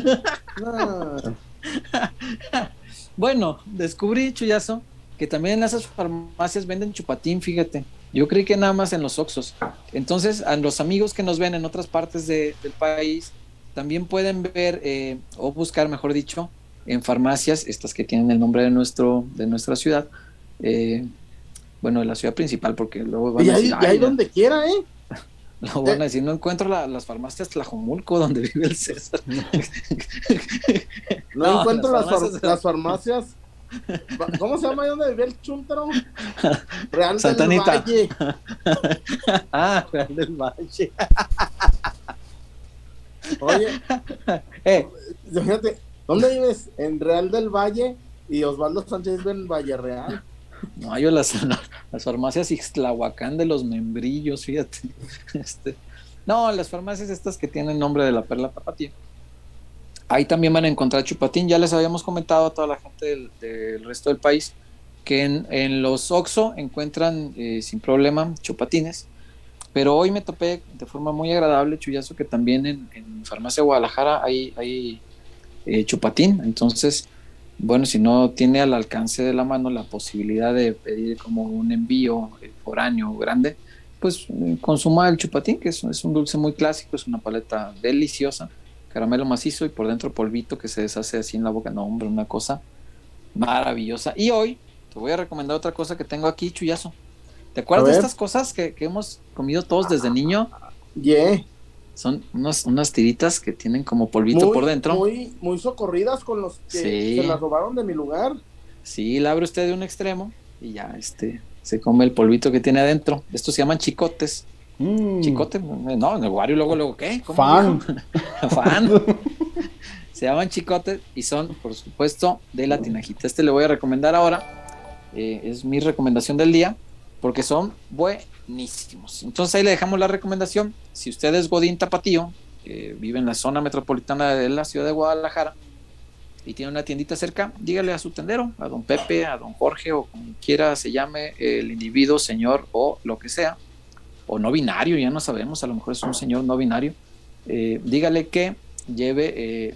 Speaker 2: Bueno, descubrí, chullazo, que también en esas farmacias venden chupatín, fíjate. Yo creí que nada más en los Oxos. Entonces, a los amigos que nos ven en otras partes de- del país, también pueden ver eh, o buscar, mejor dicho, en farmacias, estas que tienen el nombre de, nuestro, de nuestra ciudad, eh, bueno, de la ciudad principal, porque luego van
Speaker 1: y
Speaker 2: a
Speaker 1: ahí,
Speaker 2: decir,
Speaker 1: y ahí
Speaker 2: "Ay,
Speaker 1: donde quiera, ¿eh?
Speaker 2: van a decir, no encuentro la- las farmacias Tlajomulco donde vive el César.
Speaker 1: No,
Speaker 2: No,
Speaker 1: encuentro
Speaker 2: las
Speaker 1: las, far-
Speaker 2: farmacias-
Speaker 1: las farmacias. ¿Cómo se llama ahí donde vivía el chúntaro? Real del. Valle.
Speaker 2: ah, Real del Valle.
Speaker 1: Oye,
Speaker 2: Eh,
Speaker 1: fíjate, ¿dónde vives? En Real del Valle, y Osvaldo Sánchez en Vallarreal.
Speaker 2: No, yo las, las farmacias Ixtlahuacán de los membrillos, fíjate. Este, no, las farmacias estas que tienen nombre de la perla tapatía. Ahí también van a encontrar chupatín. Ya les habíamos comentado a toda la gente del, resto del país que en, los Oxxo encuentran eh, sin problema chupatines. Pero hoy me topé de forma muy agradable, Chuyazo, que también en, en Farmacia Guadalajara hay, hay eh, chupatín. Entonces, bueno, si no tiene al alcance de la mano la posibilidad de pedir como un envío eh, foráneo grande, pues eh, consuma el chupatín, que es, es un dulce muy clásico, es una paleta deliciosa, caramelo macizo y por dentro polvito que se deshace así en la boca. No, hombre, una cosa maravillosa. Y hoy te voy a recomendar otra cosa que tengo aquí, Chuyazo. ¿Te acuerdas de estas cosas que, que hemos comido todos desde niño?
Speaker 1: Yeah.
Speaker 2: Son unas, unas tiritas que tienen como polvito
Speaker 1: Muy,
Speaker 2: por dentro.
Speaker 1: Muy, muy socorridas con los que
Speaker 2: Sí.
Speaker 1: se las robaron de mi lugar.
Speaker 2: Sí, la abre usted de un extremo y ya este se come el polvito que tiene adentro. Estos se llaman chicotes.
Speaker 5: Mm,
Speaker 2: Chicote, no, en el Wario luego, luego, ¿qué? ¿Cómo
Speaker 5: Fan.
Speaker 2: Fan. Se llaman chicotes y son, por supuesto, de la tinajita. Este le voy a recomendar ahora. eh, es mi recomendación del día porque son buenísimos. Entonces ahí le dejamos la recomendación. Si usted es Godín Tapatío, que vive en la zona metropolitana de la ciudad de Guadalajara y tiene una tiendita cerca, dígale a su tendero, a don Pepe, a don Jorge o como quiera se llame el individuo, señor o lo que sea, o no binario, ya no sabemos, a lo mejor es un señor no binario, eh, dígale que lleve eh,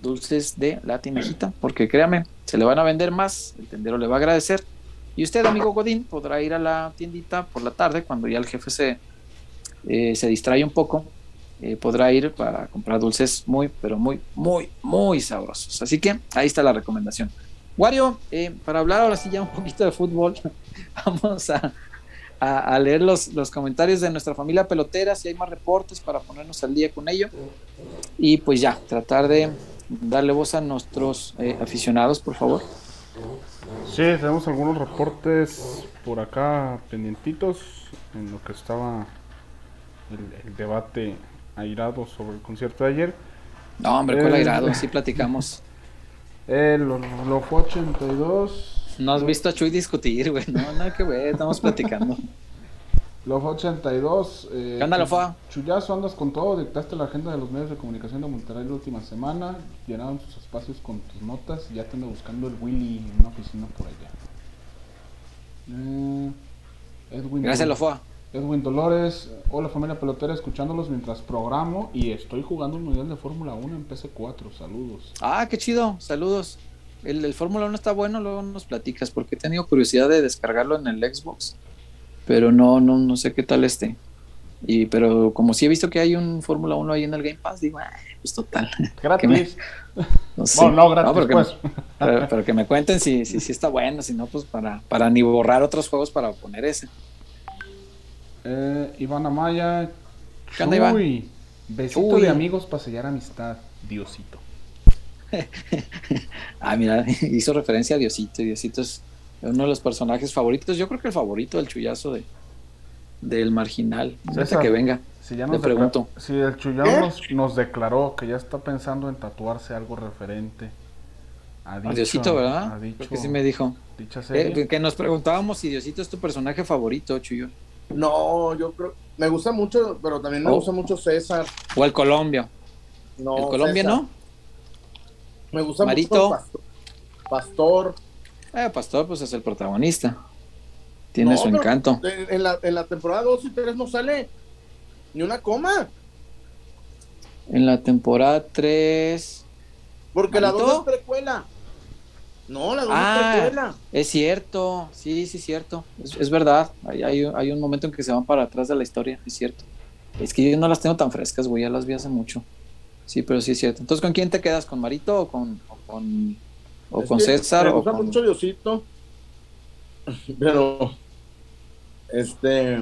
Speaker 2: dulces de la tinajita, porque créame, se le van a vender más, el tendero le va a agradecer, y usted, amigo Godín, podrá ir a la tiendita por la tarde, cuando ya el jefe se, eh, se distrae un poco, eh, podrá ir para comprar dulces muy, pero muy, muy, muy sabrosos. Así que ahí está la recomendación. Wario, eh, para hablar ahora sí ya un poquito de fútbol, vamos a, a, leer los, los comentarios de nuestra familia pelotera, si hay más reportes para ponernos al día con ello. Y pues ya, tratar de darle voz a nuestros eh, aficionados, por favor.
Speaker 5: Sí, tenemos algunos reportes por acá pendientitos en lo que estaba el, el debate airado sobre el concierto de ayer.
Speaker 2: No, hombre, con
Speaker 5: Eh.
Speaker 2: airado, sí platicamos.
Speaker 5: El lo fue 82.
Speaker 2: No has visto a Chuy discutir, güey. No, nada que ver, estamos platicando.
Speaker 5: Lo fue 82. Eh,
Speaker 2: ¿Qué onda, Lofa?
Speaker 5: Chuyazo, andas con todo. Dictaste la agenda de los medios de comunicación de Monterrey la última semana. Llenaron sus espacios con tus notas. Y ya te anda buscando el Willy en una oficina por allá. Eh, Edwin,
Speaker 2: Gracias, Lofoa.
Speaker 5: Edwin Dolores. Hola, familia pelotera. Escuchándolos mientras programo. Y estoy jugando un mundial de Fórmula 1 en PC4. Saludos.
Speaker 2: Ah, qué chido, saludos. El, el Fórmula 1 está bueno, luego nos platicas, porque he tenido curiosidad de descargarlo en el Xbox, pero no, no, no sé qué tal esté. Y, pero como sí he visto que hay un Fórmula 1 ahí en el Game Pass, digo, "Ah, pues total.
Speaker 5: Gratis.
Speaker 2: No, sé.
Speaker 5: Bueno, no, gratis,
Speaker 2: pero, que,
Speaker 5: pues.
Speaker 2: pero, pero que me cuenten si, si, si está bueno, si no, pues para, para ni borrar otros juegos para poner ese.
Speaker 5: Eh, Iván Amaya.
Speaker 2: ¿Qué onda, Iván?
Speaker 5: Chuy, Besito de amigos para sellar amistad. Diosito.
Speaker 2: Ah, mira, hizo referencia a Diosito. Diosito es uno de los personajes favoritos. Yo creo que el favorito del chullazo de, del marginal. Que venga.
Speaker 5: Si ya nos
Speaker 2: pregunto.
Speaker 5: Si el Chuyao
Speaker 1: ¿Eh?
Speaker 5: nos, nos declaró que ya está pensando en tatuarse algo referente a,
Speaker 2: A
Speaker 5: dicho-
Speaker 2: Diosito, ¿verdad?
Speaker 5: a dicho-
Speaker 2: Creo que sí me dijo.
Speaker 5: dicha
Speaker 2: Eh, que nos preguntábamos si Diosito es tu personaje favorito, Chuyo.
Speaker 1: No, yo creo. Me gusta mucho, pero también me
Speaker 2: Oh.
Speaker 1: gusta mucho César.
Speaker 2: O el Colombia.
Speaker 1: No,
Speaker 2: el Colombia
Speaker 1: César.
Speaker 2: no.
Speaker 1: Me gusta
Speaker 2: Marito.
Speaker 1: mucho Pastor. Pastor.
Speaker 2: Eh, Pastor, pues es el protagonista. Tiene
Speaker 1: No,
Speaker 2: su encanto.
Speaker 1: En, la, en la temporada 2 y 3 no sale ni una coma.
Speaker 2: En la temporada 3.
Speaker 1: Porque la
Speaker 2: ¿Marito?
Speaker 1: 2 es precuela. No, la 2
Speaker 2: Ah.
Speaker 1: precuela.
Speaker 2: Es cierto, sí, sí, es cierto. Es, es verdad. Hay, hay, hay un momento en que se van para atrás de la historia, es cierto. Es que yo no las tengo tan frescas, güey, ya las vi hace mucho. Sí, pero sí es cierto. Entonces, ¿con quién te quedas? ¿Con Marito o con, o con, o César?
Speaker 1: Me
Speaker 2: o
Speaker 1: gusta
Speaker 2: con-
Speaker 1: mucho Diosito. Pero. Este.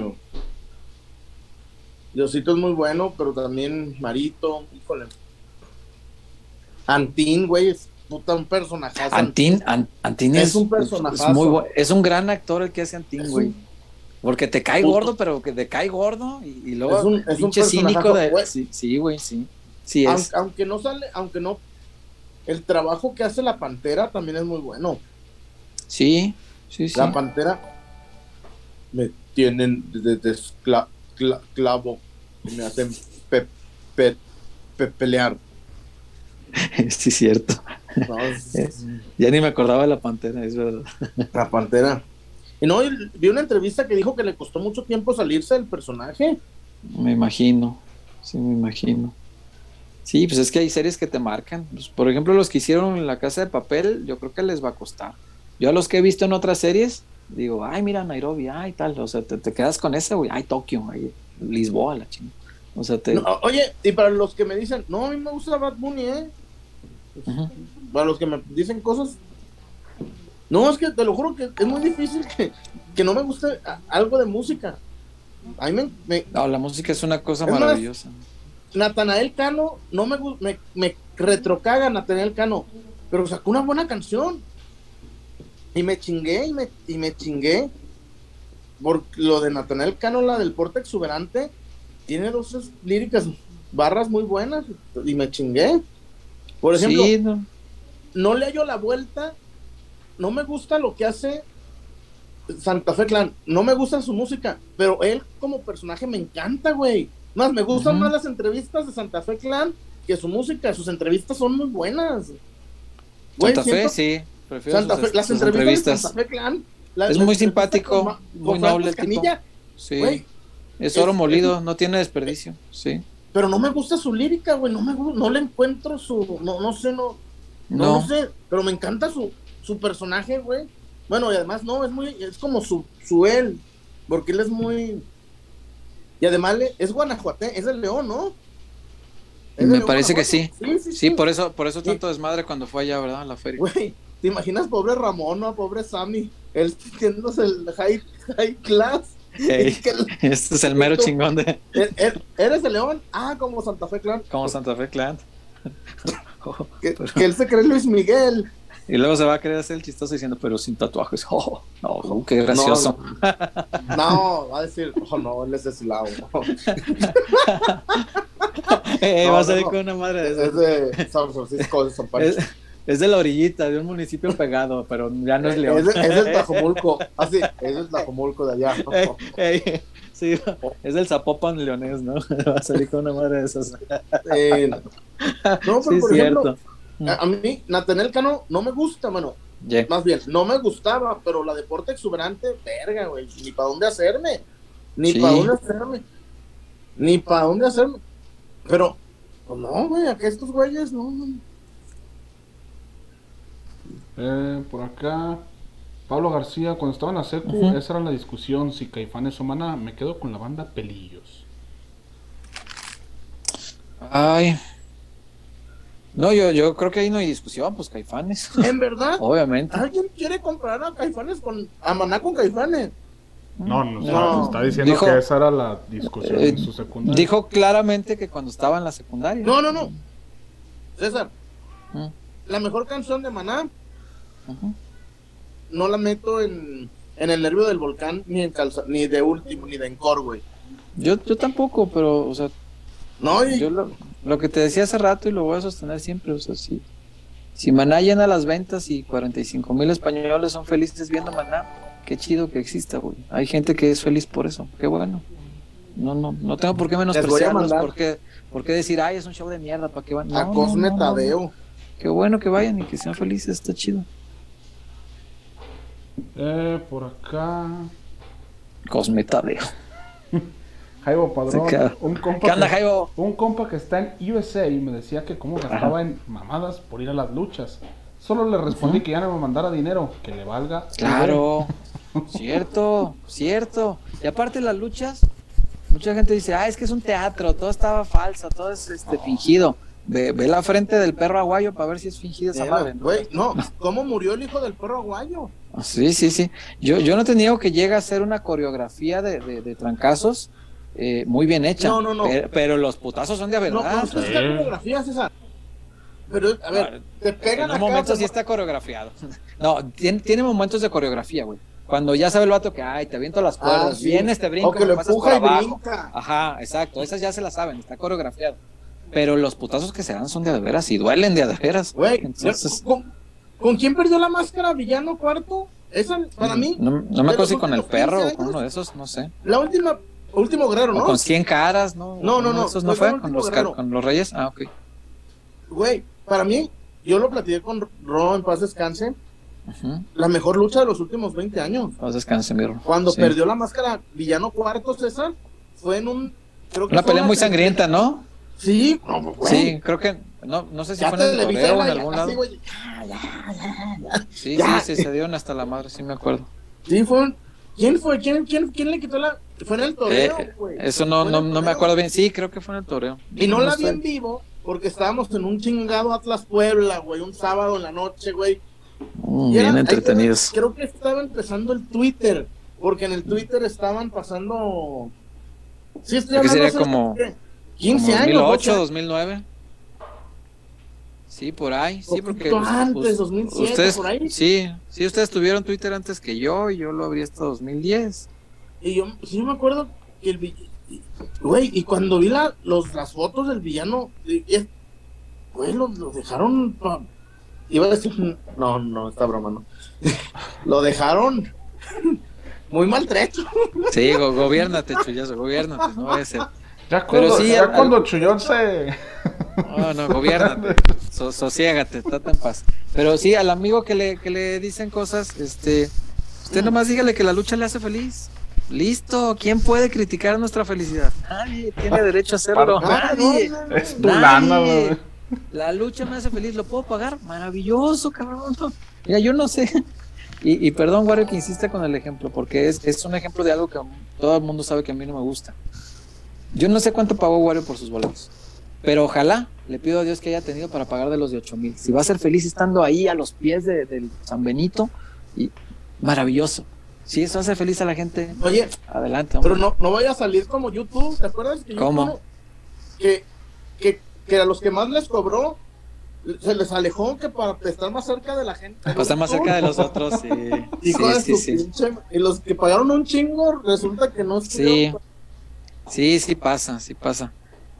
Speaker 1: Diosito es muy bueno, pero también Marito, híjole. Antín, güey, es puta un personaje.
Speaker 2: Antín, An- Antín
Speaker 1: Es
Speaker 2: es,
Speaker 1: un
Speaker 2: es
Speaker 1: personajazo.
Speaker 2: muy es un gran actor el que hace Antín,
Speaker 1: Es
Speaker 2: güey.
Speaker 1: un-
Speaker 2: Porque te cae
Speaker 1: Puto.
Speaker 2: gordo, pero que te cae gordo y, y luego
Speaker 1: Es un- es un
Speaker 2: pinche cínico de...
Speaker 1: güey.
Speaker 2: Sí, sí, güey, sí. Sí
Speaker 1: Aunque,
Speaker 2: es.
Speaker 1: aunque no sale, aunque no. El trabajo que hace la pantera también es muy bueno.
Speaker 2: Sí, sí, sí.
Speaker 1: La pantera me tienen desde clavo y me hacen pe- pe- pe- pelear.
Speaker 2: sí, cierto.
Speaker 1: No, es-
Speaker 2: Ya ni me acordaba de la pantera, es verdad.
Speaker 1: la pantera. Y no, vi una entrevista que dijo que le costó mucho tiempo salirse del personaje.
Speaker 2: Me imagino, sí, me imagino. Sí, pues es que hay series que te marcan. Pues, por ejemplo, los que hicieron en La Casa de Papel, yo creo que les va a costar. Yo a los que he visto en otras series, digo, ay, mira Nairobi, ay, tal. O sea, te, te quedas con ese, güey. Ay, Tokio, ay, Lisboa, la chingada. O sea, te...
Speaker 1: No, oye, y para los que me dicen, no, a mí me gusta Bad Bunny, ¿eh? Para los que me dicen cosas. No, es que te lo juro que es muy difícil que, que no me guste algo de música. A mí me, me-
Speaker 2: No, la música es una cosa
Speaker 1: Es
Speaker 2: maravillosa.
Speaker 1: Natanael Cano, no me, me, me retrocaga Natanael Cano, pero sacó una buena canción. Y me chingué, y me, y me chingué. Por lo de Natanael Cano, la del porte exuberante, tiene dos líricas, barras muy buenas, y me chingué. Por ejemplo,
Speaker 2: sí, no.
Speaker 1: No le hallo la vuelta. No me gusta lo que hace Santa Fe Clan. No me gusta su música, pero él como personaje me encanta, güey. Más, me gustan más las entrevistas de Santa Fe Clan que su música. Sus entrevistas son muy buenas. Güey,
Speaker 2: Santa Fe, sí. Prefiero
Speaker 1: Santa
Speaker 2: sus-
Speaker 1: Fe- las
Speaker 2: sus
Speaker 1: entrevistas, de Santa Fe Clan. la-
Speaker 2: Es muy simpático,
Speaker 1: con
Speaker 2: muy
Speaker 1: con
Speaker 2: noble el tipo. Sí.
Speaker 1: güey,
Speaker 2: es oro
Speaker 1: es-
Speaker 2: molido, no tiene desperdicio. Sí.
Speaker 1: pero no me gusta su lírica, güey. No me no le encuentro su. No, no sé, no. No,
Speaker 2: No.
Speaker 1: no sé, pero me encanta su, su personaje, güey. Bueno, y además no, es muy, es como su, su él, porque él es muy... Y además le- es guanajuate, es del León, ¿no? Es
Speaker 2: Me
Speaker 1: León,
Speaker 2: parece que sí.
Speaker 1: Sí, sí,
Speaker 2: Sí, por eso, por eso tanto desmadre cuando fue allá, ¿verdad? A la feria.
Speaker 1: Güey, ¿te imaginas pobre Ramón o pobre Sammy? Él sintiéndose el high, high class. Que el-
Speaker 2: este es el mero chingón de
Speaker 1: él- él- ¿Eres de León? Ah, como Santa Fe Clan.
Speaker 2: como Santa Fe Clan.
Speaker 1: Que, que él se cree Luis Miguel.
Speaker 2: Y luego se va a querer hacer el chistoso diciendo, pero sin tatuajes. Oh, no, oh, qué gracioso.
Speaker 1: No, va a decir, oh no, él es de Silao.
Speaker 2: Eh,
Speaker 1: No,
Speaker 2: va a salir con una madre de
Speaker 1: Es de San Francisco, de San.
Speaker 2: Es, es de la orillita, de un municipio pegado, pero ya no es León.
Speaker 1: Es, es del Tlajomulco. Así, es del Tlajomulco de allá.
Speaker 2: Ey, ey, sí, es del Zapopan leonés, ¿no? Va a salir con una madre de esas.
Speaker 1: Eh, no, pero
Speaker 2: Sí,
Speaker 1: por ejemplo,
Speaker 2: cierto.
Speaker 1: a, a mí, Natanel Cano no me gusta, mano.
Speaker 2: Yeah.
Speaker 1: Más bien, no me gustaba, pero la deporte exuberante, verga, güey. Ni para dónde hacerme. Ni
Speaker 2: Sí.
Speaker 1: para dónde hacerme. Ni para dónde hacerme. Pero, pues no, güey, acá estos güeyes, no. no.
Speaker 5: Eh, por acá, Pablo García, cuando estaba en la secu, esa era la discusión, si Caifanes o Maná, me quedo con la banda Pelillos.
Speaker 2: Ay. No, yo, yo creo que ahí no hay discusión, pues caifanes.
Speaker 1: En verdad,
Speaker 2: Obviamente.
Speaker 1: ¿alguien quiere comprar a Caifanes con. a Maná con Caifanes?
Speaker 5: No, no,
Speaker 1: No.
Speaker 5: está diciendo
Speaker 2: Dijo-
Speaker 5: que esa era la discusión
Speaker 2: Eh,
Speaker 5: en su secundaria.
Speaker 2: Dijo claramente que cuando estaba en la secundaria.
Speaker 1: No, no, no. César,
Speaker 2: Mm,
Speaker 1: la mejor canción de Maná
Speaker 2: ujú.
Speaker 1: No la meto en, en el nervio del volcán, ni en calza, ni de último, ni de encore, güey.
Speaker 2: Yo, yo tampoco, pero, o sea,
Speaker 1: No, y-
Speaker 2: yo lo, lo que te decía hace rato y lo voy a sostener siempre, o sea, sí. Si Maná llena las ventas y 45 mil españoles son felices viendo Maná, qué chido que exista, güey. Hay gente que es feliz por eso, qué bueno. No, no, no tengo por qué menospreciarlos, por qué, por qué decir, ay, es un show de mierda, ¿para qué van?
Speaker 1: a
Speaker 2: No,
Speaker 1: Cosme
Speaker 2: no, no,
Speaker 1: Tadeo.
Speaker 2: Qué bueno que vayan y que sean felices, está chido.
Speaker 5: Eh, por acá,
Speaker 2: Cosme Tadeo.
Speaker 5: Jaibo Padrón, un compa,
Speaker 2: ¿Qué onda,
Speaker 5: que,
Speaker 2: Jaibo?
Speaker 5: un compa que está en USA y me decía que cómo gastaba en mamadas por ir a las luchas. Solo le respondí que ya no me mandara dinero, que le valga.
Speaker 2: Claro, cierto, cierto. Y aparte las luchas, mucha gente dice, ah, es que es un teatro, todo estaba falso, todo es este, fingido. Ve, ve la frente del perro aguayo para ver si es fingida esa madre.
Speaker 1: Güey, no, ¿cómo murió el hijo del perro aguayo?
Speaker 2: Sí, sí, sí. Yo, yo no te niego que llega a ser una coreografía de, de, de trancazos eh, muy bien hecha.
Speaker 1: No, no, no.
Speaker 2: Pero, pero los putazos son de a
Speaker 1: No,
Speaker 2: verdad.
Speaker 1: no si está coreografía, César. Pero, a ver, te pegan
Speaker 2: en un
Speaker 1: acá,
Speaker 2: momento
Speaker 1: te-
Speaker 2: sí está coreografiado. No, tiene, tiene momentos de coreografía, güey. Cuando ya sabe el vato que, ay, te aviento las cuerdas,
Speaker 1: Ah, sí.
Speaker 2: viene este brinco,
Speaker 1: O que lo
Speaker 2: pasas
Speaker 1: empuja
Speaker 2: por
Speaker 1: y
Speaker 2: abajo.
Speaker 1: brinca.
Speaker 2: Ajá, exacto. Esas ya se las saben, está coreografiado. Pero los putazos que se dan son de veras y duelen de veras.
Speaker 1: Güey,
Speaker 2: Entonces,
Speaker 1: ¿con, con quién perdió la máscara? ¿Villano cuarto? Esa, para mí,
Speaker 2: No, no me acuerdo si con el perro
Speaker 1: 15
Speaker 2: o con uno de esos, no sé.
Speaker 1: la última, último guerrero,
Speaker 2: O
Speaker 1: ¿no?
Speaker 2: con 100 caras, ¿no?
Speaker 1: No, no,
Speaker 2: ¿Uno de
Speaker 1: no,
Speaker 2: ¿Esos no
Speaker 1: fue
Speaker 2: fue? ¿Con los, con los reyes? Ah, ok.
Speaker 1: Güey, para mí, yo lo platiqué con Ro en paz descanse, la mejor lucha de los últimos 20 años.
Speaker 2: Paz descanse, mi Ro.
Speaker 1: Cuando
Speaker 2: Sí.
Speaker 1: perdió la máscara Villano Cuarto, César, fue en un... Creo que
Speaker 2: Una pelea muy sangrienta, ¿no?
Speaker 1: Sí, no, güey.
Speaker 2: Sí, creo que. No, no sé si
Speaker 1: Ya
Speaker 2: fue en el toreo o en algún lado.
Speaker 1: así, ya.
Speaker 2: Sí, sí, sí, se dieron hasta la madre, sí me acuerdo.
Speaker 1: Sí, fue un... ¿Quién fue? ¿Quién, quién, quién le quitó la...? Fue en el toreo,
Speaker 2: Eh, eso no, no, no me acuerdo bien. Sí, creo que fue en el toreo.
Speaker 1: Y no la vi en vivo porque estábamos en un chingado Atlas Puebla, güey, un sábado en la noche, güey.
Speaker 2: Mm,
Speaker 1: era-
Speaker 2: bien entretenidos.
Speaker 1: creo que estaba empezando el Twitter, porque en el Twitter estaban pasando... Sí, estoy hablando
Speaker 2: sería como-
Speaker 1: ¿qué? 15
Speaker 2: Como
Speaker 1: años.
Speaker 2: 2008,
Speaker 1: 12
Speaker 2: 2009. Sí, por ahí. Sí, porque. Us-
Speaker 1: antes,
Speaker 2: us-
Speaker 1: 2007,
Speaker 2: ustedes,
Speaker 1: por ahí.
Speaker 2: Sí, sí, ustedes tuvieron Twitter antes que yo y yo lo abrí hasta 2010.
Speaker 1: Y yo, sí, yo me acuerdo que el villano... Güey, y cuando vi la, los, las fotos del villano, güey, lo, lo dejaron... pa- Iba a decir... No, no, esta broma, no. lo dejaron muy maltrecho.
Speaker 2: Sí, go gobiernate, chullazo, gobiernate, no vaya a ser.
Speaker 5: Ya
Speaker 2: Pero
Speaker 5: cuando,
Speaker 2: sí,
Speaker 5: ya
Speaker 2: al-
Speaker 5: cuando Chullón se...
Speaker 2: No, no, gobiernate, so, sosiégate, trata en paz. Pero sí, al amigo que le, que le dicen cosas, este, usted nomás dígale que la lucha le hace feliz. Listo, ¿quién puede criticar nuestra felicidad? Nadie tiene derecho a hacerlo. Nadie.
Speaker 5: Es tu lana.
Speaker 2: La lucha me hace feliz, ¿lo puedo pagar? Maravilloso, cabrón. Mira, yo no sé. Y, y perdón, Wario, que insiste con el ejemplo, porque es, es un ejemplo de algo que todo el mundo sabe que a mí no me gusta. Yo no sé cuánto pagó Wario por sus boletos, pero ojalá le pido a Dios que haya tenido para pagar de los de 8 mil. Si va a ser feliz estando ahí a los pies de- del San Benito, y maravilloso. Si eso hace feliz a la gente,
Speaker 1: Oye,
Speaker 2: adelante. hombre.
Speaker 1: pero no, no vaya a salir como YouTube, ¿te acuerdas? Que
Speaker 2: ¿Cómo?
Speaker 1: Que, que, que a los que más les cobró, se les alejó que para estar más cerca de la gente.
Speaker 2: Para estar más cerca de los otros, sí. Sí, sí, sí.
Speaker 1: pinche- Y los que pagaron un chingo, resulta que no
Speaker 2: Sí,
Speaker 1: estuvieron-
Speaker 2: sí, sí pasa, sí pasa.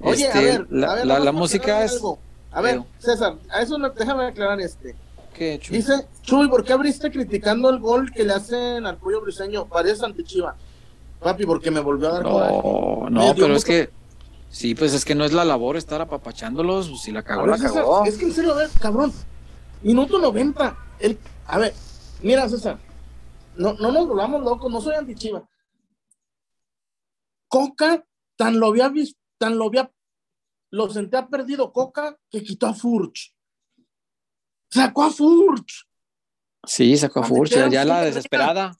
Speaker 1: Oye,
Speaker 2: Este,
Speaker 1: a ver,
Speaker 2: la,
Speaker 1: a ver,
Speaker 2: la- música es...
Speaker 1: algo. A ver,
Speaker 2: Digo.
Speaker 1: César, a eso no- déjame aclarar este.
Speaker 2: ¿Qué, Chuy?
Speaker 1: Dice, Chuy, ¿por qué abriste criticando el gol que le hacen al pollo briseño? Parece antichiva. Papi, porque me volvió a dar.
Speaker 2: No, no,
Speaker 1: dio
Speaker 2: pero es que... Sí, pues es que no es la labor estar apapachándolos, pues, si la cagó,
Speaker 1: ver,
Speaker 2: la
Speaker 1: César,
Speaker 2: cagó.
Speaker 1: es que en serio, a ver, cabrón. Minuto 90. El, a ver, mira, César. No, no nos volvamos locos, no soy antichiva. Coca tan lo había visto, tan lo había, lo sentía perdido Coca que quitó a Furch. Sacó a Furch.
Speaker 2: Sí, sacó a
Speaker 1: a
Speaker 2: Furch, ya
Speaker 1: un
Speaker 2: la desesperada.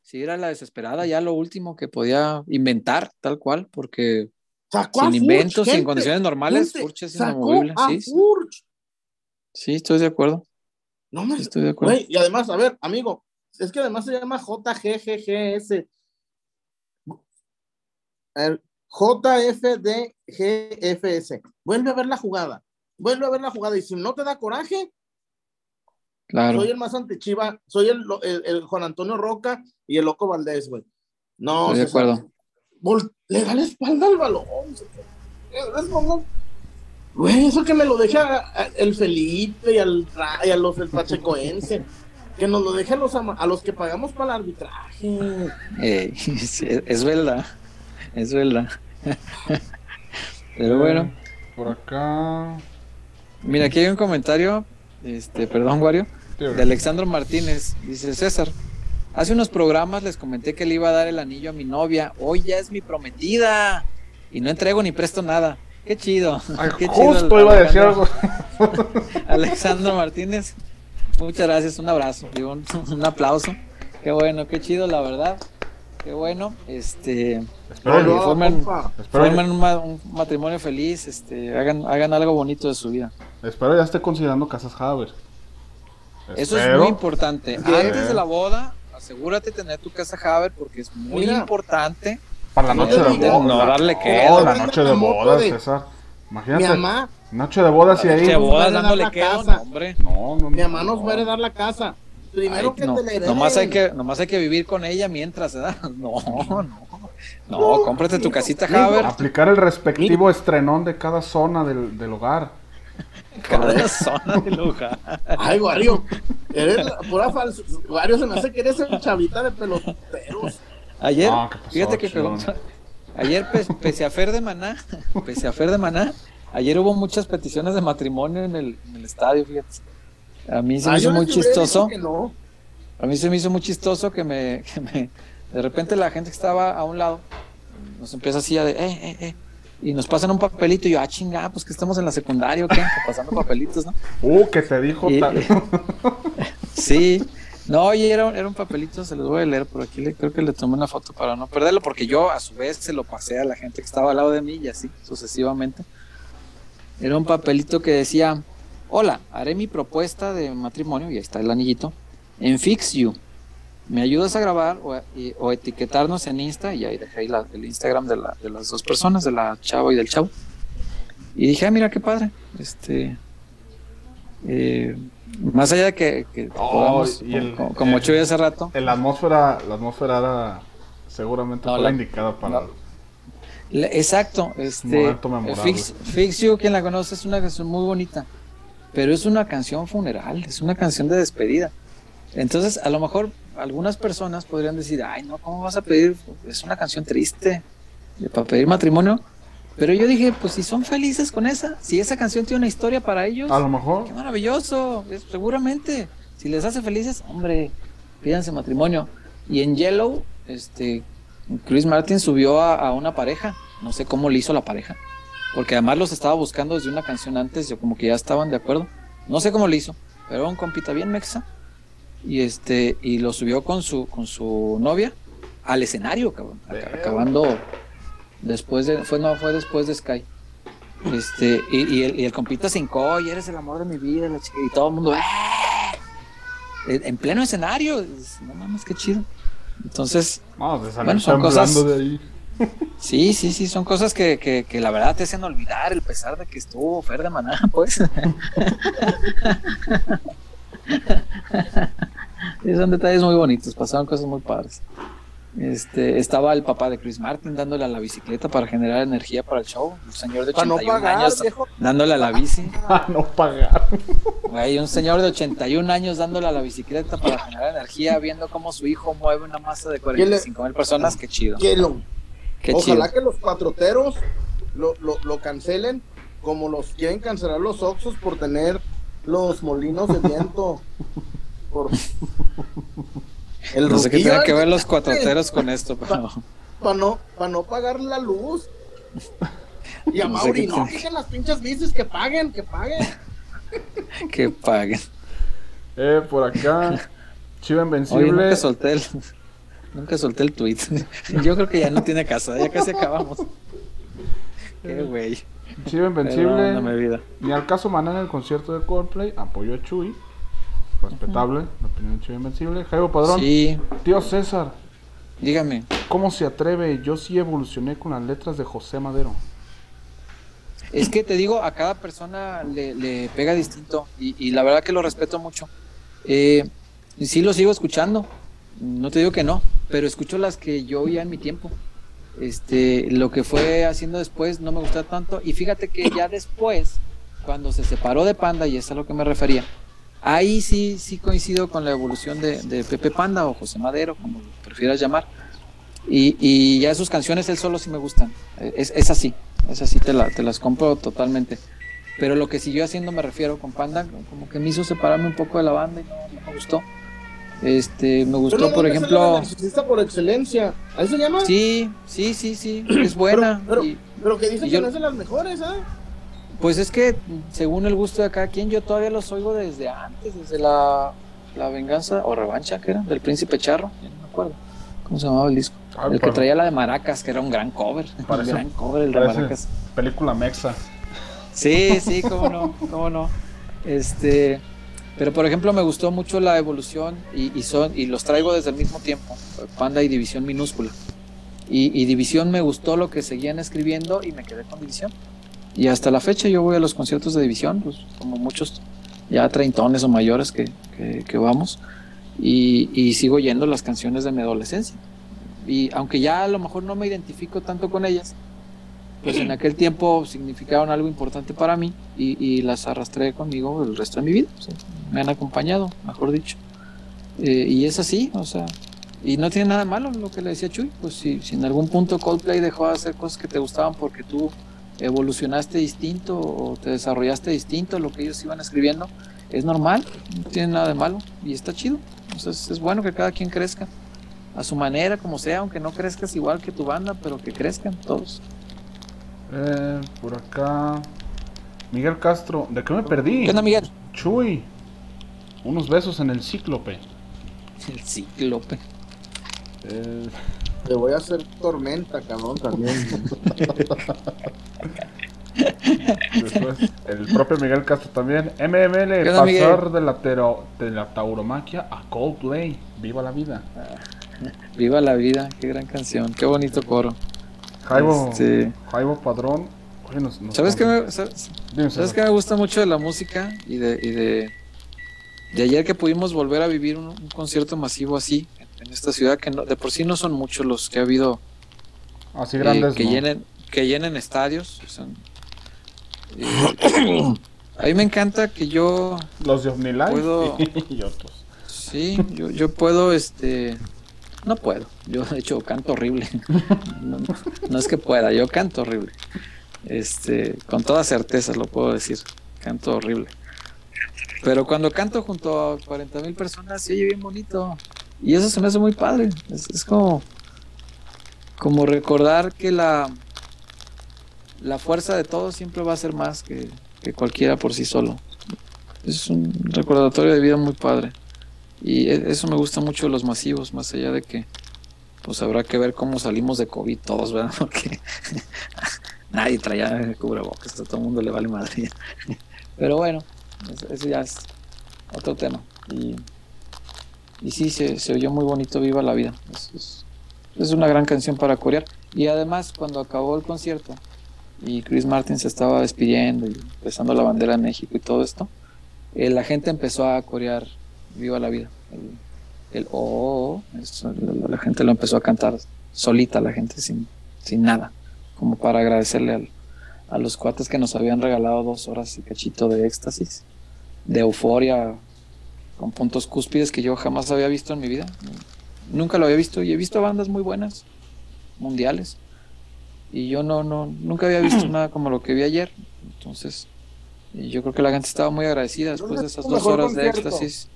Speaker 2: Sí, era la desesperada, ya lo último que podía inventar, tal cual, porque
Speaker 1: Sacó a
Speaker 2: sin inventos, sin condiciones normales,
Speaker 1: gente,
Speaker 2: Furch es
Speaker 1: sacó
Speaker 2: inamovible.
Speaker 1: a
Speaker 2: Sí,
Speaker 1: Furch.
Speaker 2: sí, estoy de acuerdo.
Speaker 1: No me
Speaker 2: sí, estoy de acuerdo.
Speaker 1: Güey, y además, a ver, amigo, es que además se llama JGGGS. JFDGFS. Vuelve a ver la jugada. Vuelve a ver la jugada. Y si no te da coraje,
Speaker 2: Claro.
Speaker 1: soy el más antichiva. Soy el, el, el Juan Antonio Roca y el Loco Valdés, güey. No,
Speaker 2: Estoy de acuerdo.
Speaker 1: vol- le da la espalda al balón. Es como- Güey, eso que me lo deja el Felipe y al y a los del Pachecoense. Que nos lo deje a los, ama- a los que pagamos para el arbitraje.
Speaker 2: Es verdad, es verdad. Pero bueno,
Speaker 5: Por acá.
Speaker 2: mira, aquí hay un comentario, este, perdón, Wario, de Alexandro Martínez. Dice César, hace unos programas les comenté que le iba a dar el anillo a mi novia. Hoy ya es mi prometida. Y no entrego ni presto nada. Qué chido.
Speaker 5: Ay,
Speaker 2: Qué chido,
Speaker 5: justo iba a decir algo.
Speaker 2: Alexandro Martínez. Muchas gracias, un abrazo, un, un aplauso. Qué bueno, qué chido, la verdad. Qué bueno. Este,
Speaker 5: Espero, espero-
Speaker 2: formen un, ma- un matrimonio feliz, este, hagan, hagan algo bonito de su vida.
Speaker 5: espero ya esté considerando casas Haber.
Speaker 2: Eso es muy importante. Antes de la boda, asegúrate de tener tu casa Haber porque es muy
Speaker 1: Mira.
Speaker 2: importante.
Speaker 5: Para la
Speaker 2: No
Speaker 5: noche de
Speaker 1: digo-
Speaker 5: bodas.
Speaker 2: no darle
Speaker 5: Oh,
Speaker 2: quedo.
Speaker 5: la noche de bodas,
Speaker 1: de-
Speaker 5: César.
Speaker 1: Mi
Speaker 5: Imagínate.
Speaker 1: mamá,
Speaker 5: Noche de bodas y ahí.
Speaker 2: Che,
Speaker 1: nos va a
Speaker 2: bodas dándole
Speaker 1: la
Speaker 2: quedo,
Speaker 1: casa.
Speaker 2: no, hombre.
Speaker 5: No, no,
Speaker 1: mi mamá nos
Speaker 5: no.
Speaker 1: va a heredar la casa. Primero
Speaker 2: Ay,
Speaker 1: que
Speaker 2: no,
Speaker 1: te la hereden.
Speaker 2: nomás hay que, nomás hay que vivir con ella mientras, ¿verdad? No, no. No, cómprate tu casita Haber.
Speaker 5: Aplicar el respectivo estrenón de cada zona del, del hogar.
Speaker 2: Corazón de lugar.
Speaker 1: Ay, Wario, eres pura falso. Wario se me hace que eres el chavita de peloteros.
Speaker 2: Ayer,
Speaker 5: No, ¿qué pasó,
Speaker 2: fíjate que
Speaker 5: Chivón?
Speaker 2: preguntó- ayer pe- pese a Fer de Maná, pese a Fer de Maná, ayer hubo muchas peticiones de matrimonio en el, en el estadio, fíjate. A mí se me
Speaker 1: Ah,
Speaker 2: hizo muy chistoso.
Speaker 1: no.
Speaker 2: A mí se me hizo muy chistoso que me, que me- de repente la gente que estaba a un lado nos empieza así a de, eh, eh, eh, y nos pasan un papelito y yo, ah, chinga, pues que estamos en la secundaria o qué, pasando papelitos, ¿no?
Speaker 5: Uh, que te dijo
Speaker 2: Y-
Speaker 5: tal.
Speaker 2: Sí, no, oye, era, era un papelito, se los voy a leer por aquí, le, creo que le tomé una foto para no perderlo, porque yo a su vez se lo pasé a la gente que estaba al lado de mí y así sucesivamente. Era un papelito que decía, hola, haré mi propuesta de matrimonio, y ahí está el anillito, en Fix You. ¿Me ayudas a grabar o, y- o etiquetarnos en Insta? Y ahí dejé ahí la- el Instagram de, la- de las dos personas, de la chava y del chavo. Y dije, ah, mira qué padre. Este, eh, más allá de que, que
Speaker 5: Oh,
Speaker 2: podamos,
Speaker 5: y el-
Speaker 2: como, como Chuy hace rato,
Speaker 5: La atmósfera, la atmósfera era seguramente
Speaker 2: No,
Speaker 5: fue
Speaker 2: la-
Speaker 5: la indicada para.
Speaker 2: no. Le- Exacto, este. Fix, Fix You, quien la conoce, es una canción muy bonita, pero es una canción funeral, es una canción de despedida. Entonces, a lo mejor algunas personas podrían decir, ay, no, ¿cómo vas a pedir? Es una canción triste de- para pedir matrimonio. Pero yo dije, pues si son felices con esa, si esa canción tiene una historia para ellos,
Speaker 5: A lo mejor.
Speaker 2: qué maravilloso, es- seguramente. Si les hace felices, hombre, pídanse matrimonio. Y en Yellow, este, Chris Martin subió a, a una pareja. No sé cómo le hizo la pareja. Porque además los estaba buscando desde una canción antes, yo como que ya estaban de acuerdo. No sé cómo le hizo, pero era un compita bien mexa. Y este, y lo subió con su, con su novia al escenario, cabrón. ac-. Acabando después de, fue, no, fue después de Sky. Este, y, y el, y el compita se hincó, y eres el amor de mi vida, la chica- y todo el mundo, ¡eh! En en pleno escenario, no mames, qué chido. Entonces,
Speaker 5: No, salir
Speaker 2: Bueno, son cosas-
Speaker 5: de ahí.
Speaker 2: Sí, sí, sí, son cosas que, que, que la verdad te hacen olvidar el pesar de que estuvo Fer de Maná, pues. Sí, son detalles muy bonitos, pasaron cosas muy padres. Este, estaba el papá de Chris Martin dándole a la bicicleta para generar energía para el show. Un señor de
Speaker 1: Para no
Speaker 2: 81
Speaker 1: pagar,
Speaker 2: años
Speaker 1: viejo.
Speaker 2: dándole a la bici.
Speaker 5: Ah, no pagar.
Speaker 2: Güey, un señor de 81 años dándole a la bicicleta para generar energía, viendo cómo su hijo mueve una masa de 45 mil personas. Qué chido.
Speaker 1: Que lo-
Speaker 2: Qué
Speaker 1: Ojalá
Speaker 2: chido.
Speaker 1: que los patroteros lo, lo, lo cancelen como los quieren cancelar los Oxos por tener los molinos de viento. Por... El
Speaker 2: No sé qué tenga que ver los cuatroteros con esto, pero
Speaker 1: Para no, pa no pagar la luz. Y a
Speaker 2: No sé
Speaker 1: Mauri, no,
Speaker 2: tiene-
Speaker 1: dejen las pinches bicis que paguen, que paguen.
Speaker 2: que paguen.
Speaker 5: Eh, por acá. Chiva
Speaker 2: Oye,
Speaker 5: Invencible.
Speaker 2: nunca solté el, nunca solté el tweet. Yo creo que ya no tiene casa, ya casi acabamos. Qué güey.
Speaker 5: Chiva Invencible.
Speaker 2: Vida.
Speaker 5: Ni al caso Maná en el concierto de Coldplay. Apoyo a Chuy. Respetable. La opinión de Chiva Invencible. Jaibo Padrón.
Speaker 2: Sí,
Speaker 5: Tío César.
Speaker 2: dígame.
Speaker 5: ¿Cómo se atreve? Yo sí evolucioné con las letras de José Madero.
Speaker 2: Es que te digo, a cada persona le, le pega distinto y, y la verdad que lo respeto mucho. Eh, sí lo sigo escuchando, no te digo que no, pero escucho las que yo oía en mi tiempo. Este, lo que fue haciendo después no me gusta tanto y fíjate que ya después, cuando se separó de Panda, y es a lo que me refería, ahí sí, sí coincido con la evolución de, de Pepe Panda o José Madero, como prefieras llamar. Y, y ya sus canciones él solo sí me gustan. Es, es así, es así, te, la- te las compro totalmente. Pero lo que siguió haciendo me refiero con Panda, como que me hizo separarme un poco de la banda y no me gustó. Este, me gustó,
Speaker 1: no
Speaker 2: por ejemplo,
Speaker 1: la narcisista por excelencia. ¿Ahí se llama?
Speaker 2: sí, sí, sí, sí, es buena.
Speaker 1: Pero,
Speaker 2: y-
Speaker 1: pero que dicen
Speaker 2: yo-
Speaker 1: que no es de las mejores, ¿ah?
Speaker 2: Pues es que según el gusto de cada quien, yo todavía los oigo desde antes, desde la, la venganza o revancha que era, del príncipe charro, ya no me acuerdo cómo se llamaba el disco.
Speaker 5: Ay,
Speaker 2: el que traía la de Maracas, que era un gran cover,
Speaker 5: Parece-
Speaker 2: un gran cover el de Maracas.
Speaker 5: Película mexa.
Speaker 2: Sí, sí, cómo no, cómo no. Este, pero por ejemplo me gustó mucho la evolución y, son y los traigo desde el mismo tiempo, Panda y División minúscula. Y, División me gustó lo que seguían escribiendo y me quedé con División. Y hasta la fecha yo voy a los conciertos de División, pues como muchos ya treintones o mayores que, que, vamos, y, sigo yendo las canciones de mi adolescencia. Y aunque ya a lo mejor no me identifico tanto con ellas, pues en aquel tiempo significaron algo importante para mí y, las arrastré conmigo el resto de mi vida. Me han acompañado, mejor dicho. Eh, y es así, o sea, y no tiene nada malo lo que le decía Chuy, pues si, si en algún punto Coldplay dejó de hacer cosas que te gustaban porque tú evolucionaste distinto o te desarrollaste distinto a lo que ellos iban escribiendo, es normal, no tiene nada de malo y está chido. Entonces es bueno que cada quien crezca a su manera, como sea, aunque no crezcas igual que tu banda, pero que crezcan todos.
Speaker 5: Eh, por acá. Miguel Castro, ¿de qué me perdí?
Speaker 2: ¿Qué onda, Miguel?
Speaker 5: Chuy. Unos besos en el cíclope.
Speaker 2: El cíclope.
Speaker 5: Eh,
Speaker 1: Te voy a hacer tormenta, cabrón, también.
Speaker 5: después, el propio Miguel Castro también. MML,
Speaker 2: ¿Qué onda, Miguel?
Speaker 5: pasar de la, tero- de la tauromaquia a Coldplay. Viva la vida.
Speaker 2: Viva la vida, qué gran canción, qué bonito coro.
Speaker 5: Jaibo,
Speaker 2: Este-
Speaker 5: Jaibo Padrón. Oye, nos- nos-
Speaker 2: ¿Sabes qué me, sabes,
Speaker 5: Dime,
Speaker 2: sabes
Speaker 5: César.
Speaker 2: qué me gusta mucho de la música y de, y de, de ayer que pudimos volver a vivir un, un concierto masivo así en, en esta ciudad que no- de por sí no son muchos los que ha habido
Speaker 5: Así
Speaker 2: eh,
Speaker 5: grandes.
Speaker 2: que
Speaker 5: ¿no?
Speaker 2: llenen que llenen estadios. o sea, eh, a mí me encanta que yo
Speaker 5: Los de OmniLife
Speaker 2: Puedo-
Speaker 5: y otros.
Speaker 2: Sí, yo, yo puedo, este, no puedo, yo de hecho canto horrible, no, no es que pueda, yo canto horrible, este, con toda certeza lo puedo decir, canto horrible, pero cuando canto junto a 40 mil personas se oye bien bonito y eso se me hace muy padre, es, como, como recordar que la, la fuerza de todos siempre va a ser más que, que cualquiera por sí solo, es un recordatorio de vida muy padre. Y e- eso me gusta mucho de los masivos, más allá de que pues habrá que ver cómo salimos de COVID todos, ¿verdad? Porque nadie traía cubrebocas, a todo el mundo le vale madre. Pero bueno, eso, ya es otro tema. Y, y sí, se, se oyó muy bonito Viva la Vida. Es, es- una gran canción para corear. Y además, cuando acabó el concierto y Chris Martin se estaba despidiendo y empezando la bandera de México y todo esto, eh, la gente empezó a corear Viva la vida. El, el oh, la, la gente lo empezó a cantar solita, la gente sin, sin nada, como para agradecerle al- a los cuates que nos habían regalado dos horas y cachito de éxtasis, de euforia, con puntos cúspides que yo jamás había visto en mi vida. Nunca lo había visto y he visto bandas muy buenas, mundiales, y yo no, no, nunca había visto nada como lo que vi ayer. Entonces, yo creo que la gente estaba muy agradecida después de esas dos horas de éxtasis.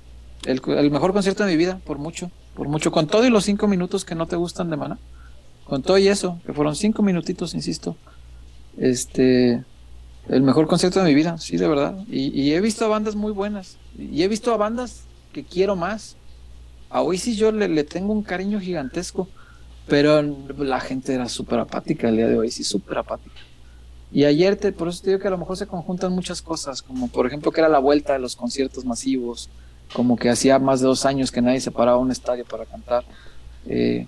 Speaker 2: El, el mejor concierto de mi vida, por mucho, por mucho, con todo y los cinco minutos que no te gustan de mana, con todo y eso, que fueron cinco minutitos, insisto, este, el mejor concierto de mi vida, sí, de verdad. Y, he visto a bandas muy buenas, y he visto a bandas que quiero más. A Oasis yo le, tengo un cariño gigantesco, pero la gente era súper apática el día de sí, súper apática. Y ayer, te, por eso te digo que a lo mejor se conjuntan muchas cosas, como por ejemplo que era la vuelta de los conciertos masivos, como que hacía más de dos años que nadie se paraba a un estadio para cantar. Eh,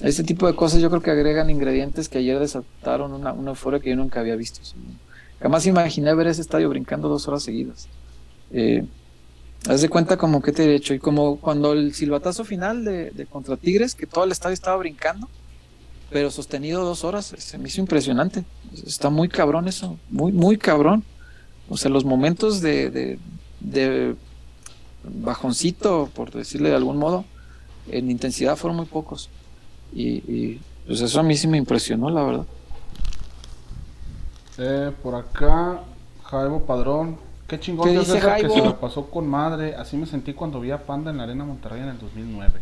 Speaker 2: este tipo de cosas yo creo que agregan ingredientes que ayer desataron una, una euforia que yo nunca había visto. Jamás imaginé ver ese estadio brincando dos horas seguidas. Eh, haz de cuenta como que te he hecho, y como cuando el silbatazo final de, de contra Tigres, que todo el estadio estaba brincando, pero sostenido dos horas, se me hizo impresionante. Está muy cabrón eso, muy, muy cabrón. O sea, los momentos de, de, de bajoncito, por decirle de algún modo, en intensidad fueron muy pocos. Y, y, pues eso a mí sí me impresionó, la verdad.
Speaker 5: Eh, por acá, Jaibo Padrón. Qué chingón
Speaker 2: ¿Qué dice
Speaker 5: que se la pasó con madre. Así me sentí cuando vi a Panda en la Arena Monterrey en el 2009.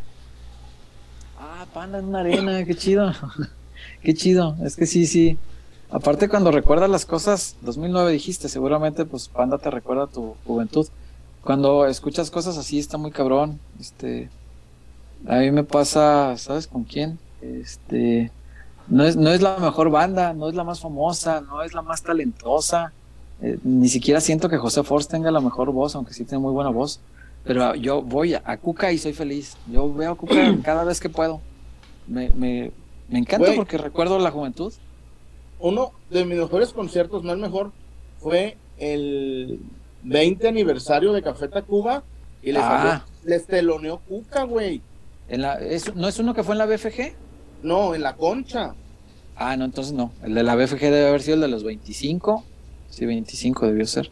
Speaker 2: Ah, panda en una arena, qué chido. qué chido. Es que sí, sí. Aparte cuando recuerdas las cosas, 2009 dijiste, seguramente pues Panda te recuerda tu juventud. Cuando escuchas cosas así está muy cabrón. Este, a mí me pasa, ¿sabes con quién? Este, no es, no es la mejor banda, no es la más famosa, no es la más talentosa. Eh, ni siquiera siento que José Force tenga la mejor voz, aunque sí tiene muy buena voz. Pero yo voy a, a Cuca y soy feliz. Yo veo a Cuca cada vez que puedo. Me, me, me encanta porque recuerdo la juventud.
Speaker 1: Uno de mis mejores conciertos, no el mejor, fue el 20 aniversario de Café Tacuba y les,
Speaker 2: Ah.
Speaker 1: salió- les teloneó Cuca, güey.
Speaker 2: En la, es, ¿No es uno que fue en la BFG?
Speaker 1: No, en la concha.
Speaker 2: Ah, no, entonces no. El de la BFG debe haber sido el de los 25. Sí, 25 debió ser.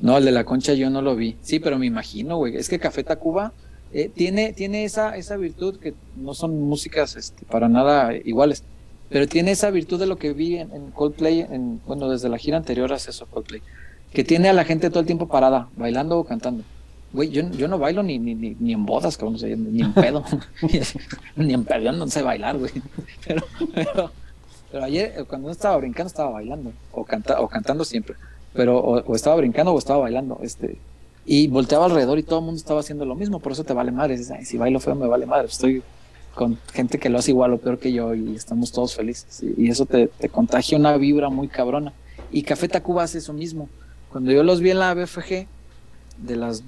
Speaker 2: No, el de la concha yo no lo vi. Sí, pero me imagino, güey. Es que Café Tacuba eh, tiene, tiene esa, esa virtud que no son músicas este, para nada iguales. Pero tiene esa virtud de lo que vi en, en Coldplay, en, bueno, desde la gira anterior hace eso Coldplay. Que tiene a la gente todo el tiempo parada, bailando o cantando. Güey, yo, yo no bailo ni, ni, ni, ni en bodas, cabrón, o sea, ni en pedo. ni en pedo, no sé bailar, güey. Pero, pero, pero ayer, eh, cuando no estaba brincando, estaba bailando. O, canta, o cantando siempre. Pero o, o, estaba brincando o estaba bailando. Este, y volteaba alrededor y todo el mundo estaba haciendo lo mismo. Por eso te vale madre. Dices, Ay, si bailo feo, me vale madre. Estoy con gente que lo hace igual o peor que yo y estamos todos felices. Y, y eso te, te, contagia una vibra muy cabrona. Y Café Tacuba hace eso mismo. Cuando yo los vi en la BFG, de las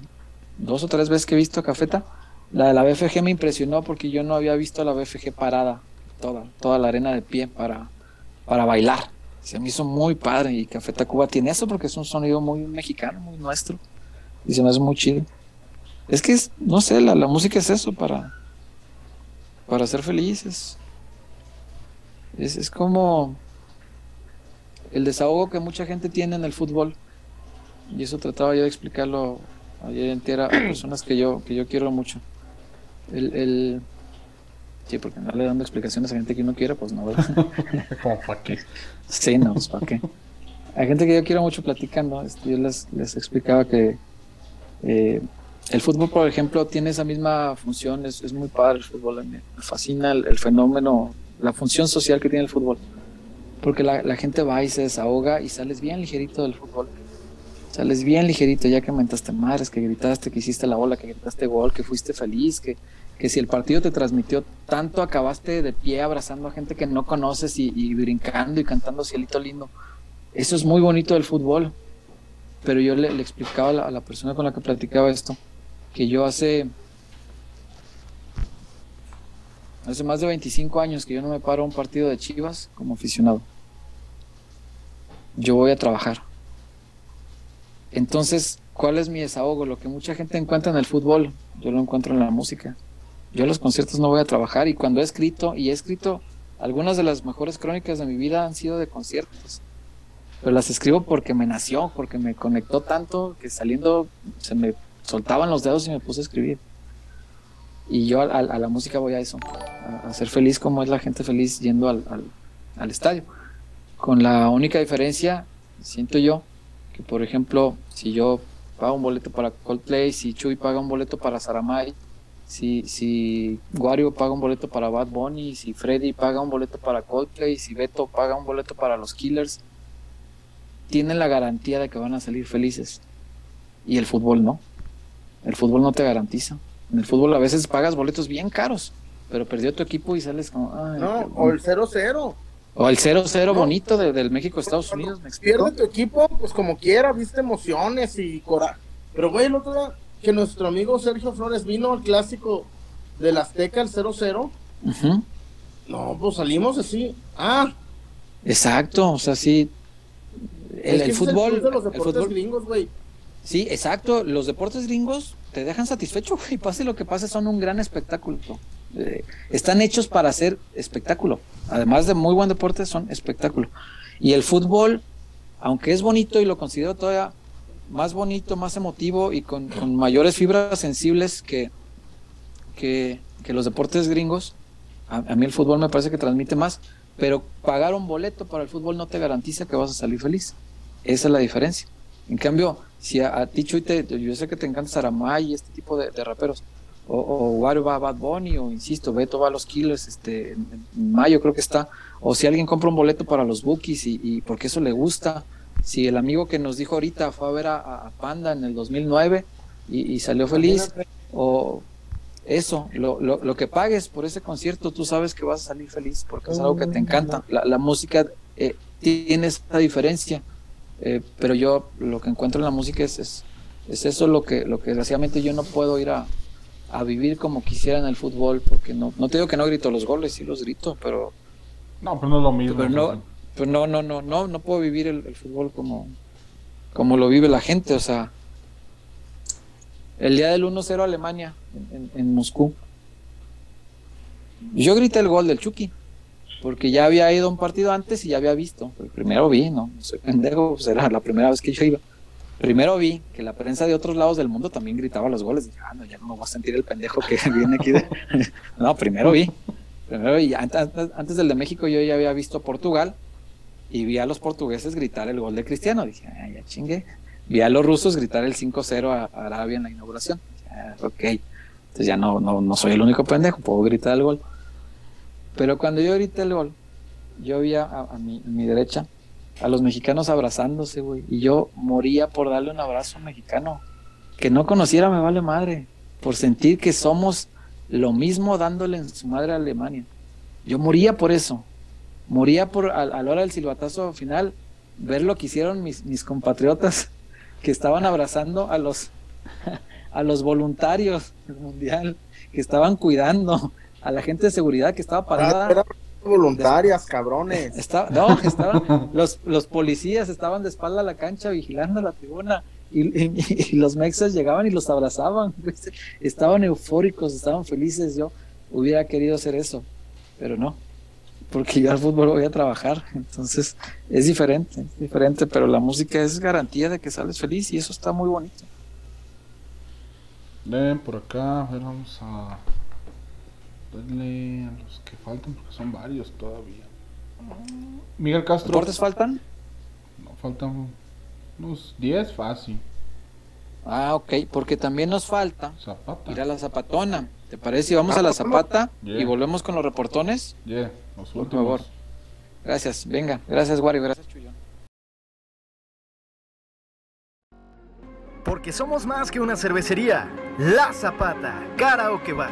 Speaker 2: dos o tres veces que he visto a Cafeta, la de la BFG me impresionó porque yo no había visto a la BFG parada, toda, toda la arena de pie para, para bailar. Se me hizo muy padre y Café Tacuba tiene eso porque es un sonido muy mexicano, muy nuestro. Y se me hace muy chido. Es que, es, no sé, la, la música es eso, para, para ser felices. Es, es como el desahogo que mucha gente tiene en el fútbol. Y eso trataba yo de explicarlo ayer entera a personas que yo, que yo quiero mucho. El, el, sí, porque no le dando explicaciones a gente que no quiere, pues no, ¿verdad?
Speaker 5: ¿Cómo para qué?
Speaker 2: Sí, no, pues para qué. Hay gente que yo quiero mucho platicando. Este, yo les, les explicaba que eh, el fútbol, por ejemplo, tiene esa misma función. Es, es muy padre el fútbol. Me fascina el, el, fenómeno, la función social que tiene el fútbol. Porque la, la gente va y se desahoga y sales bien ligerito del fútbol sales bien ligerito, ya que mentaste madres, que gritaste, que hiciste la bola, que gritaste gol, que fuiste feliz, que, que si el partido te transmitió tanto, acabaste de pie abrazando a gente que no conoces y, brincando y cantando cielito lindo. Eso es muy bonito del fútbol. Pero yo le, le explicaba a la, a la, persona con la que platicaba esto, que yo hace, hace más de 25 años que yo no me paro a un partido de Chivas como aficionado. Yo voy a trabajar entonces, ¿cuál es mi desahogo? Lo que mucha gente encuentra en el fútbol, yo lo encuentro en la música. Yo los conciertos no voy a trabajar y cuando he escrito, y he escrito algunas de las mejores crónicas de mi vida han sido de conciertos. Pero las escribo porque me nació, porque me conectó tanto que saliendo se me soltaban los dedos y me puse a escribir. Y yo a, la música voy a eso, a, ser feliz como es la gente feliz yendo al, al estadio. Con la única diferencia, siento yo, que por ejemplo, si yo pago un boleto para Coldplay, si Chuy paga un boleto para Saramay, si, si Wario paga un boleto para Bad Bunny, si Freddy paga un boleto para Coldplay, si Beto paga un boleto para los Killers, tienen la garantía de que van a salir felices. Y el fútbol no. El fútbol no te garantiza. En el fútbol a veces pagas boletos bien caros, pero perdió tu equipo y sales como... Ay,
Speaker 1: no, o el 0-0.
Speaker 2: O el 0-0 no. bonito de, del México-Estados Unidos.
Speaker 1: Pierde tu equipo, pues como quiera, viste emociones y coraje. Pero, güey, el otro día que nuestro amigo Sergio Flores vino al clásico del Azteca, el 0-0. Uh -huh. No, pues salimos así. Ah.
Speaker 2: Exacto, o sea, sí. El, el fútbol.
Speaker 1: Es el de los deportes
Speaker 2: el fútbol,
Speaker 1: gringos, güey.
Speaker 2: Sí, exacto. Los deportes gringos te dejan satisfecho, güey. Pase lo que pase, son un gran espectáculo. Eh, están hechos para hacer espectáculo. Además de muy buen deporte, son espectáculo. Y el fútbol, aunque es bonito y lo considero todavía más bonito, más emotivo y con, mayores fibras sensibles que, que, los deportes gringos, a, mí el fútbol me parece que transmite más, pero pagar un boleto para el fútbol no te garantiza que vas a salir feliz. Esa es la diferencia. En cambio, si a, a ti, Chuy, te, yo sé que te encanta Saramay y este tipo de, de raperos, o, o Wario va a Bad Bunny, o insisto, Beto va a los Killers, este, en, mayo creo que está, o si alguien compra un boleto para los Bookies y, y, porque eso le gusta, si el amigo que nos dijo ahorita fue a ver a, a Panda en el 2009 y, y salió feliz, o eso, lo, lo, lo, que pagues por ese concierto, tú sabes que vas a salir feliz porque es algo que te encanta. La, la música eh, tiene esa diferencia, eh, pero yo lo que encuentro en la música es, es, es eso lo que, lo que desgraciadamente yo no puedo ir a, a vivir como quisiera en el fútbol, porque no, no te digo que no grito los goles, sí los grito, pero...
Speaker 5: No, pero no es lo mismo.
Speaker 2: Pero no, pero no, no, no, no, no puedo vivir el, el, fútbol como, como lo vive la gente, o sea, el día del 1-0 Alemania en, en, en, Moscú, yo grité el gol del Chucky. porque ya había ido a un partido antes y ya había visto. El primero vi, ¿no? No soy pendejo, pues era la primera vez que yo iba. Primero vi que la prensa de otros lados del mundo también gritaba los goles. Dije, ah, no, ya no me voy a sentir el pendejo que viene aquí. De... no, primero vi. Primero vi. Antes, antes del de México yo ya había visto Portugal y vi a los portugueses gritar el gol de Cristiano. Dije, ah, ya chingue. Vi a los rusos gritar el 5-0 a Arabia en la inauguración. Dije, ah, ok. Entonces ya no, no, no soy el único pendejo, puedo gritar el gol. Pero cuando yo grité el gol, yo vi a, mi, a mi derecha a los mexicanos abrazándose, güey. Y yo moría por darle un abrazo a un mexicano. Que no conociera me vale madre. Por sentir que somos lo mismo dándole en su madre a Alemania. Yo moría por eso. Moría por a, la hora del silbatazo final ver lo que hicieron mis, mis compatriotas que estaban abrazando a los a los voluntarios del mundial que estaban cuidando a la gente de seguridad que estaba parada.
Speaker 1: Voluntarias, cabrones.
Speaker 2: Estaba, no, estaban, los, los policías estaban de espalda a la cancha vigilando la tribuna y, y, y, los mexas llegaban y los abrazaban. Estaban eufóricos, estaban felices. Yo hubiera querido hacer eso, pero no, porque yo al fútbol voy a trabajar. Entonces es diferente, es diferente, pero la música es garantía de que sales feliz y eso está muy bonito.
Speaker 5: Ven por acá, a ver, vamos a darle a los que faltan, porque son varios todavía. Miguel Castro.
Speaker 2: ¿Deportes faltan?
Speaker 5: No, faltan unos 10 fácil.
Speaker 2: Ah, ok, porque también nos falta
Speaker 5: Zapata.
Speaker 2: ir a la zapatona. ¿Te parece si vamos a la zapata
Speaker 5: Yeah.
Speaker 2: y volvemos con los reportones?
Speaker 5: Yeah, los
Speaker 2: Por
Speaker 5: últimos.
Speaker 2: favor. Gracias, venga. Gracias, Wario. Gracias, Chuyón.
Speaker 7: Porque somos más que una cervecería. La Zapata, Karaoke Bar.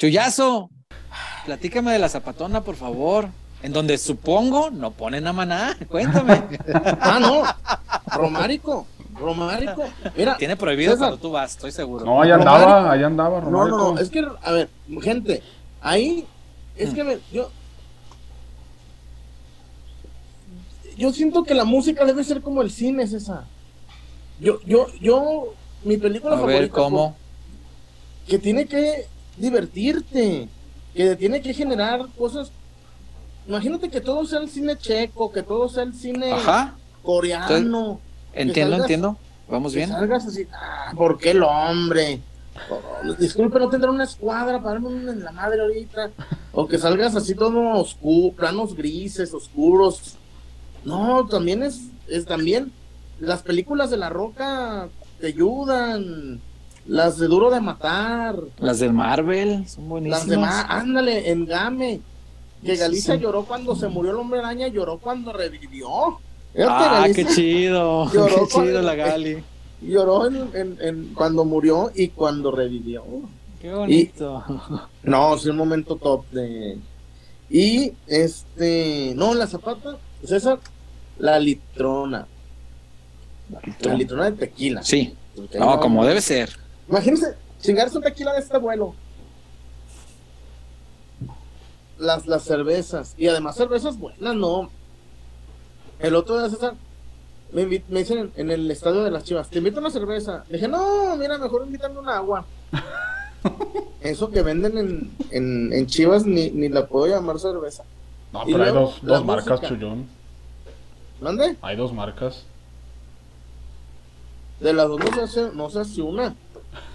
Speaker 2: Chuyazo, platícame de la zapatona, por favor. En donde supongo no ponen a maná. Cuéntame.
Speaker 1: Ah, no. Romárico. Romárico. Mira.
Speaker 2: Tiene prohibido
Speaker 1: César.
Speaker 2: cuando tú vas, estoy seguro.
Speaker 5: No, allá andaba, allá andaba,
Speaker 1: No,
Speaker 5: Romárico.
Speaker 1: no, no. Es que, a ver, gente, ahí. Es que, a ver, yo. Yo siento que la música debe ser como el cine, César. Yo, yo, yo. Mi película
Speaker 2: A
Speaker 1: favorita.
Speaker 2: ver cómo.
Speaker 1: que tiene que divertirte, que tiene que generar cosas. Imagínate que todo sea el cine checo, que todo sea el cine
Speaker 2: Ajá.
Speaker 1: coreano.
Speaker 2: Entiendo,
Speaker 1: salgas-
Speaker 2: entiendo. Vamos
Speaker 1: que
Speaker 2: bien.
Speaker 1: salgas así, ah, ¿por qué el hombre? O- disculpe, no tendrá una escuadra para darme en la madre ahorita. O que salgas así todo oscuro, planos grises, oscuros. No, también es, es también. Las películas de La Roca te ayudan. Las de Duro de Matar.
Speaker 2: Las de Marvel son
Speaker 1: Las
Speaker 2: buenísimas.
Speaker 1: demás, ándale, en Game. Que Galicia
Speaker 2: sí.
Speaker 1: lloró cuando se murió el hombre araña, lloró cuando revivió.
Speaker 2: Ah,
Speaker 1: Galicia
Speaker 2: qué chido.
Speaker 1: Lloró
Speaker 2: Qué chido la Gali.
Speaker 1: Lloró en, en- en- cuando murió y cuando revivió.
Speaker 2: Qué bonito.
Speaker 1: No, es un momento top de. Y este. No, la zapata, César, la litrona. La litrona de tequila.
Speaker 2: Sí. No, como debe ser.
Speaker 1: Imagínense, chingarse un tequila de este vuelo. Las, las cervezas. Y además cervezas buenas, no. El otro día, César, me, me dicen en, en el estadio de las chivas, te invito a una cerveza. Le dije, no, mira, mejor invítame un agua. Eso que venden en, en, en chivas ni, ni la puedo llamar cerveza.
Speaker 5: No,
Speaker 1: Y
Speaker 5: pero hay
Speaker 1: luego,
Speaker 5: dos, dos marcas. Chuyón.
Speaker 1: ¿Dónde?
Speaker 5: Hay dos marcas.
Speaker 1: De las dos no se hace, no se hace una.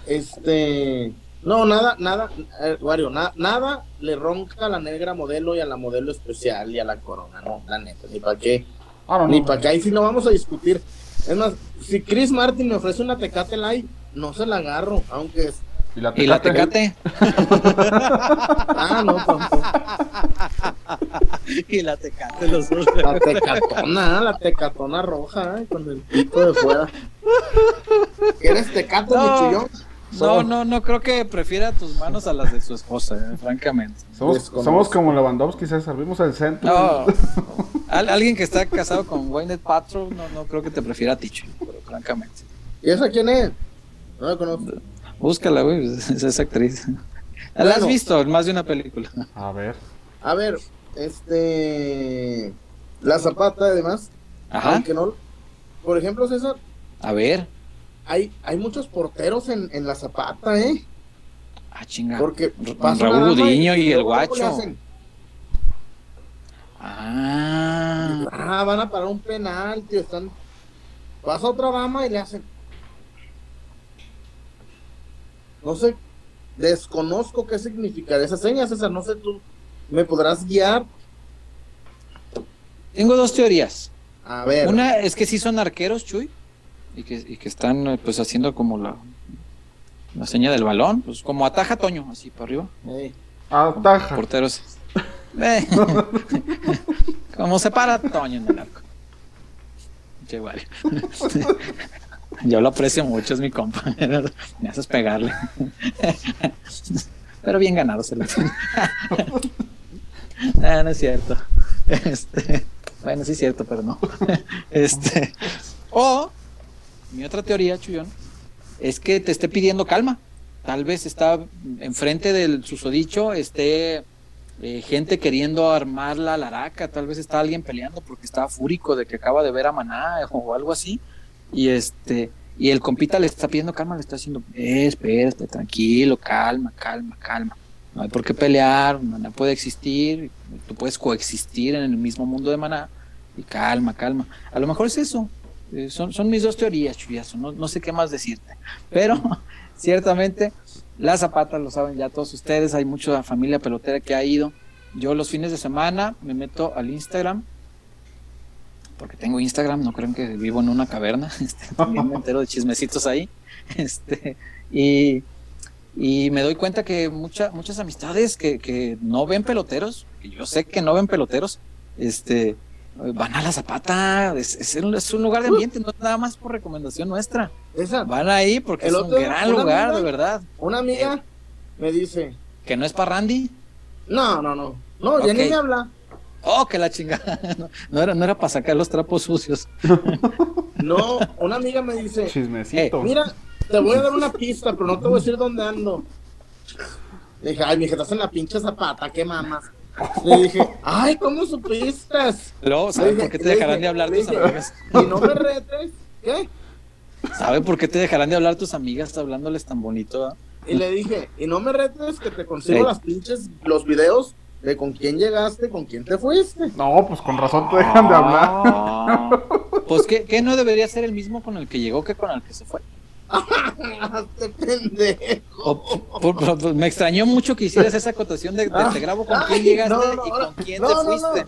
Speaker 1: Este. No, nada, nada, eh, Wario, na- nada le ronca a la negra modelo y a la modelo especial y a la corona, no, la neta, ni para qué,
Speaker 5: Ah, no,
Speaker 1: ni
Speaker 5: no.
Speaker 1: para qué, ahí sí no vamos a discutir. Es más, si Chris Martin me ofrece una Tecate Light, no se la agarro, aunque es,
Speaker 5: Y la
Speaker 2: ¿Y la
Speaker 5: tecate.
Speaker 2: tecate?
Speaker 1: ah, no, tampoco.
Speaker 2: y la tecate los dos.
Speaker 1: La tecatona, la tecatona roja, eh, con el pito de fuera. ¿Eres tecate,
Speaker 2: No. No, no, no creo que prefiera tus manos a las de su esposa, eh, francamente.
Speaker 5: Somos, somos como Lewandowski, César. Vimos el centro.
Speaker 2: No, al- alguien que está casado con Gwyneth Paltrow, no, no creo que te prefiera a ti, Chuy, pero francamente.
Speaker 1: ¿Y esa quién es? No la conozco.
Speaker 2: Búscala, güey, es esa actriz. La has visto en más de una película.
Speaker 5: A ver.
Speaker 1: A ver, este. La zapata, además.
Speaker 2: Ajá,
Speaker 1: Aunque no. Por ejemplo, César,
Speaker 2: a ver.
Speaker 1: hay, hay muchos porteros en, en la zapata, ¿eh?
Speaker 2: Ah, chinga.
Speaker 1: Porque
Speaker 2: Raúl Gudiño y el guacho.
Speaker 1: hacen,
Speaker 2: Ah,
Speaker 1: Ah, van a parar un penal, tío. Están. Pasa otra dama y le hacen. No sé. Desconozco qué significará esa seña, César. No sé, tú me podrás guiar.
Speaker 2: tengo dos teorías.
Speaker 1: A ver.
Speaker 2: Una es que sí son arqueros, Chuy, y que, y que están eh, pues haciendo como la, la seña del balón, pues como ataja Toño, así para arriba.
Speaker 1: Ey,
Speaker 5: Ataja.
Speaker 2: Porteros. Eh, como se para Toño en el arco. Che, vale. Yo lo aprecio mucho, es mi compa. Me haces pegarle. Pero bien ganado se lo Ah, no es cierto. Este, bueno, sí es cierto, pero no. Este, o mi otra teoría, Chuyón, es que te esté pidiendo calma. Tal vez está enfrente del susodicho, esté eh, gente queriendo armar la laraca, tal vez está alguien peleando porque está fúrico de que acaba de ver a Maná o algo así. Y este, y el compita le está pidiendo calma, le está diciendo, eh, espérate, tranquilo, calma, calma, calma. No hay por qué pelear, Maná puede existir, tú puedes coexistir en el mismo mundo de Maná. Y calma, calma. A lo mejor es eso. Eh, son, son mis dos teorías, Chuyazo. No, no sé qué más decirte. Pero ciertamente las zapatas lo saben ya todos ustedes. Hay mucha familia pelotera que ha ido. Yo los fines de semana me meto al Instagram. Porque tengo Instagram, no creen que vivo en una caverna. Este, también me entero de chismecitos ahí. Este, y, y me doy cuenta que mucha, muchas amistades que, que no ven peloteros, que yo sé que no ven peloteros, este, van a la zapata. Es, es un- es un lugar de ambiente, no es nada más por recomendación nuestra.
Speaker 1: Esa,
Speaker 2: Van ahí porque
Speaker 1: El
Speaker 2: es un
Speaker 1: otro-
Speaker 2: gran lugar,
Speaker 1: amiga-
Speaker 2: de verdad.
Speaker 1: una amiga me dice,
Speaker 2: Que no es para Randy.
Speaker 1: no, no, no, no, ya ni me habla.
Speaker 2: Oh, que la chingada. No, no era, no era para sacar los trapos sucios.
Speaker 1: No, una amiga me dice,
Speaker 5: Chismecito.
Speaker 1: mira, te voy a dar una pista, pero no te voy a decir dónde ando. Le dije, ay, mi estás en la pinche zapata, qué mamas. Le dije, ay, ¿cómo supiste?
Speaker 2: Luego, ¿sabe
Speaker 1: Le
Speaker 2: por qué te dejarán
Speaker 1: dije-
Speaker 2: de hablar tus amigas?
Speaker 1: Y no me retes, ¿qué?
Speaker 2: ¿Sabe por qué te dejarán de hablar tus amigas hablándoles tan bonito? ah?
Speaker 1: Y le dije, y no me retes que te consigo las pinches, los videos de con quién llegaste, con quién te fuiste.
Speaker 5: No, pues con razón te dejan de hablar.
Speaker 2: Ah, Pues que, que no debería ser el mismo con el que llegó que con el que se fue.
Speaker 1: Este pendejo.
Speaker 2: O- por- por- por- me extrañó mucho que hicieras esa acotación de, de te grabo con quién llegaste
Speaker 1: no, no,
Speaker 2: y con quién
Speaker 1: no,
Speaker 2: te
Speaker 1: no, no.
Speaker 2: fuiste.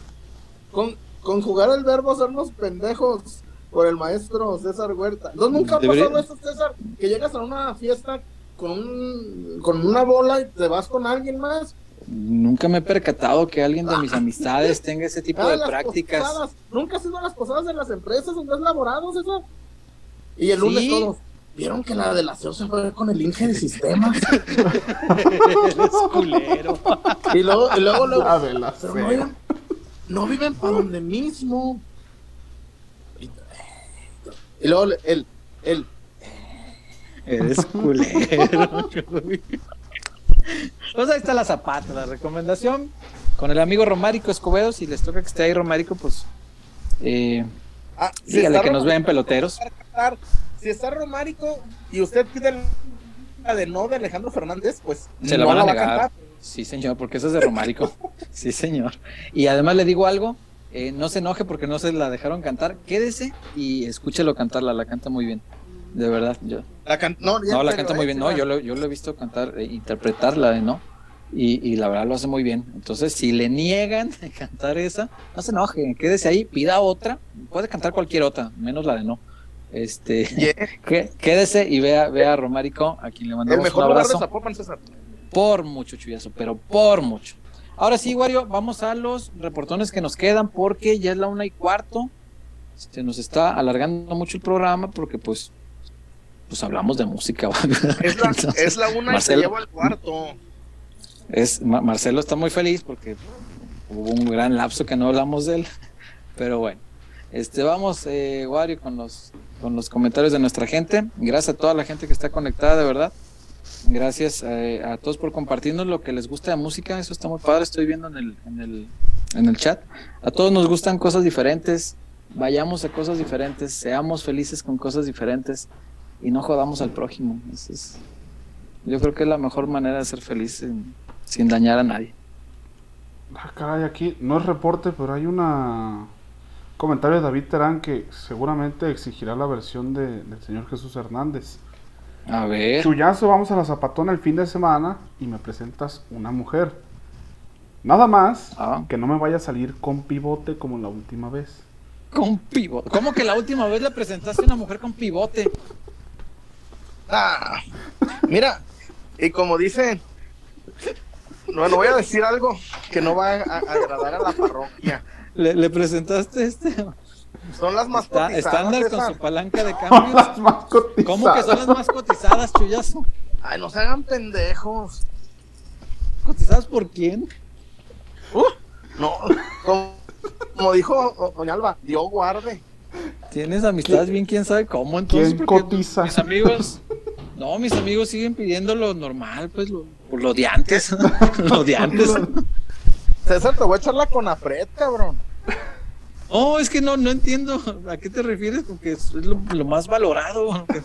Speaker 1: Con, conjugar el verbo hacernos pendejos por el maestro César Huerta. ¿No nunca ha pasado eso, César? Que llegas a una fiesta con, un- con una bola y te vas con alguien más.
Speaker 2: Nunca me he percatado que alguien de mis amistades tenga ese tipo
Speaker 1: Ah,
Speaker 2: de prácticas.
Speaker 1: posadas. Nunca has ido a las posadas de las empresas donde has laborado, César. Y el lunes
Speaker 2: Sí.
Speaker 1: todos. ¿Vieron que la de la CEO se fue con el Inge de sistemas?
Speaker 2: Eres culero.
Speaker 1: y luego, y luego, luego
Speaker 5: La de la
Speaker 1: pero
Speaker 5: CEO.
Speaker 1: no viven, para donde mismo. Y, y luego el, el,
Speaker 2: Eres culero. Pues ahí está la zapata, la recomendación. Con el amigo Romárico Escobedo, si les toca que esté ahí Romárico, pues eh,
Speaker 1: ah,
Speaker 2: dígale que nos vean peloteros.
Speaker 1: Si está Romárico y usted pide la de no de Alejandro Fernández, pues
Speaker 2: Se la
Speaker 1: no
Speaker 2: van a
Speaker 1: va
Speaker 2: negar.
Speaker 1: cantar.
Speaker 2: Sí, señor, porque eso es de Romárico. sí, señor. Y además le digo algo, eh, no se enoje porque no se la dejaron cantar. Quédese y escúchelo cantarla, la canta muy bien. de verdad. Yo,
Speaker 1: La can- no,
Speaker 2: la canta muy
Speaker 1: ¿eh?
Speaker 2: bien. No,
Speaker 1: la-
Speaker 2: yo lo, yo lo he visto cantar, eh, interpretarla, ¿no? Y, y la verdad lo hace muy bien. Entonces, si le niegan cantar esa, no se enoje, quédese ahí, pida otra. Puede cantar cualquier otra, menos la de no. Este,
Speaker 1: Yeah.
Speaker 2: quédese y vea, vea a Romarico, a quien le
Speaker 1: El
Speaker 2: mandamos
Speaker 1: mejor
Speaker 2: un abrazo.
Speaker 1: Zapopan, César.
Speaker 2: Por mucho, chullazo, pero por mucho. Ahora sí, Wario, vamos a los reportones que nos quedan porque ya es la una y cuarto. Se nos está alargando mucho el programa porque pues, pues hablamos de música.
Speaker 1: Es la,
Speaker 2: Entonces,
Speaker 1: es la una
Speaker 2: Marcelo.
Speaker 1: y se lleva al cuarto.
Speaker 2: es, Ma- Marcelo está muy feliz porque hubo un gran lapso que no hablamos de él. Pero bueno, este, vamos, eh, Wario, con los, con los comentarios de nuestra gente. Gracias a toda la gente que está conectada, de verdad. Gracias eh, a todos por compartirnos lo que les gusta de música. Eso está muy padre. Estoy viendo en el, en el, en el chat. A todos nos gustan cosas diferentes. Vayamos a cosas diferentes. Seamos felices con cosas diferentes. Y no jodamos al prójimo. Eso es, yo creo que es la mejor manera de ser feliz sin, sin dañar a nadie.
Speaker 5: Ah, caray, aquí no es reporte, pero hay una comentario de David Terán que seguramente exigirá la versión de- del señor Jesús Hernández.
Speaker 2: A ver.
Speaker 5: Chuyazo, vamos a la zapatona el fin de semana y me presentas una mujer. Nada más
Speaker 2: Ah.
Speaker 5: que no me vaya a salir con pivote como la última vez.
Speaker 2: Con pivote. ¿Cómo que la última vez le presentaste a una mujer con pivote?
Speaker 1: Ah, mira, y como dicen, bueno, voy a decir algo que no va a, a agradar a la parroquia.
Speaker 2: Le, le presentaste este
Speaker 1: Son las más
Speaker 2: está-
Speaker 1: cotizadas,
Speaker 2: estándar con su palanca de
Speaker 5: Son
Speaker 2: cambios.
Speaker 5: las más cotizadas.
Speaker 2: ¿Cómo que son las más cotizadas, chullazo?
Speaker 1: Ay, no se hagan pendejos.
Speaker 2: ¿Cotizadas por quién?
Speaker 1: No, como, como dijo doña Alba, Dios guarde.
Speaker 2: Tienes amistades bien, quién sabe cómo. Entonces,
Speaker 5: ¿Quién cotiza?
Speaker 2: Mis amigos. No, mis amigos siguen pidiendo lo normal, pues lo, lo de antes. lo de antes.
Speaker 1: César, te voy a echar la conafred, cabrón.
Speaker 2: No, es que no, no entiendo. ¿A qué te refieres? con que es lo, lo más valorado.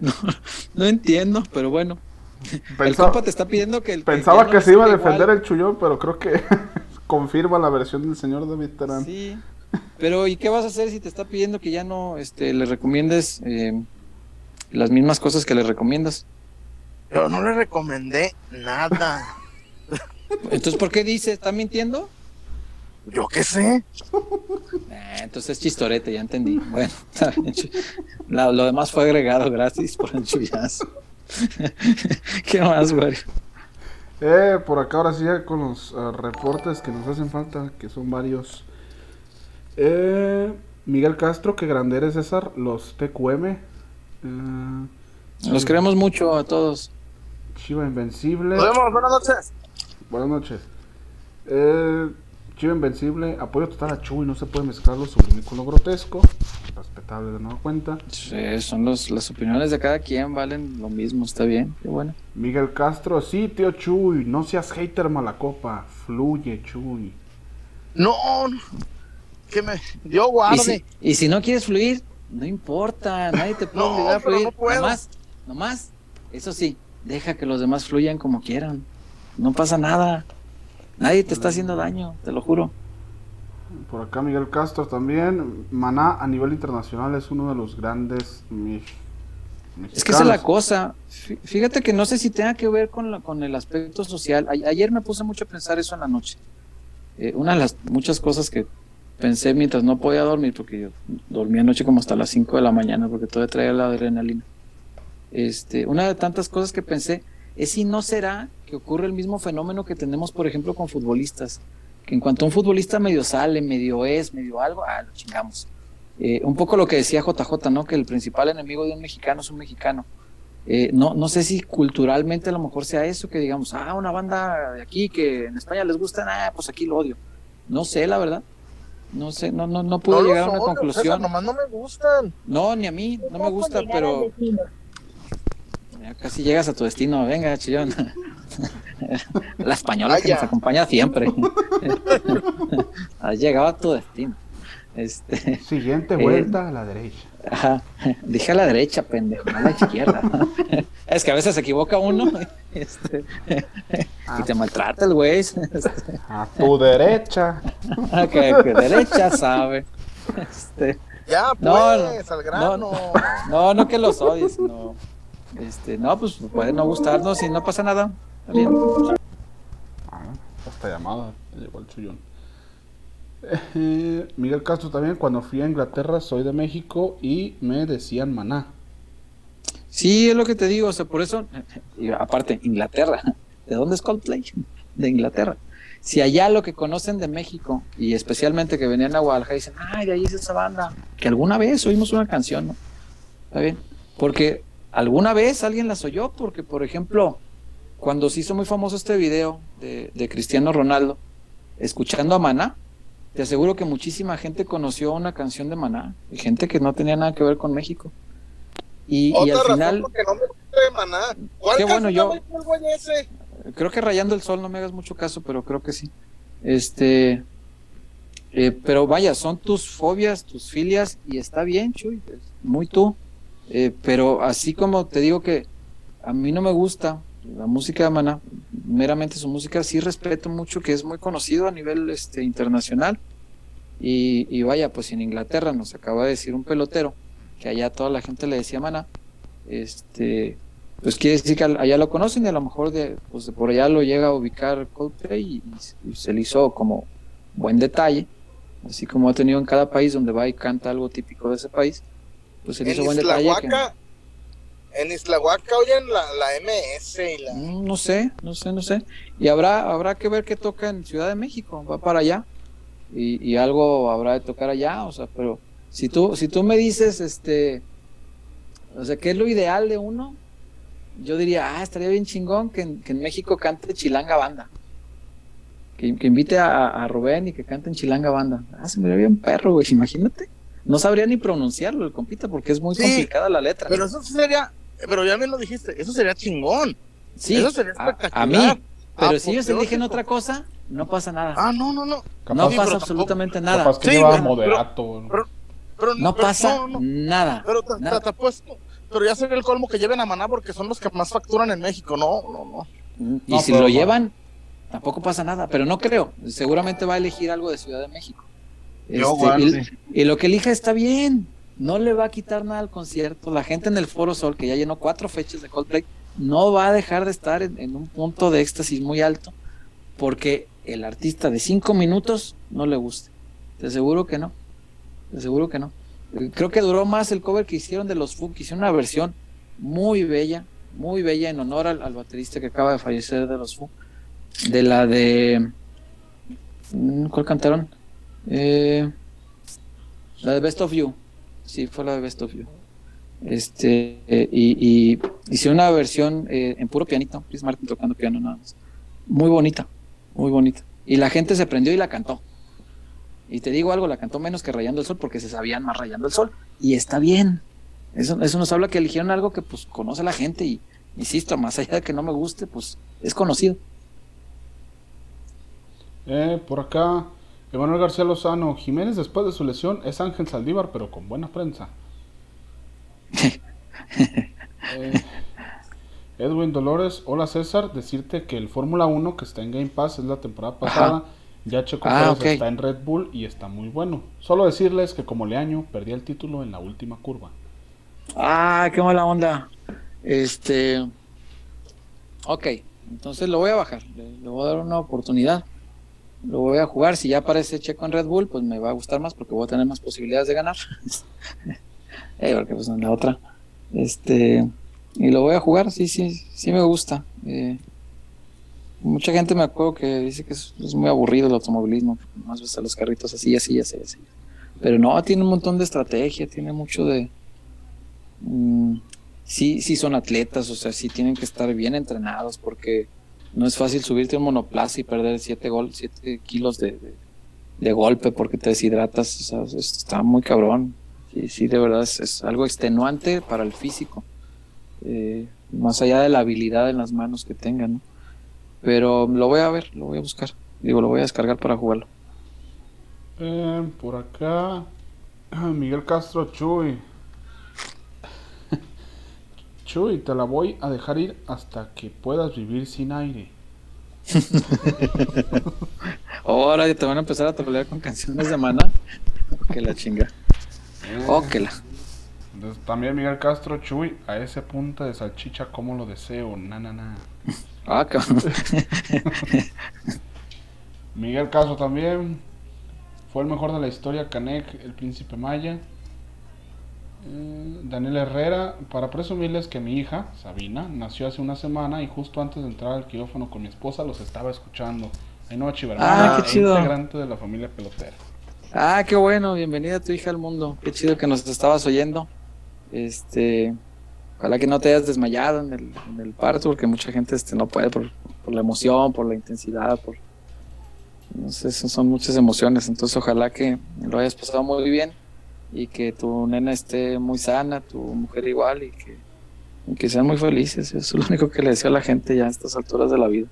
Speaker 2: No, no entiendo, pero bueno. El
Speaker 5: Pensaba,
Speaker 2: compa te está pidiendo que el
Speaker 5: pensaba
Speaker 2: no
Speaker 5: que se iba a defender
Speaker 2: igual.
Speaker 5: el chullón, pero creo que confirma la versión del señor David Terán.
Speaker 2: Sí. Pero ¿y qué vas a hacer si te está pidiendo que ya no este, le recomiendes eh, las mismas cosas que le recomiendas?
Speaker 1: Yo no le recomendé nada.
Speaker 2: Entonces, ¿por qué dice? ¿Está mintiendo?
Speaker 1: Yo qué sé.
Speaker 2: Eh, entonces es chistorete, ya entendí. Bueno, está bien, chu- la- lo demás fue agregado, gracias por el chullazo. ¿Qué más, güey?
Speaker 5: Eh, por acá ahora sí ya con los eh, reportes que nos hacen falta, que son varios. Eh, Miguel Castro, que grande eres César, los TQM. Eh,
Speaker 2: Los queremos mucho a todos.
Speaker 5: Chiva Invencible.
Speaker 1: Nos vemos, buenas noches.
Speaker 5: Buenas noches. Eh, Chiva Invencible, apoyo total a Chuy, no se puede mezclarlo sobre un ícono grotesco. Respetable de nueva cuenta.
Speaker 2: Sí, son los, las opiniones de cada quien, valen lo mismo, está bien, qué bueno.
Speaker 5: Miguel Castro, sí, tío Chuy, no seas hater malacopa. Fluye, Chuy.
Speaker 1: No, no. que me. Dios
Speaker 2: Y
Speaker 1: guarde.
Speaker 2: si, y si no quieres fluir, no importa, nadie te puede
Speaker 1: No,
Speaker 2: obligar a fluir.
Speaker 1: no puedo.
Speaker 2: Nomás, nomás, eso sí, deja que los demás fluyan como quieran. No pasa nada. Nadie te está haciendo daño, te lo juro.
Speaker 5: Por acá Miguel Castro también. Maná a nivel internacional es uno de los grandes mi-
Speaker 2: Es que esa es la
Speaker 5: mexicanos.
Speaker 2: cosa. Fí- Fíjate que no sé si tenga que ver con, la- con el aspecto social. A- ayer me puse mucho a pensar eso en la noche. Eh, una de las muchas cosas que pensé mientras no podía dormir, porque yo dormí anoche como hasta las 5 de la mañana, porque todavía traía la adrenalina. Este, una de tantas cosas que pensé es si no será que ocurre el mismo fenómeno que tenemos, por ejemplo, con futbolistas. Que en cuanto un futbolista medio sale, medio es, medio algo, ah, lo chingamos. Eh, un poco lo que decía JJ, ¿no? Que el principal enemigo de un mexicano es un mexicano. Eh, no, no sé si culturalmente a lo mejor sea eso, que digamos, ah, una banda de aquí que en España les gusta, ah, pues aquí lo odio. No sé, la verdad. No sé, no, no, no pude
Speaker 1: no
Speaker 2: llegar a una
Speaker 1: odio,
Speaker 2: conclusión.
Speaker 1: César, nomás no me gustan.
Speaker 2: No, ni a mí, no me gusta, pero ya casi llegas a tu destino. Venga, chillón. La española que nos acompaña siempre. Has llegado a tu destino. Este,
Speaker 5: Siguiente
Speaker 2: Eh,
Speaker 5: vuelta a la derecha.
Speaker 2: ajá. Dije a la derecha, pendejo, no a la izquierda. Es que a veces se equivoca uno este, y te maltrata el güey. Este,
Speaker 5: A tu derecha.
Speaker 2: que, que derecha sabe. Este,
Speaker 1: Ya,
Speaker 2: No,
Speaker 1: pues,
Speaker 2: no,
Speaker 1: al grano.
Speaker 2: No, no que los odies, no. Este, no, pues puede no gustarnos y no pasa nada. Está bien.
Speaker 5: Ah, llamada, llegó el chullón. Eh, Miguel Castro también, cuando fui a Inglaterra, soy de México y me decían maná.
Speaker 2: Sí, es lo que te digo, o sea, por eso, y aparte, Inglaterra, ¿de dónde es Coldplay? De Inglaterra. Si allá lo que conocen de México, y especialmente que venían a Guadalajara, dicen, ay, de ahí es esa banda, que alguna vez oímos una canción, ¿no? Está bien, porque alguna vez alguien las oyó, porque, por ejemplo, cuando se hizo muy famoso este video de, de Cristiano Ronaldo, escuchando a Maná, te aseguro que muchísima gente conoció una canción de Maná, y gente que no tenía nada que ver con México. Y, al
Speaker 1: razón
Speaker 2: final,
Speaker 1: porque no me gusta de maná. ¿Cuál
Speaker 2: Qué bueno, yo-
Speaker 1: ese?
Speaker 2: creo que Rayando el Sol, no me hagas mucho caso, pero creo que sí. Este, eh, pero vaya, son tus fobias, tus filias, y está bien, Chuy, es muy tú. Eh, pero así como te digo que a mí no me gusta la música de Maná, meramente su música, sí respeto mucho que es muy conocido a nivel este, internacional. Y, y vaya, pues en Inglaterra nos acaba de decir un pelotero que allá toda la gente le decía Maná. Este, pues quiere decir que al- allá lo conocen y a lo mejor de, pues de por allá lo llega a ubicar Coldplay y, y se le hizo como buen detalle, así como ha tenido en cada país donde va y canta algo típico de ese país, pues se
Speaker 1: En
Speaker 2: hizo buen detalle. que-
Speaker 1: Islahuaca, en Islahuaca oyen la, la MS y la...
Speaker 2: Mm, no sé, no sé, no sé. Y habrá, habrá que ver qué toca en Ciudad de México, va para allá. Y, y algo habrá de tocar allá, o sea, pero si tú, si tú me dices, este, o sea, ¿qué es lo ideal de uno? Yo diría, ah, estaría bien chingón que en, que en México cante Chilanga Banda. Que, que invite a, a Rubén y que cante en Chilanga Banda. Ah, se me vería bien perro, güey, imagínate. No sabría ni pronunciarlo el compita porque es muy
Speaker 1: Sí,
Speaker 2: complicada la letra.
Speaker 1: Pero eso sería... Pero ya me lo dijiste, eso sería chingón.
Speaker 2: sí,
Speaker 1: eso sería
Speaker 2: a-
Speaker 1: espectacular.
Speaker 2: a mí, pero si ellos
Speaker 1: Apoteósico.
Speaker 2: eligen otra cosa, no pasa nada.
Speaker 1: Ah, no, no, no.
Speaker 5: Capaz,
Speaker 2: no
Speaker 1: sí,
Speaker 2: pasa absolutamente nada.
Speaker 5: capaz que
Speaker 1: Sí,
Speaker 5: lleva
Speaker 1: bueno,
Speaker 5: moderato.
Speaker 1: pero- Pero,
Speaker 2: No
Speaker 1: pero
Speaker 2: pasa
Speaker 1: no, no.
Speaker 2: nada.
Speaker 1: Pero te,
Speaker 2: nada.
Speaker 1: te- te apuesto. Pero ya sería el colmo que lleven a Maná porque son los que más facturan en México. No, no, no.
Speaker 2: Y
Speaker 5: No,
Speaker 2: si
Speaker 5: pero
Speaker 2: lo
Speaker 5: no.
Speaker 2: llevan, tampoco pasa nada. Pero no creo. Seguramente va a elegir algo de Ciudad de México. Este, y,
Speaker 3: sí.
Speaker 2: y lo que elija está bien. No le va a quitar nada al concierto. La gente en el Foro Sol, que ya llenó cuatro fechas de Coldplay, no va a dejar de estar en, en un punto de éxtasis muy alto porque el artista de cinco minutos no le guste. Te aseguro que no. Te aseguro que no. Eh, Creo que duró más el cover que hicieron de los que hicieron una versión muy bella, muy bella en honor al, al baterista que acaba de fallecer de los Foo. De la de. mm, ¿Cuál cantaron? Eh, la de Best of You. Sí, fue la de Best of You. Este, y, y hicieron una versión eh, en puro pianito, Chris Martin tocando piano nada más. Muy bonita, muy bonita. Y la gente se prendió y la cantó. Y te digo algo, la cantó menos que Rayando el Sol porque se sabían más Rayando el Sol. Y está bien. Eso, eso nos habla que eligieron algo que pues conoce la gente y, insisto, más allá de que no me guste, pues es conocido.
Speaker 5: Eh, por acá, Emanuel García Lozano. Jiménez, después de su lesión, es Ángel Saldívar, pero con buena prensa. Eh, Edwin Dolores, hola César, decirte que el Fórmula 1 que está en Game Pass es la temporada pasada. Ya Checo
Speaker 2: Ah,
Speaker 5: Pérez
Speaker 2: ok.
Speaker 5: está en Red Bull y está muy bueno. Solo decirles que como Leaño perdí el título en la última curva.
Speaker 2: Ah, qué mala onda. Este. Ok, entonces lo voy a bajar. Le, le voy a dar una oportunidad. Lo voy a jugar. Si ya aparece Checo en Red Bull, pues me va a gustar más porque voy a tener más posibilidades de ganar. eh, porque pues en la otra. Este. Y lo voy a jugar, sí, sí, sí me gusta. Eh, mucha gente me acuerdo que dice que es, muy aburrido el automovilismo. Más ves a los carritos así, así, así, así. Pero no, tiene un montón de estrategia, tiene mucho de, Mm, sí, sí son atletas, o sea, sí tienen que estar bien entrenados porque no es fácil subirte un monoplaza y perder 7 gol, siete kilos de, de- golpe porque te deshidratas, está muy cabrón. Sí, sí, de verdad es, es algo extenuante para el físico, eh, más allá de la habilidad en las manos que tengan, ¿no? Pero lo voy a ver, lo voy a buscar, digo, lo voy a descargar para jugarlo.
Speaker 5: Eh, por acá, Miguel Castro Chuy. Chuy, te la voy a dejar ir hasta que puedas vivir sin aire.
Speaker 2: Ahora te van a empezar a trolear con canciones de mana, que la chinga.
Speaker 5: Eh,
Speaker 2: Óquela.
Speaker 5: entonces, también Miguel Castro, Chuy, a ese punta de salchicha, ¿cómo lo deseo? Na, na, na.
Speaker 2: Ah, cabrón.
Speaker 5: Miguel Castro también. Fue el mejor de la historia, Canek, el príncipe Maya. Eh, Daniel Herrera, para presumirles que mi hija, Sabina, nació hace una semana y justo antes de entrar al quirófano con mi esposa los estaba escuchando. Ay, no,
Speaker 2: Ah, qué chido.
Speaker 5: integrante de la familia pelotera.
Speaker 2: Ah, qué bueno, bienvenida tu hija al mundo. Qué chido que nos estabas oyendo. Este, ojalá que no te hayas desmayado en el, en el parto, porque mucha gente este, no puede por, por la emoción, por la intensidad, por no sé, son muchas emociones. Entonces, ojalá que lo hayas pasado muy bien y que tu nena esté muy sana, tu mujer igual y que, y que sean muy felices. Eso es lo único que le deseo a la gente ya a estas alturas de la vida.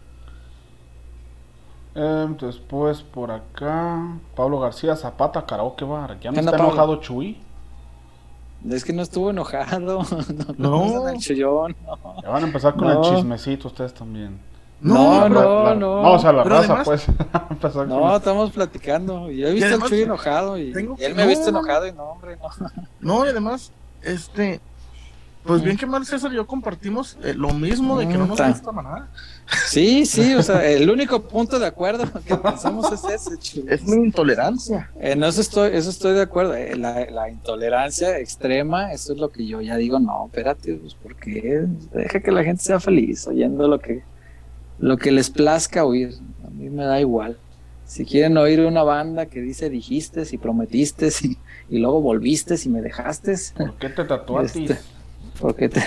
Speaker 5: Eh, después por acá, Pablo García Zapata, Karaoke Bar. ¿Ya no
Speaker 2: ¿Qué onda,
Speaker 5: está
Speaker 2: Pablo?
Speaker 5: enojado Chuy?
Speaker 2: Es que no estuvo enojado. No,
Speaker 1: No.
Speaker 2: no.
Speaker 5: Ya van a empezar con el chismecito ustedes también.
Speaker 2: No, no,
Speaker 5: la-
Speaker 2: no.
Speaker 5: No, o sea, la
Speaker 1: Pero
Speaker 5: raza,
Speaker 1: además-
Speaker 5: pues.
Speaker 2: No, estamos platicando. Y he visto
Speaker 1: además
Speaker 2: al Chuy enojado y,
Speaker 1: tengo
Speaker 2: y él me ha visto
Speaker 1: no, no,
Speaker 2: enojado y no, hombre, no.
Speaker 1: No, y además, este, pues bien que mal César y yo compartimos eh, lo mismo de que no nos gusta maná.
Speaker 2: Sí, sí, o sea, el único punto de acuerdo que pensamos es ese, Chuy.
Speaker 1: Es mi intolerancia.
Speaker 2: En eso estoy, eso estoy de acuerdo. Eh, La, la intolerancia extrema, eso es lo que yo ya digo, no, espérate, pues porque deja que la gente sea feliz oyendo lo que, lo que les plazca oír. A mí me da igual. Si quieren oír una banda que dice dijiste y prometiste y, y luego volviste y me dejaste,
Speaker 5: ¿Por qué te tatuaste?
Speaker 2: Este, porque te-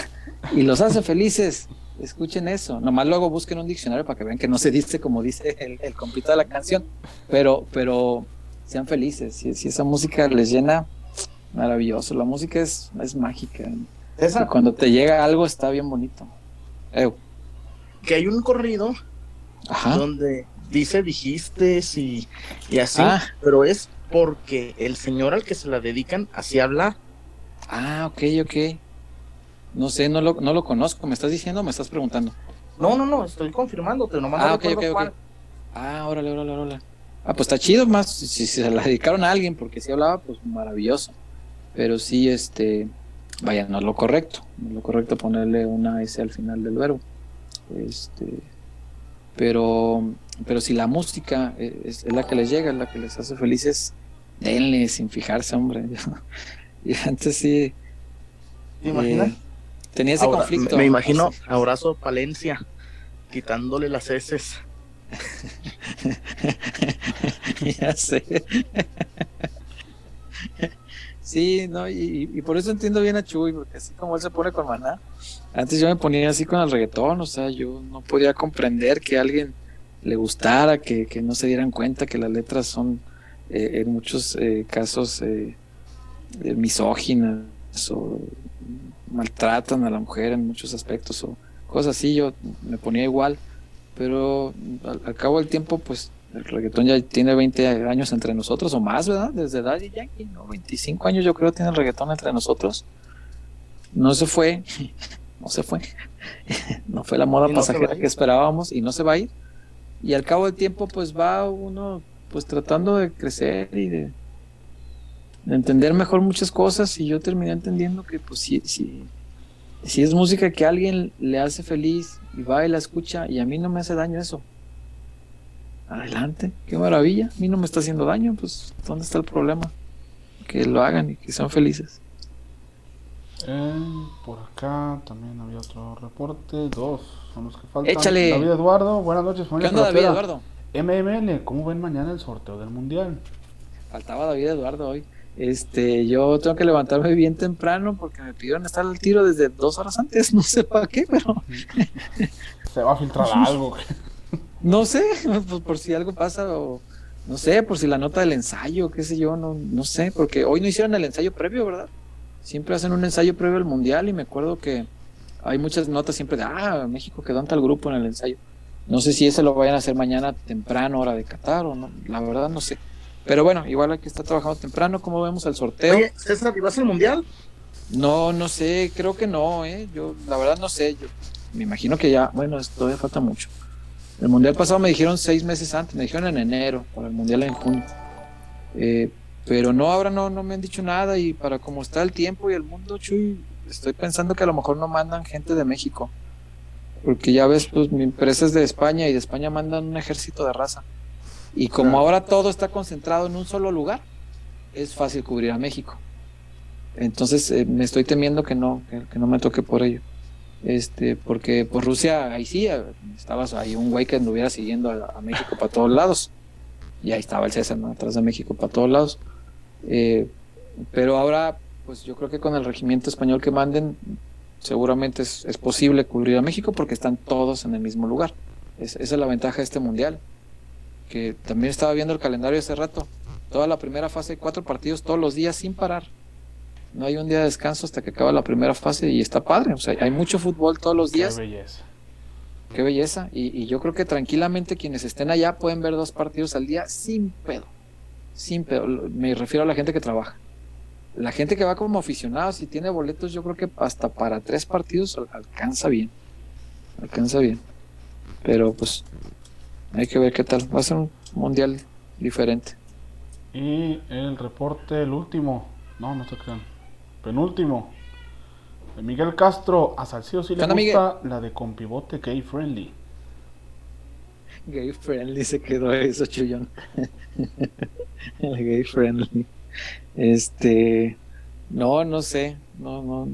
Speaker 2: y los hace felices. Escuchen eso. Nomás luego busquen un diccionario para que vean que no se dice como dice el, el compita de la canción. Pero, pero sean felices. Si, si esa música les llena, maravilloso. La música es, es mágica. Y
Speaker 1: César,
Speaker 2: cuando te llega algo está bien bonito. Eu.
Speaker 1: Que hay un corrido
Speaker 2: Ajá.
Speaker 1: donde dice dijiste y, y así,
Speaker 2: Ah.
Speaker 1: pero es porque el señor al que se la dedican así habla.
Speaker 2: Ah, ok, ok. No sé, no lo, no lo conozco. ¿Me estás diciendo o me estás preguntando?
Speaker 1: No, no, no, estoy confirmándote, nomás
Speaker 2: Ah,
Speaker 1: no
Speaker 2: ok, ok, ok. Ah, órale, órale, órale. Ah, pues está chido más si, si se la dedicaron a alguien, porque si hablaba, pues maravilloso. Pero sí, este, vaya, no es lo correcto. No es lo correcto ponerle una S al final del verbo. Este, pero, pero si la música es, es la que les llega, es la que les hace felices, denle sin fijarse, hombre. y antes sí.
Speaker 1: ¿Te imaginas?
Speaker 2: eh, tenía ese
Speaker 1: Ahora,
Speaker 2: conflicto.
Speaker 1: Me, me imagino abrazo Palencia quitándole las heces.
Speaker 2: ya sé. Sí, no, y, y por eso entiendo bien a Chuy, porque así como él se pone con Maná, antes yo me ponía así con el reggaetón, o sea, yo no podía comprender que a alguien le gustara, que, que no se dieran cuenta que las letras son eh, en muchos eh, casos eh, misóginas o maltratan a la mujer en muchos aspectos o cosas así, yo me ponía igual, pero al, al cabo del tiempo, pues el reggaetón ya tiene 20 años entre nosotros o más, ¿verdad? Desde Daddy Yankee, ¿no? 25 años yo creo tiene el reggaetón entre nosotros. No se fue, no se fue. no fue la moda
Speaker 1: no
Speaker 2: pasajera que esperábamos y no se va a ir. Y al cabo del tiempo, pues va uno pues tratando de crecer y de, de entender mejor muchas cosas y yo terminé entendiendo que pues sí, sí, si es música que a alguien le hace feliz y va y la escucha y a mí no me hace daño eso. Adelante, qué maravilla. A mí no me está haciendo daño, pues ¿dónde está el problema? Que lo hagan y que sean felices.
Speaker 5: Eh, por acá también había otro reporte. Dos son los que faltan.
Speaker 2: Échale.
Speaker 5: David Eduardo, buenas noches,
Speaker 2: ¿Qué
Speaker 5: familia
Speaker 2: onda David. Eduardo?
Speaker 5: MML, ¿cómo ven mañana el sorteo del mundial?
Speaker 2: Faltaba David Eduardo hoy. Este, yo tengo que levantarme bien temprano porque me pidieron estar al tiro desde dos horas antes, no sé para qué, pero
Speaker 5: Se va a filtrar algo.
Speaker 2: no sé, pues por si algo pasa o no sé, por si la nota del ensayo, qué sé yo, no, no sé, porque hoy no hicieron el ensayo previo, ¿verdad? Siempre hacen un ensayo previo al mundial y me acuerdo que hay muchas notas siempre de, ah, México quedó en tal grupo en el ensayo. No sé si ese lo vayan a hacer mañana temprano, hora de Qatar o no, la verdad no sé. Pero bueno, igual hay que estar trabajando temprano, ¿cómo vemos el sorteo?
Speaker 1: Oye, César, ¿y vas al mundial?
Speaker 2: No, no sé, creo que no, ¿eh? Yo, la verdad no sé, yo me imagino que ya, bueno, todavía falta mucho. El mundial pasado me dijeron seis meses antes, me dijeron en enero, para el mundial en junio. Eh, Pero no, ahora no, no me han dicho nada y para cómo está el tiempo y el mundo, Chuy, estoy pensando que a lo mejor no mandan gente de México. Porque ya ves, pues mi empresa es de España y de España mandan un ejército de raza. Y como ahora todo está concentrado en un solo lugar, es fácil cubrir a México. Entonces eh, me estoy temiendo que no, que, que no me toque por ello. Este, porque por Rusia, ahí sí, eh, estabas ahí un güey que anduviera siguiendo a, a México para todos lados. Y ahí estaba el César, ¿no? Atrás de México para todos lados. Eh, pero ahora, pues yo creo que con el regimiento español que manden, seguramente es, es posible cubrir a México porque están todos en el mismo lugar. Es- esa es la ventaja de este mundial. Que también estaba viendo el calendario hace rato. Toda la primera fase, cuatro partidos todos los días sin parar. No hay un día de descanso hasta que acaba la primera fase y está padre. O sea, hay mucho fútbol todos los
Speaker 5: Qué
Speaker 2: días.
Speaker 5: belleza.
Speaker 2: Qué belleza. Y, y yo creo que tranquilamente quienes estén allá pueden ver dos partidos al día sin pedo. Sin pedo. Me refiero a la gente que trabaja. La gente que va como aficionado, si tiene boletos, yo creo que hasta para tres partidos al- alcanza bien. Alcanza bien. Pero pues hay que ver qué tal. Va a ser un mundial diferente.
Speaker 5: Y el reporte, el último. No, no se crean. Penúltimo. De Miguel Castro. A Salcido sí le
Speaker 2: ¿Qué onda,
Speaker 5: gusta la de con pivote gay friendly.
Speaker 2: Gay friendly se quedó eso, Chuyón. El gay friendly. Este. No, no sé. No, no.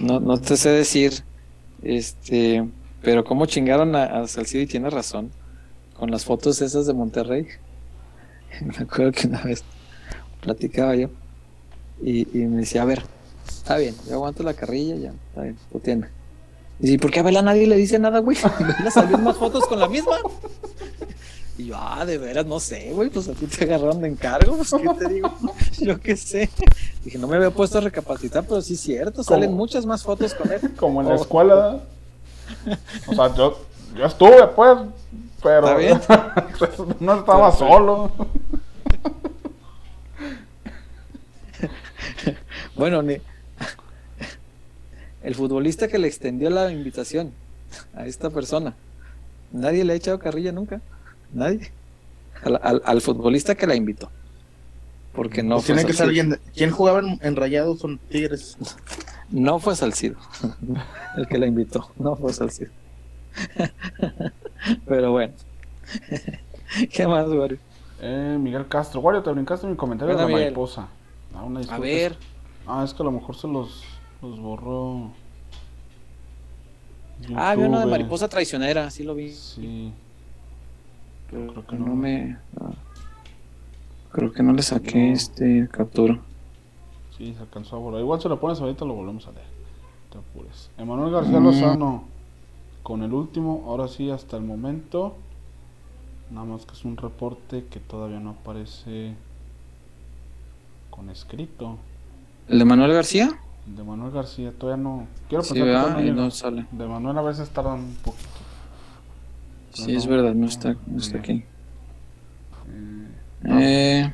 Speaker 2: No, no te sé decir. Este. Pero cómo chingaron a, a Salcido y tiene razón. Con las fotos esas de Monterrey. Me acuerdo que una vez platicaba yo. Y, y me decía, a ver, está bien, yo aguanto la carrilla, ya, está bien, puteando. Y dice, ¿por qué a nadie le dice nada, güey? ¿Vela salió más fotos con la misma? Y yo, ah, de veras, no sé, güey, pues a ti te agarraron de encargo, pues qué te digo, yo qué sé. Dije, no me había puesto a recapacitar, pero sí es cierto, salen
Speaker 5: ¿Cómo?
Speaker 2: muchas más fotos con él.
Speaker 5: Como en la
Speaker 2: Oh.
Speaker 5: escuela. O sea, yo, yo estuve, pues. Pero no estaba
Speaker 2: Pero-
Speaker 5: solo.
Speaker 2: Bueno, ni... el futbolista que le extendió la invitación a esta persona, nadie le ha echado carrilla nunca, nadie. Al, al- al futbolista que la invitó. Porque no
Speaker 1: Pues
Speaker 2: fue
Speaker 1: tiene que ser alguien. ¿Quién jugaba en, en Rayados son Tigres?
Speaker 2: No fue Salcido el que la invitó, no fue Salcido. Pero bueno. ¿Qué más, Wario?
Speaker 5: Eh, Miguel Castro. Wario, te brincaste mi comentario de
Speaker 2: Hola,
Speaker 5: la
Speaker 2: Miguel.
Speaker 5: mariposa. Ah, una
Speaker 2: A ver,
Speaker 5: Ah, es que a lo mejor se los, los borró.
Speaker 2: ah, vi uno de mariposa traicionera, sí lo vi.
Speaker 5: Sí. Creo que
Speaker 2: no,
Speaker 5: no.
Speaker 2: me. no. Creo que no le saqué
Speaker 5: No.
Speaker 2: este captura.
Speaker 5: Sí, se alcanzó a borrar. Igual se lo pones ahorita, lo volvemos a leer. Te apures. Emanuel García
Speaker 2: Mm.
Speaker 5: Lozano. Con el último, ahora sí, hasta el momento. Nada más que es un reporte que todavía no aparece con escrito.
Speaker 2: ¿El de Manuel García?
Speaker 5: El de Manuel García todavía no. Quiero
Speaker 2: Sí,
Speaker 5: pensar que no llega.
Speaker 2: no sale.
Speaker 5: De Manuel a veces tardan un poquito.
Speaker 2: Sí, es verdad, no está, no está aquí.
Speaker 5: Eh,
Speaker 2: Eh,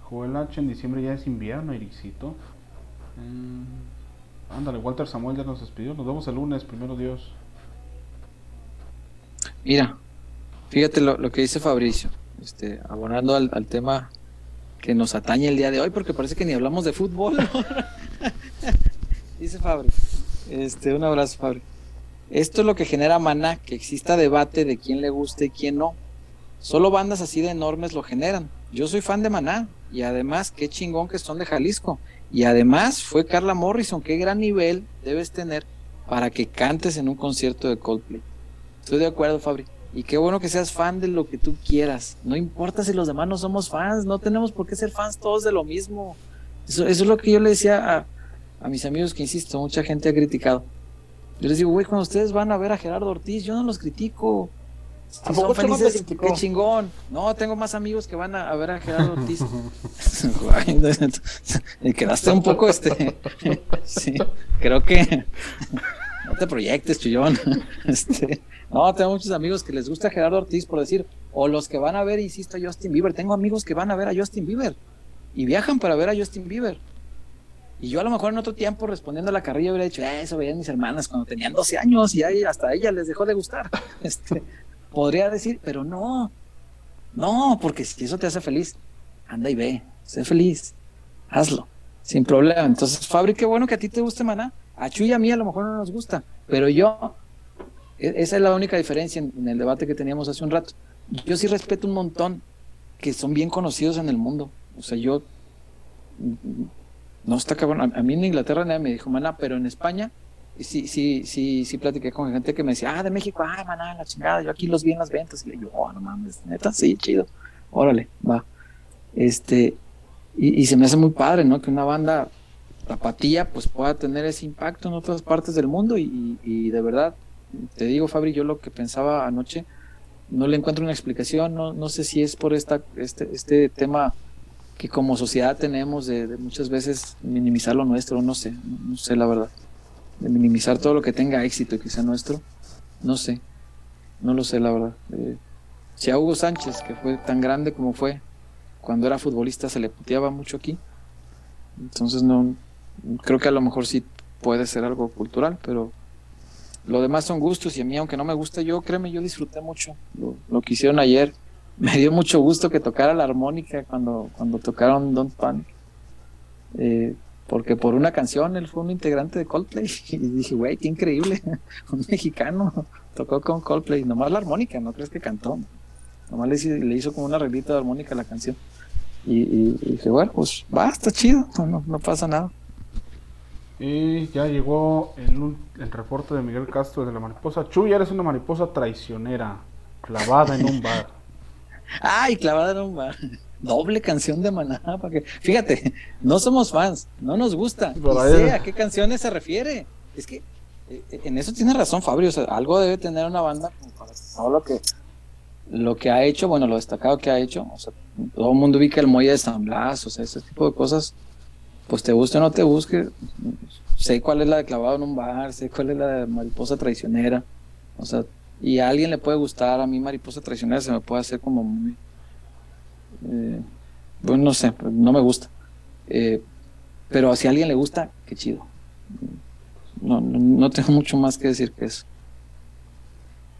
Speaker 5: Joel H en diciembre ya es invierno, Ericito. Eh, ándale, Walter Samuel ya nos despidió. Nos vemos el lunes, primero Dios.
Speaker 2: mira, fíjate lo, lo que dice Fabricio, este, abonando al, al tema que nos atañe el día de hoy, porque parece que ni hablamos de fútbol. ¿no? dice Fabri, este, un abrazo, Fabri. Esto es lo que genera maná, que exista debate de quién le gusta y quién no. Solo bandas así de enormes lo generan. Yo soy fan de Maná y además qué chingón que son de Jalisco. Y además fue Carla Morrison, qué gran nivel debes tener para que cantes en un concierto de Coldplay. Estoy de acuerdo, Fabri. Y qué bueno que seas fan de lo que tú quieras. No importa si los demás no somos fans, no tenemos por qué ser fans todos de lo mismo. Eso, eso es lo que yo le decía a, a mis amigos que, insisto, mucha gente ha criticado. Yo les digo, güey, cuando ustedes van a ver a Gerardo Ortiz, yo no los critico. Si
Speaker 1: ¿A poco
Speaker 2: son felices, qué chingón. No, tengo más amigos que van a, a ver a Gerardo Ortiz. Y quedaste un poco este. sí, creo que. No te proyectes, chillón. Este, no, tengo muchos amigos que les gusta Gerardo Ortiz por decir, o los que van a ver, insisto, a Justin Bieber. Tengo amigos que van a ver a Justin Bieber y viajan para ver a Justin Bieber. Y yo a lo mejor en otro tiempo respondiendo a la carrilla hubiera dicho, "Eh, eso veían mis hermanas cuando tenían 12 años y hasta ella les dejó de gustar. Este, podría decir, pero no. No, porque si eso te hace feliz, anda y ve, sé feliz, hazlo, sin problema. Entonces, Fabri, qué bueno que a ti te guste Maná. A Chuy y a mí a lo mejor no nos gusta, pero yo, e- esa es la única diferencia en, el debate que teníamos hace un rato. Yo sí respeto un montón que son bien conocidos en el mundo. O sea, yo no está cabrón. A, mí en Inglaterra nadie me dijo Maná, pero en España sí, sí, sí, sí platiqué con gente que me decía, ah, de México, ah, Maná, la chingada, yo aquí los vi en las ventas. Y le digo, oh, no mames, neta, sí, chido. Órale, va. Este, y, se me hace muy padre, ¿no? Que una banda tapatía pues pueda tener ese impacto en otras partes del mundo y, y- y de verdad, te digo Fabri, yo lo que pensaba anoche, no le encuentro una explicación, no, no sé si es por esta, este, este tema que como sociedad tenemos de, muchas veces minimizar lo nuestro, no sé, no, no sé la verdad, de minimizar todo lo que tenga éxito y que sea nuestro, no sé, no lo sé la verdad. Eh, si a Hugo Sánchez, que fue tan grande como fue, cuando era futbolista se le puteaba mucho aquí, entonces no, creo que a lo mejor sí puede ser algo cultural, pero lo demás son gustos y a mí, aunque no me gusta, yo créeme, yo disfruté mucho lo, lo que hicieron ayer. Me dio mucho gusto que tocara la armónica cuando, cuando tocaron Don't Panic. Eh, porque por una canción él fue un integrante de Coldplay y dije, güey, qué increíble, un mexicano tocó con Coldplay, nomás la armónica, no crees que cantó, nomás le, hizo- le hizo como una arreglito de armónica a la canción. Y, y- y dije, bueno, pues va, está chido, no, no, pasa nada.
Speaker 5: Y ya llegó el, el reporte de Miguel Castro de la mariposa. Chuy, eres una mariposa traicionera, clavada en un bar.
Speaker 2: Ay, clavada en un bar. Doble canción de Maná, para que... Fíjate, no somos fans, no nos gusta.
Speaker 5: Ahí-
Speaker 2: sé a qué canciones se refiere. Es que eh, en eso tiene razón Fabio, o sea, algo debe tener una banda para todo lo que lo que ha hecho, bueno, lo destacado que ha hecho, o sea, todo el mundo ubica el muelle de San Blas, o sea, ese tipo de cosas, pues te guste o no te busque, sé cuál es la de clavado en un bar, sé cuál es la de mariposa traicionera, o sea, y a alguien le puede gustar, a mí mariposa traicionera se me puede hacer como muy, eh, bueno, no sé, no me gusta, Eh, pero si a alguien le gusta, qué chido. No, no, no tengo mucho más que decir que eso.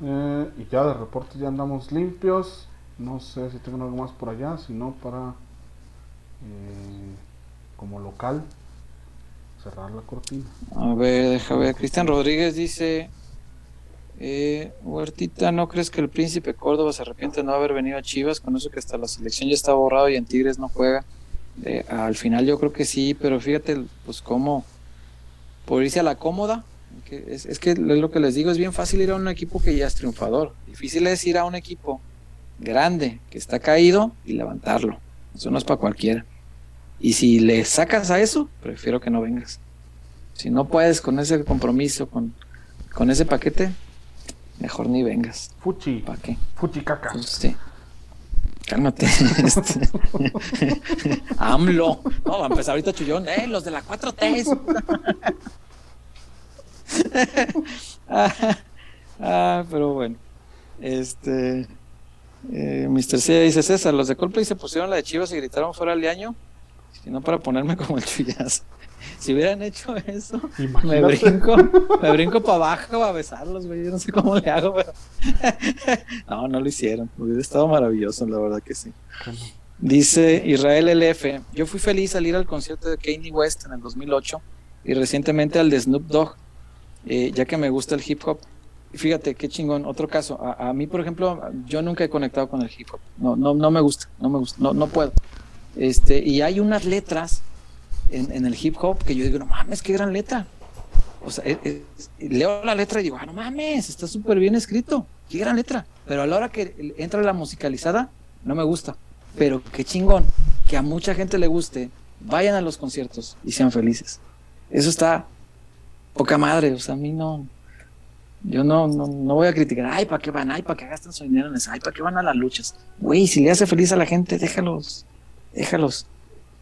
Speaker 5: Eh, y ya de reportes ya andamos limpios. No sé si tengo algo más por allá, sino para eh, como local cerrar la cortina.
Speaker 2: A ver, deja ver. Cristian Rodríguez dice: eh, Huertita, ¿no crees que el príncipe Córdoba se arrepiente de no haber venido a Chivas? Con eso que hasta la selección ya está borrado y en Tigres no juega. Eh, al final yo creo que sí, pero fíjate, pues cómo, por irse a la cómoda, que es, que es lo que les digo, es bien fácil ir a un equipo que ya es triunfador. Difícil es ir a un equipo grande que está caído y levantarlo. Eso no es para cualquiera. Y si le sacas a eso, prefiero que no vengas. Si no puedes con ese compromiso, con, con ese paquete, mejor ni vengas.
Speaker 5: Fuchi,
Speaker 2: ¿Para qué?
Speaker 5: Fuchi caca.
Speaker 2: Pues, sí. Cálmate. Este, AMLO. No, va a empezar ahorita Chullón. ¡Eh, los de la 4T! ah, ah, pero bueno. Este. Eh, Mr. C dice César, los de Coldplay se pusieron la de Chivas y gritaron fuera el año, sino para ponerme como el chullazo. Si hubieran hecho eso, me brinco, me brinco para abajo a besarlos, güey. Yo no sé cómo le hago, pero. no, no lo hicieron. Hubiera estado maravilloso, la verdad que sí. Dice Israel LF: Yo fui feliz al ir al concierto de Kanye West en el 2008 y recientemente al de Snoop Dogg, eh, ya que me gusta el hip hop. Fíjate, qué chingón. Otro caso. A, a mí, por ejemplo, yo nunca he conectado con el hip hop. No, no, no me gusta, no me gusta, no, no puedo. Este, y hay unas letras en, el hip hop que yo digo, no mames, qué gran letra. O sea, es- es- leo la letra y digo, ah, no mames, está súper bien escrito, qué gran letra. Pero a la hora que entra la musicalizada, no me gusta. Pero qué chingón, que a mucha gente le guste, vayan a los conciertos y sean felices. Eso está poca madre, o sea, a mí no. Yo no, no, no voy a criticar, ay, ¿para qué van? Ay, ¿para qué gastan su dinero en eso? Ay, ¿para qué van a las luchas? Güey, si le hace feliz a la gente, déjalos, déjalos.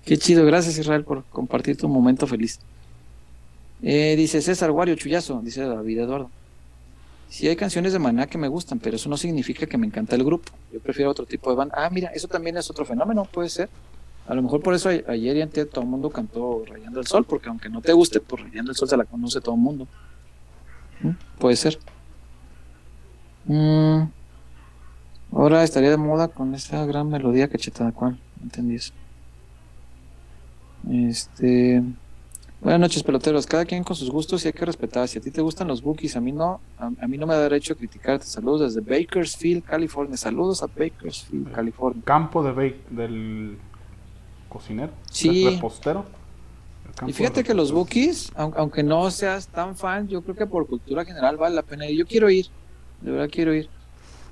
Speaker 2: Qué chido, gracias Israel por compartir tu momento feliz. Eh, dice César Wario Chuyazo, dice David Eduardo. Sí hay canciones de Maná que me gustan, pero eso no significa que me encanta el grupo. Yo prefiero otro tipo de banda. Ah, mira, eso también es otro fenómeno, puede ser. A lo mejor por eso ayer y antes todo el mundo cantó Rayando el Sol, porque aunque no te guste, pues Rayando el Sol se la conoce todo el mundo. ¿Mm? Puede ser. Mm. Ahora estaría de moda con esa gran melodía cachetada. ¿Cuál? No entendí eso. Este. Buenas noches, peloteros. Cada quien con sus gustos y hay que respetar. Si a ti te gustan los bookies, a mí no, a, a mí no me da derecho a criticarte. Saludos desde Bakersfield, California. Saludos a Bakersfield, California.
Speaker 5: Campo de bake del cocinero,
Speaker 2: Sí.
Speaker 5: del repostero.
Speaker 2: Y fíjate que los bookies, aun- aunque no seas tan fan, yo creo que por cultura general vale la pena ir. Yo quiero ir, de verdad quiero ir.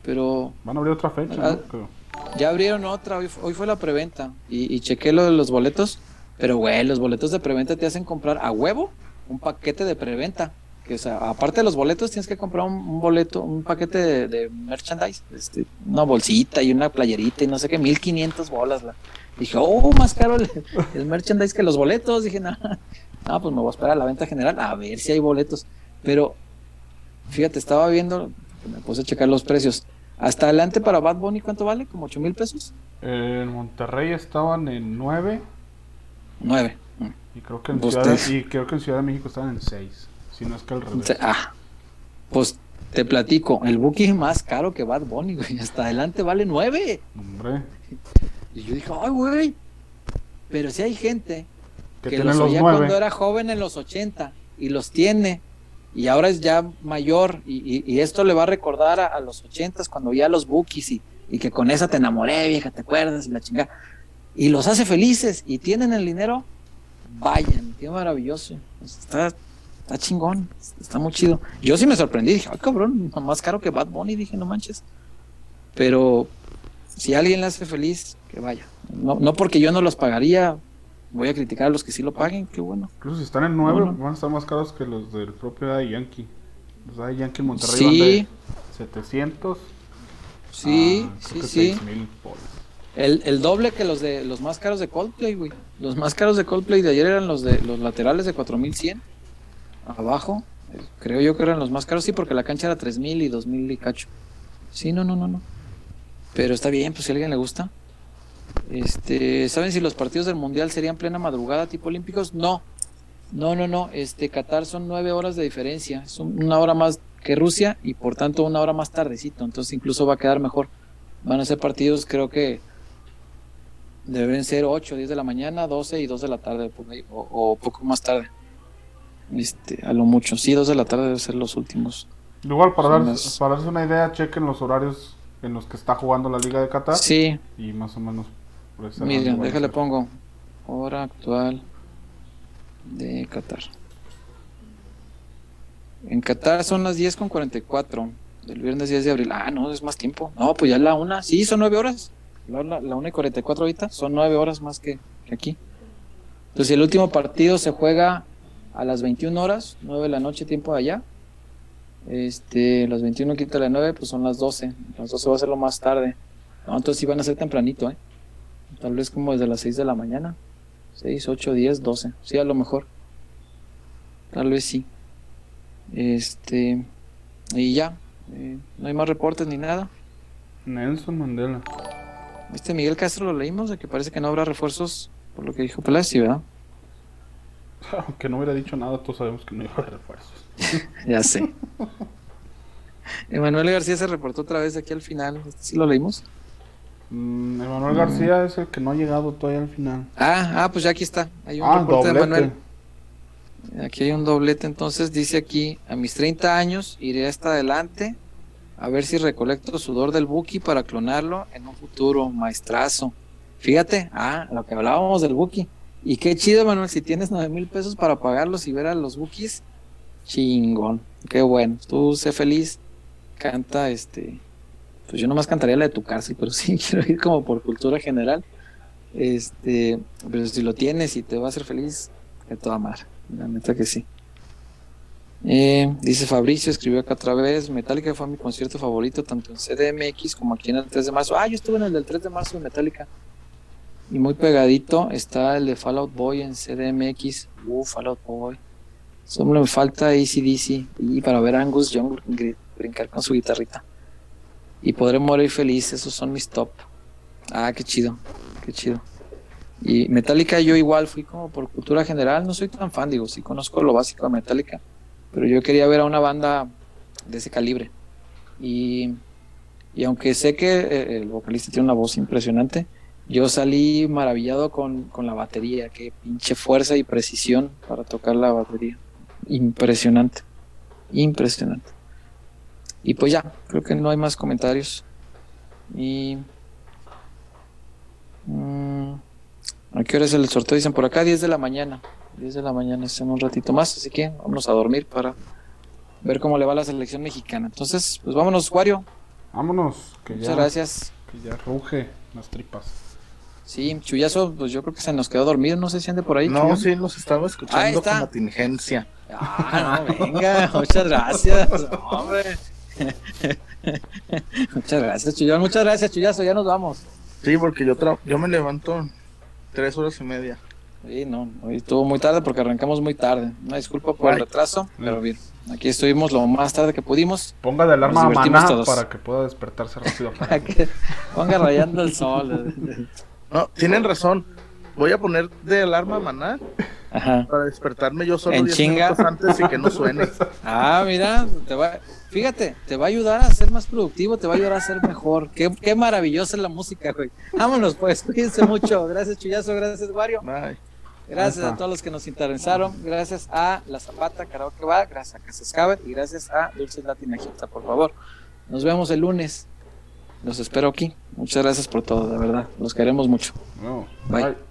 Speaker 2: Pero
Speaker 5: Van a abrir otra fecha,
Speaker 2: Ah,
Speaker 5: ¿no? Creo.
Speaker 2: ya abrieron otra, hoy fue la preventa y, y chequé lo de los boletos. Pero, güey, los boletos de preventa te hacen comprar a huevo un paquete de preventa. Que, o sea, aparte de los boletos, tienes que comprar un, boleto, un paquete de, de merchandise, este, una bolsita y una playerita y no sé qué, 1500 bolas. La. Dije, oh, más caro el, el merchandise que los boletos. Dije, no, no, pues me voy a esperar a la venta general a ver si hay boletos. Pero, fíjate, estaba viendo, me puse a checar los precios. Hasta adelante para Bad Bunny, ¿cuánto vale? ¿Como 8 mil pesos?
Speaker 5: En Monterrey estaban en 9
Speaker 2: 9.
Speaker 5: y creo que en
Speaker 2: Pues
Speaker 5: Ciudad,
Speaker 2: te-
Speaker 5: y creo que en Ciudad de México estaban en 6. Si no es que al revés.
Speaker 2: Ah, pues te platico, el booking más caro que Bad Bunny, güey. Hasta adelante vale 9.
Speaker 5: Hombre,
Speaker 2: Y yo dije, ay, güey. Pero si hay gente
Speaker 5: que
Speaker 2: los
Speaker 5: los
Speaker 2: oía cuando
Speaker 5: 9.
Speaker 2: era joven en los 80 y los tiene y ahora es ya mayor y, y- y esto le va a recordar a, a los 80 cuando oía los bookies y, y que con esa te enamoré, vieja, ¿te acuerdas? Y la chingada. Y los hace felices y tienen el dinero, vayan, qué maravilloso. Está, está chingón, está muy chido. Yo sí me sorprendí, dije, ay cabrón, más caro que Bad Bunny, dije, no manches. Pero si alguien le hace feliz, que vaya. No, no porque yo no los pagaría, voy a criticar a los que sí lo paguen, qué bueno.
Speaker 5: Incluso si están en 9
Speaker 2: No, no.
Speaker 5: van a estar más caros que los del propio Daddy Yankee. Los Daddy Yankee en Monterrey
Speaker 2: Sí.
Speaker 5: van de 700
Speaker 2: Sí,
Speaker 5: a,
Speaker 2: sí, sí.
Speaker 5: 6000 bolas.
Speaker 2: El, el doble que los de los más caros de Coldplay, güey. Los más caros de Coldplay de ayer eran los de los laterales de 4100. Abajo, eh, creo yo que eran los más caros, sí, porque la cancha era 3000 y 2000 y cacho. Sí, no, no, no, no. Pero está bien, pues si a alguien le gusta. Este, ¿saben si los partidos del Mundial serían plena madrugada tipo olímpicos? No. No, no, no. Este, Qatar son nueve horas de diferencia. Es un- una hora más que Rusia y por tanto una hora más tardecito. Entonces incluso va a quedar mejor. Van a ser partidos, creo que deben ser 8, 10 de la mañana, 12 y 2 de la tarde, por ahí, o, o poco más tarde. Este, a lo mucho. Sí, 2 de la tarde deben ser los últimos.
Speaker 5: Igual, para, dar,
Speaker 2: las-
Speaker 5: para darse una idea, chequen los horarios en los que está jugando la Liga de Qatar
Speaker 2: Sí,
Speaker 5: y más o menos por
Speaker 2: Mira, déjale pongo hora actual de Qatar. En Qatar son las 10 con 44 del viernes 10 de abril. Ah, no, es más tiempo. No, pues ya es la una. Sí, son 9 horas. La, la, la 1 y 44 ahorita son 9 horas más que, que aquí. Entonces, el último partido se juega a las 21 horas, 9 de la noche, tiempo de allá. Este, las 21 quita las 9, pues son las 12. Las 12 va a ser lo más tarde. No, entonces sí van a ser tempranito, ¿eh? Tal vez como desde las 6 de la mañana. 6, 8, 10, 12. Sí, a lo mejor. Tal vez sí. Este. Y ya. eh, no hay más reportes ni nada.
Speaker 5: Nelson Mandela.
Speaker 2: Este Miguel Castro lo leímos, de que parece que no habrá refuerzos, por lo que dijo Peláez, ¿verdad?
Speaker 5: Aunque no hubiera dicho nada, todos sabemos que no iba a haber refuerzos.
Speaker 2: Ya sé. Emanuel García se reportó otra vez aquí al final. ¿Este ¿Sí lo leímos?
Speaker 5: Mm, Emanuel García es el que no ha llegado todavía al final.
Speaker 2: Ah, ah, pues ya aquí está. Hay un
Speaker 5: Ah,
Speaker 2: reporte de
Speaker 5: doblete.
Speaker 2: Manuel. Aquí hay un doblete, entonces dice aquí, a mis 30 años iré hasta adelante a ver si recolecto sudor del Buki para clonarlo en un futuro, maestrazo. Fíjate, ah, lo que hablábamos del Buki. Y qué chido, Manuel, si tienes 9 mil pesos para pagarlos y ver a los Bukis, chingón, qué bueno. Tú sé feliz, canta este. Pues yo nomás cantaría la de tu cárcel, pero sí quiero ir como por cultura general. Este, pero si lo tienes y te va a hacer feliz, de toda madre. La neta que sí. Eh, dice Fabricio, escribió acá otra vez. Metallica fue mi concierto favorito, tanto en CDMX como aquí en el 3 de marzo. Ah, yo estuve en el del 3 de marzo de Metallica. Y muy pegadito está el de Fallout Boy en CDMX. Uh, Fallout Boy. Solo me falta ACDC y para ver Angus Young brincar con su guitarrita. Y podré morir feliz, esos son mis top. Ah, qué chido, qué chido. Y Metallica yo igual fui como por cultura general, no soy tan fan, digo, sí conozco lo básico de Metallica, pero yo quería ver a una banda de ese calibre. Y, Y aunque sé que eh, el vocalista tiene una voz impresionante, yo salí maravillado con, con la batería. Qué pinche fuerza y precisión para tocar la batería. Impresionante. Impresionante. Y pues ya, creo que no hay más comentarios. Y. mm, ¿A qué hora es el sorteo? Dicen por acá, 10 de la mañana. 10 de la mañana, es en un ratito más. Así que vámonos a dormir para ver cómo le va a la selección mexicana. Entonces, pues vámonos, Wario.
Speaker 5: Vámonos, que
Speaker 2: Muchas
Speaker 5: ya,
Speaker 2: gracias.
Speaker 5: que ya ruge las tripas.
Speaker 2: Sí, Chuyazo, pues yo creo que se nos quedó dormido. No sé si ande por ahí.
Speaker 1: No,
Speaker 2: Chuyazo.
Speaker 1: sí, los estaba
Speaker 2: Ahí
Speaker 1: escuchando
Speaker 2: está.
Speaker 1: con atingencia.
Speaker 2: Ah, no, venga, muchas gracias. Hombre. muchas gracias, Chuyazo. Muchas gracias, Chuyazo. Ya nos vamos.
Speaker 1: Sí, porque yo, tra- yo me levanto tres horas y media.
Speaker 2: Sí, no, hoy estuvo muy tarde porque arrancamos muy tarde. Una disculpa por el retraso, pero bien. Aquí estuvimos lo más tarde que pudimos.
Speaker 5: Ponga de alarma a Maná
Speaker 2: todos.
Speaker 5: para que pueda despertarse rápido.
Speaker 2: Para que ponga rayando el sol.
Speaker 1: No, tienen razón. Voy a poner de alarma maná
Speaker 2: Ajá.
Speaker 1: para despertarme yo solo
Speaker 2: En
Speaker 1: 10
Speaker 2: chinga.
Speaker 1: minutos antes y que no suene.
Speaker 2: Ah, mira, te va, fíjate, te va a ayudar a ser más productivo, te va a ayudar a ser mejor. Qué, qué maravillosa es la música, güey. Vámonos, pues, cuídense mucho. Gracias, Chuyazo, gracias, Wario.
Speaker 1: Bye.
Speaker 2: Gracias a todos los que nos interesaron. Gracias a La Zapata, Karaoke Bar, gracias a Casas Caber y gracias a Dulces Latina Egipta, por favor. Nos vemos el lunes. Los espero aquí. Muchas gracias por todo, de verdad. Los queremos mucho.
Speaker 5: No,
Speaker 2: Bye.
Speaker 5: bye.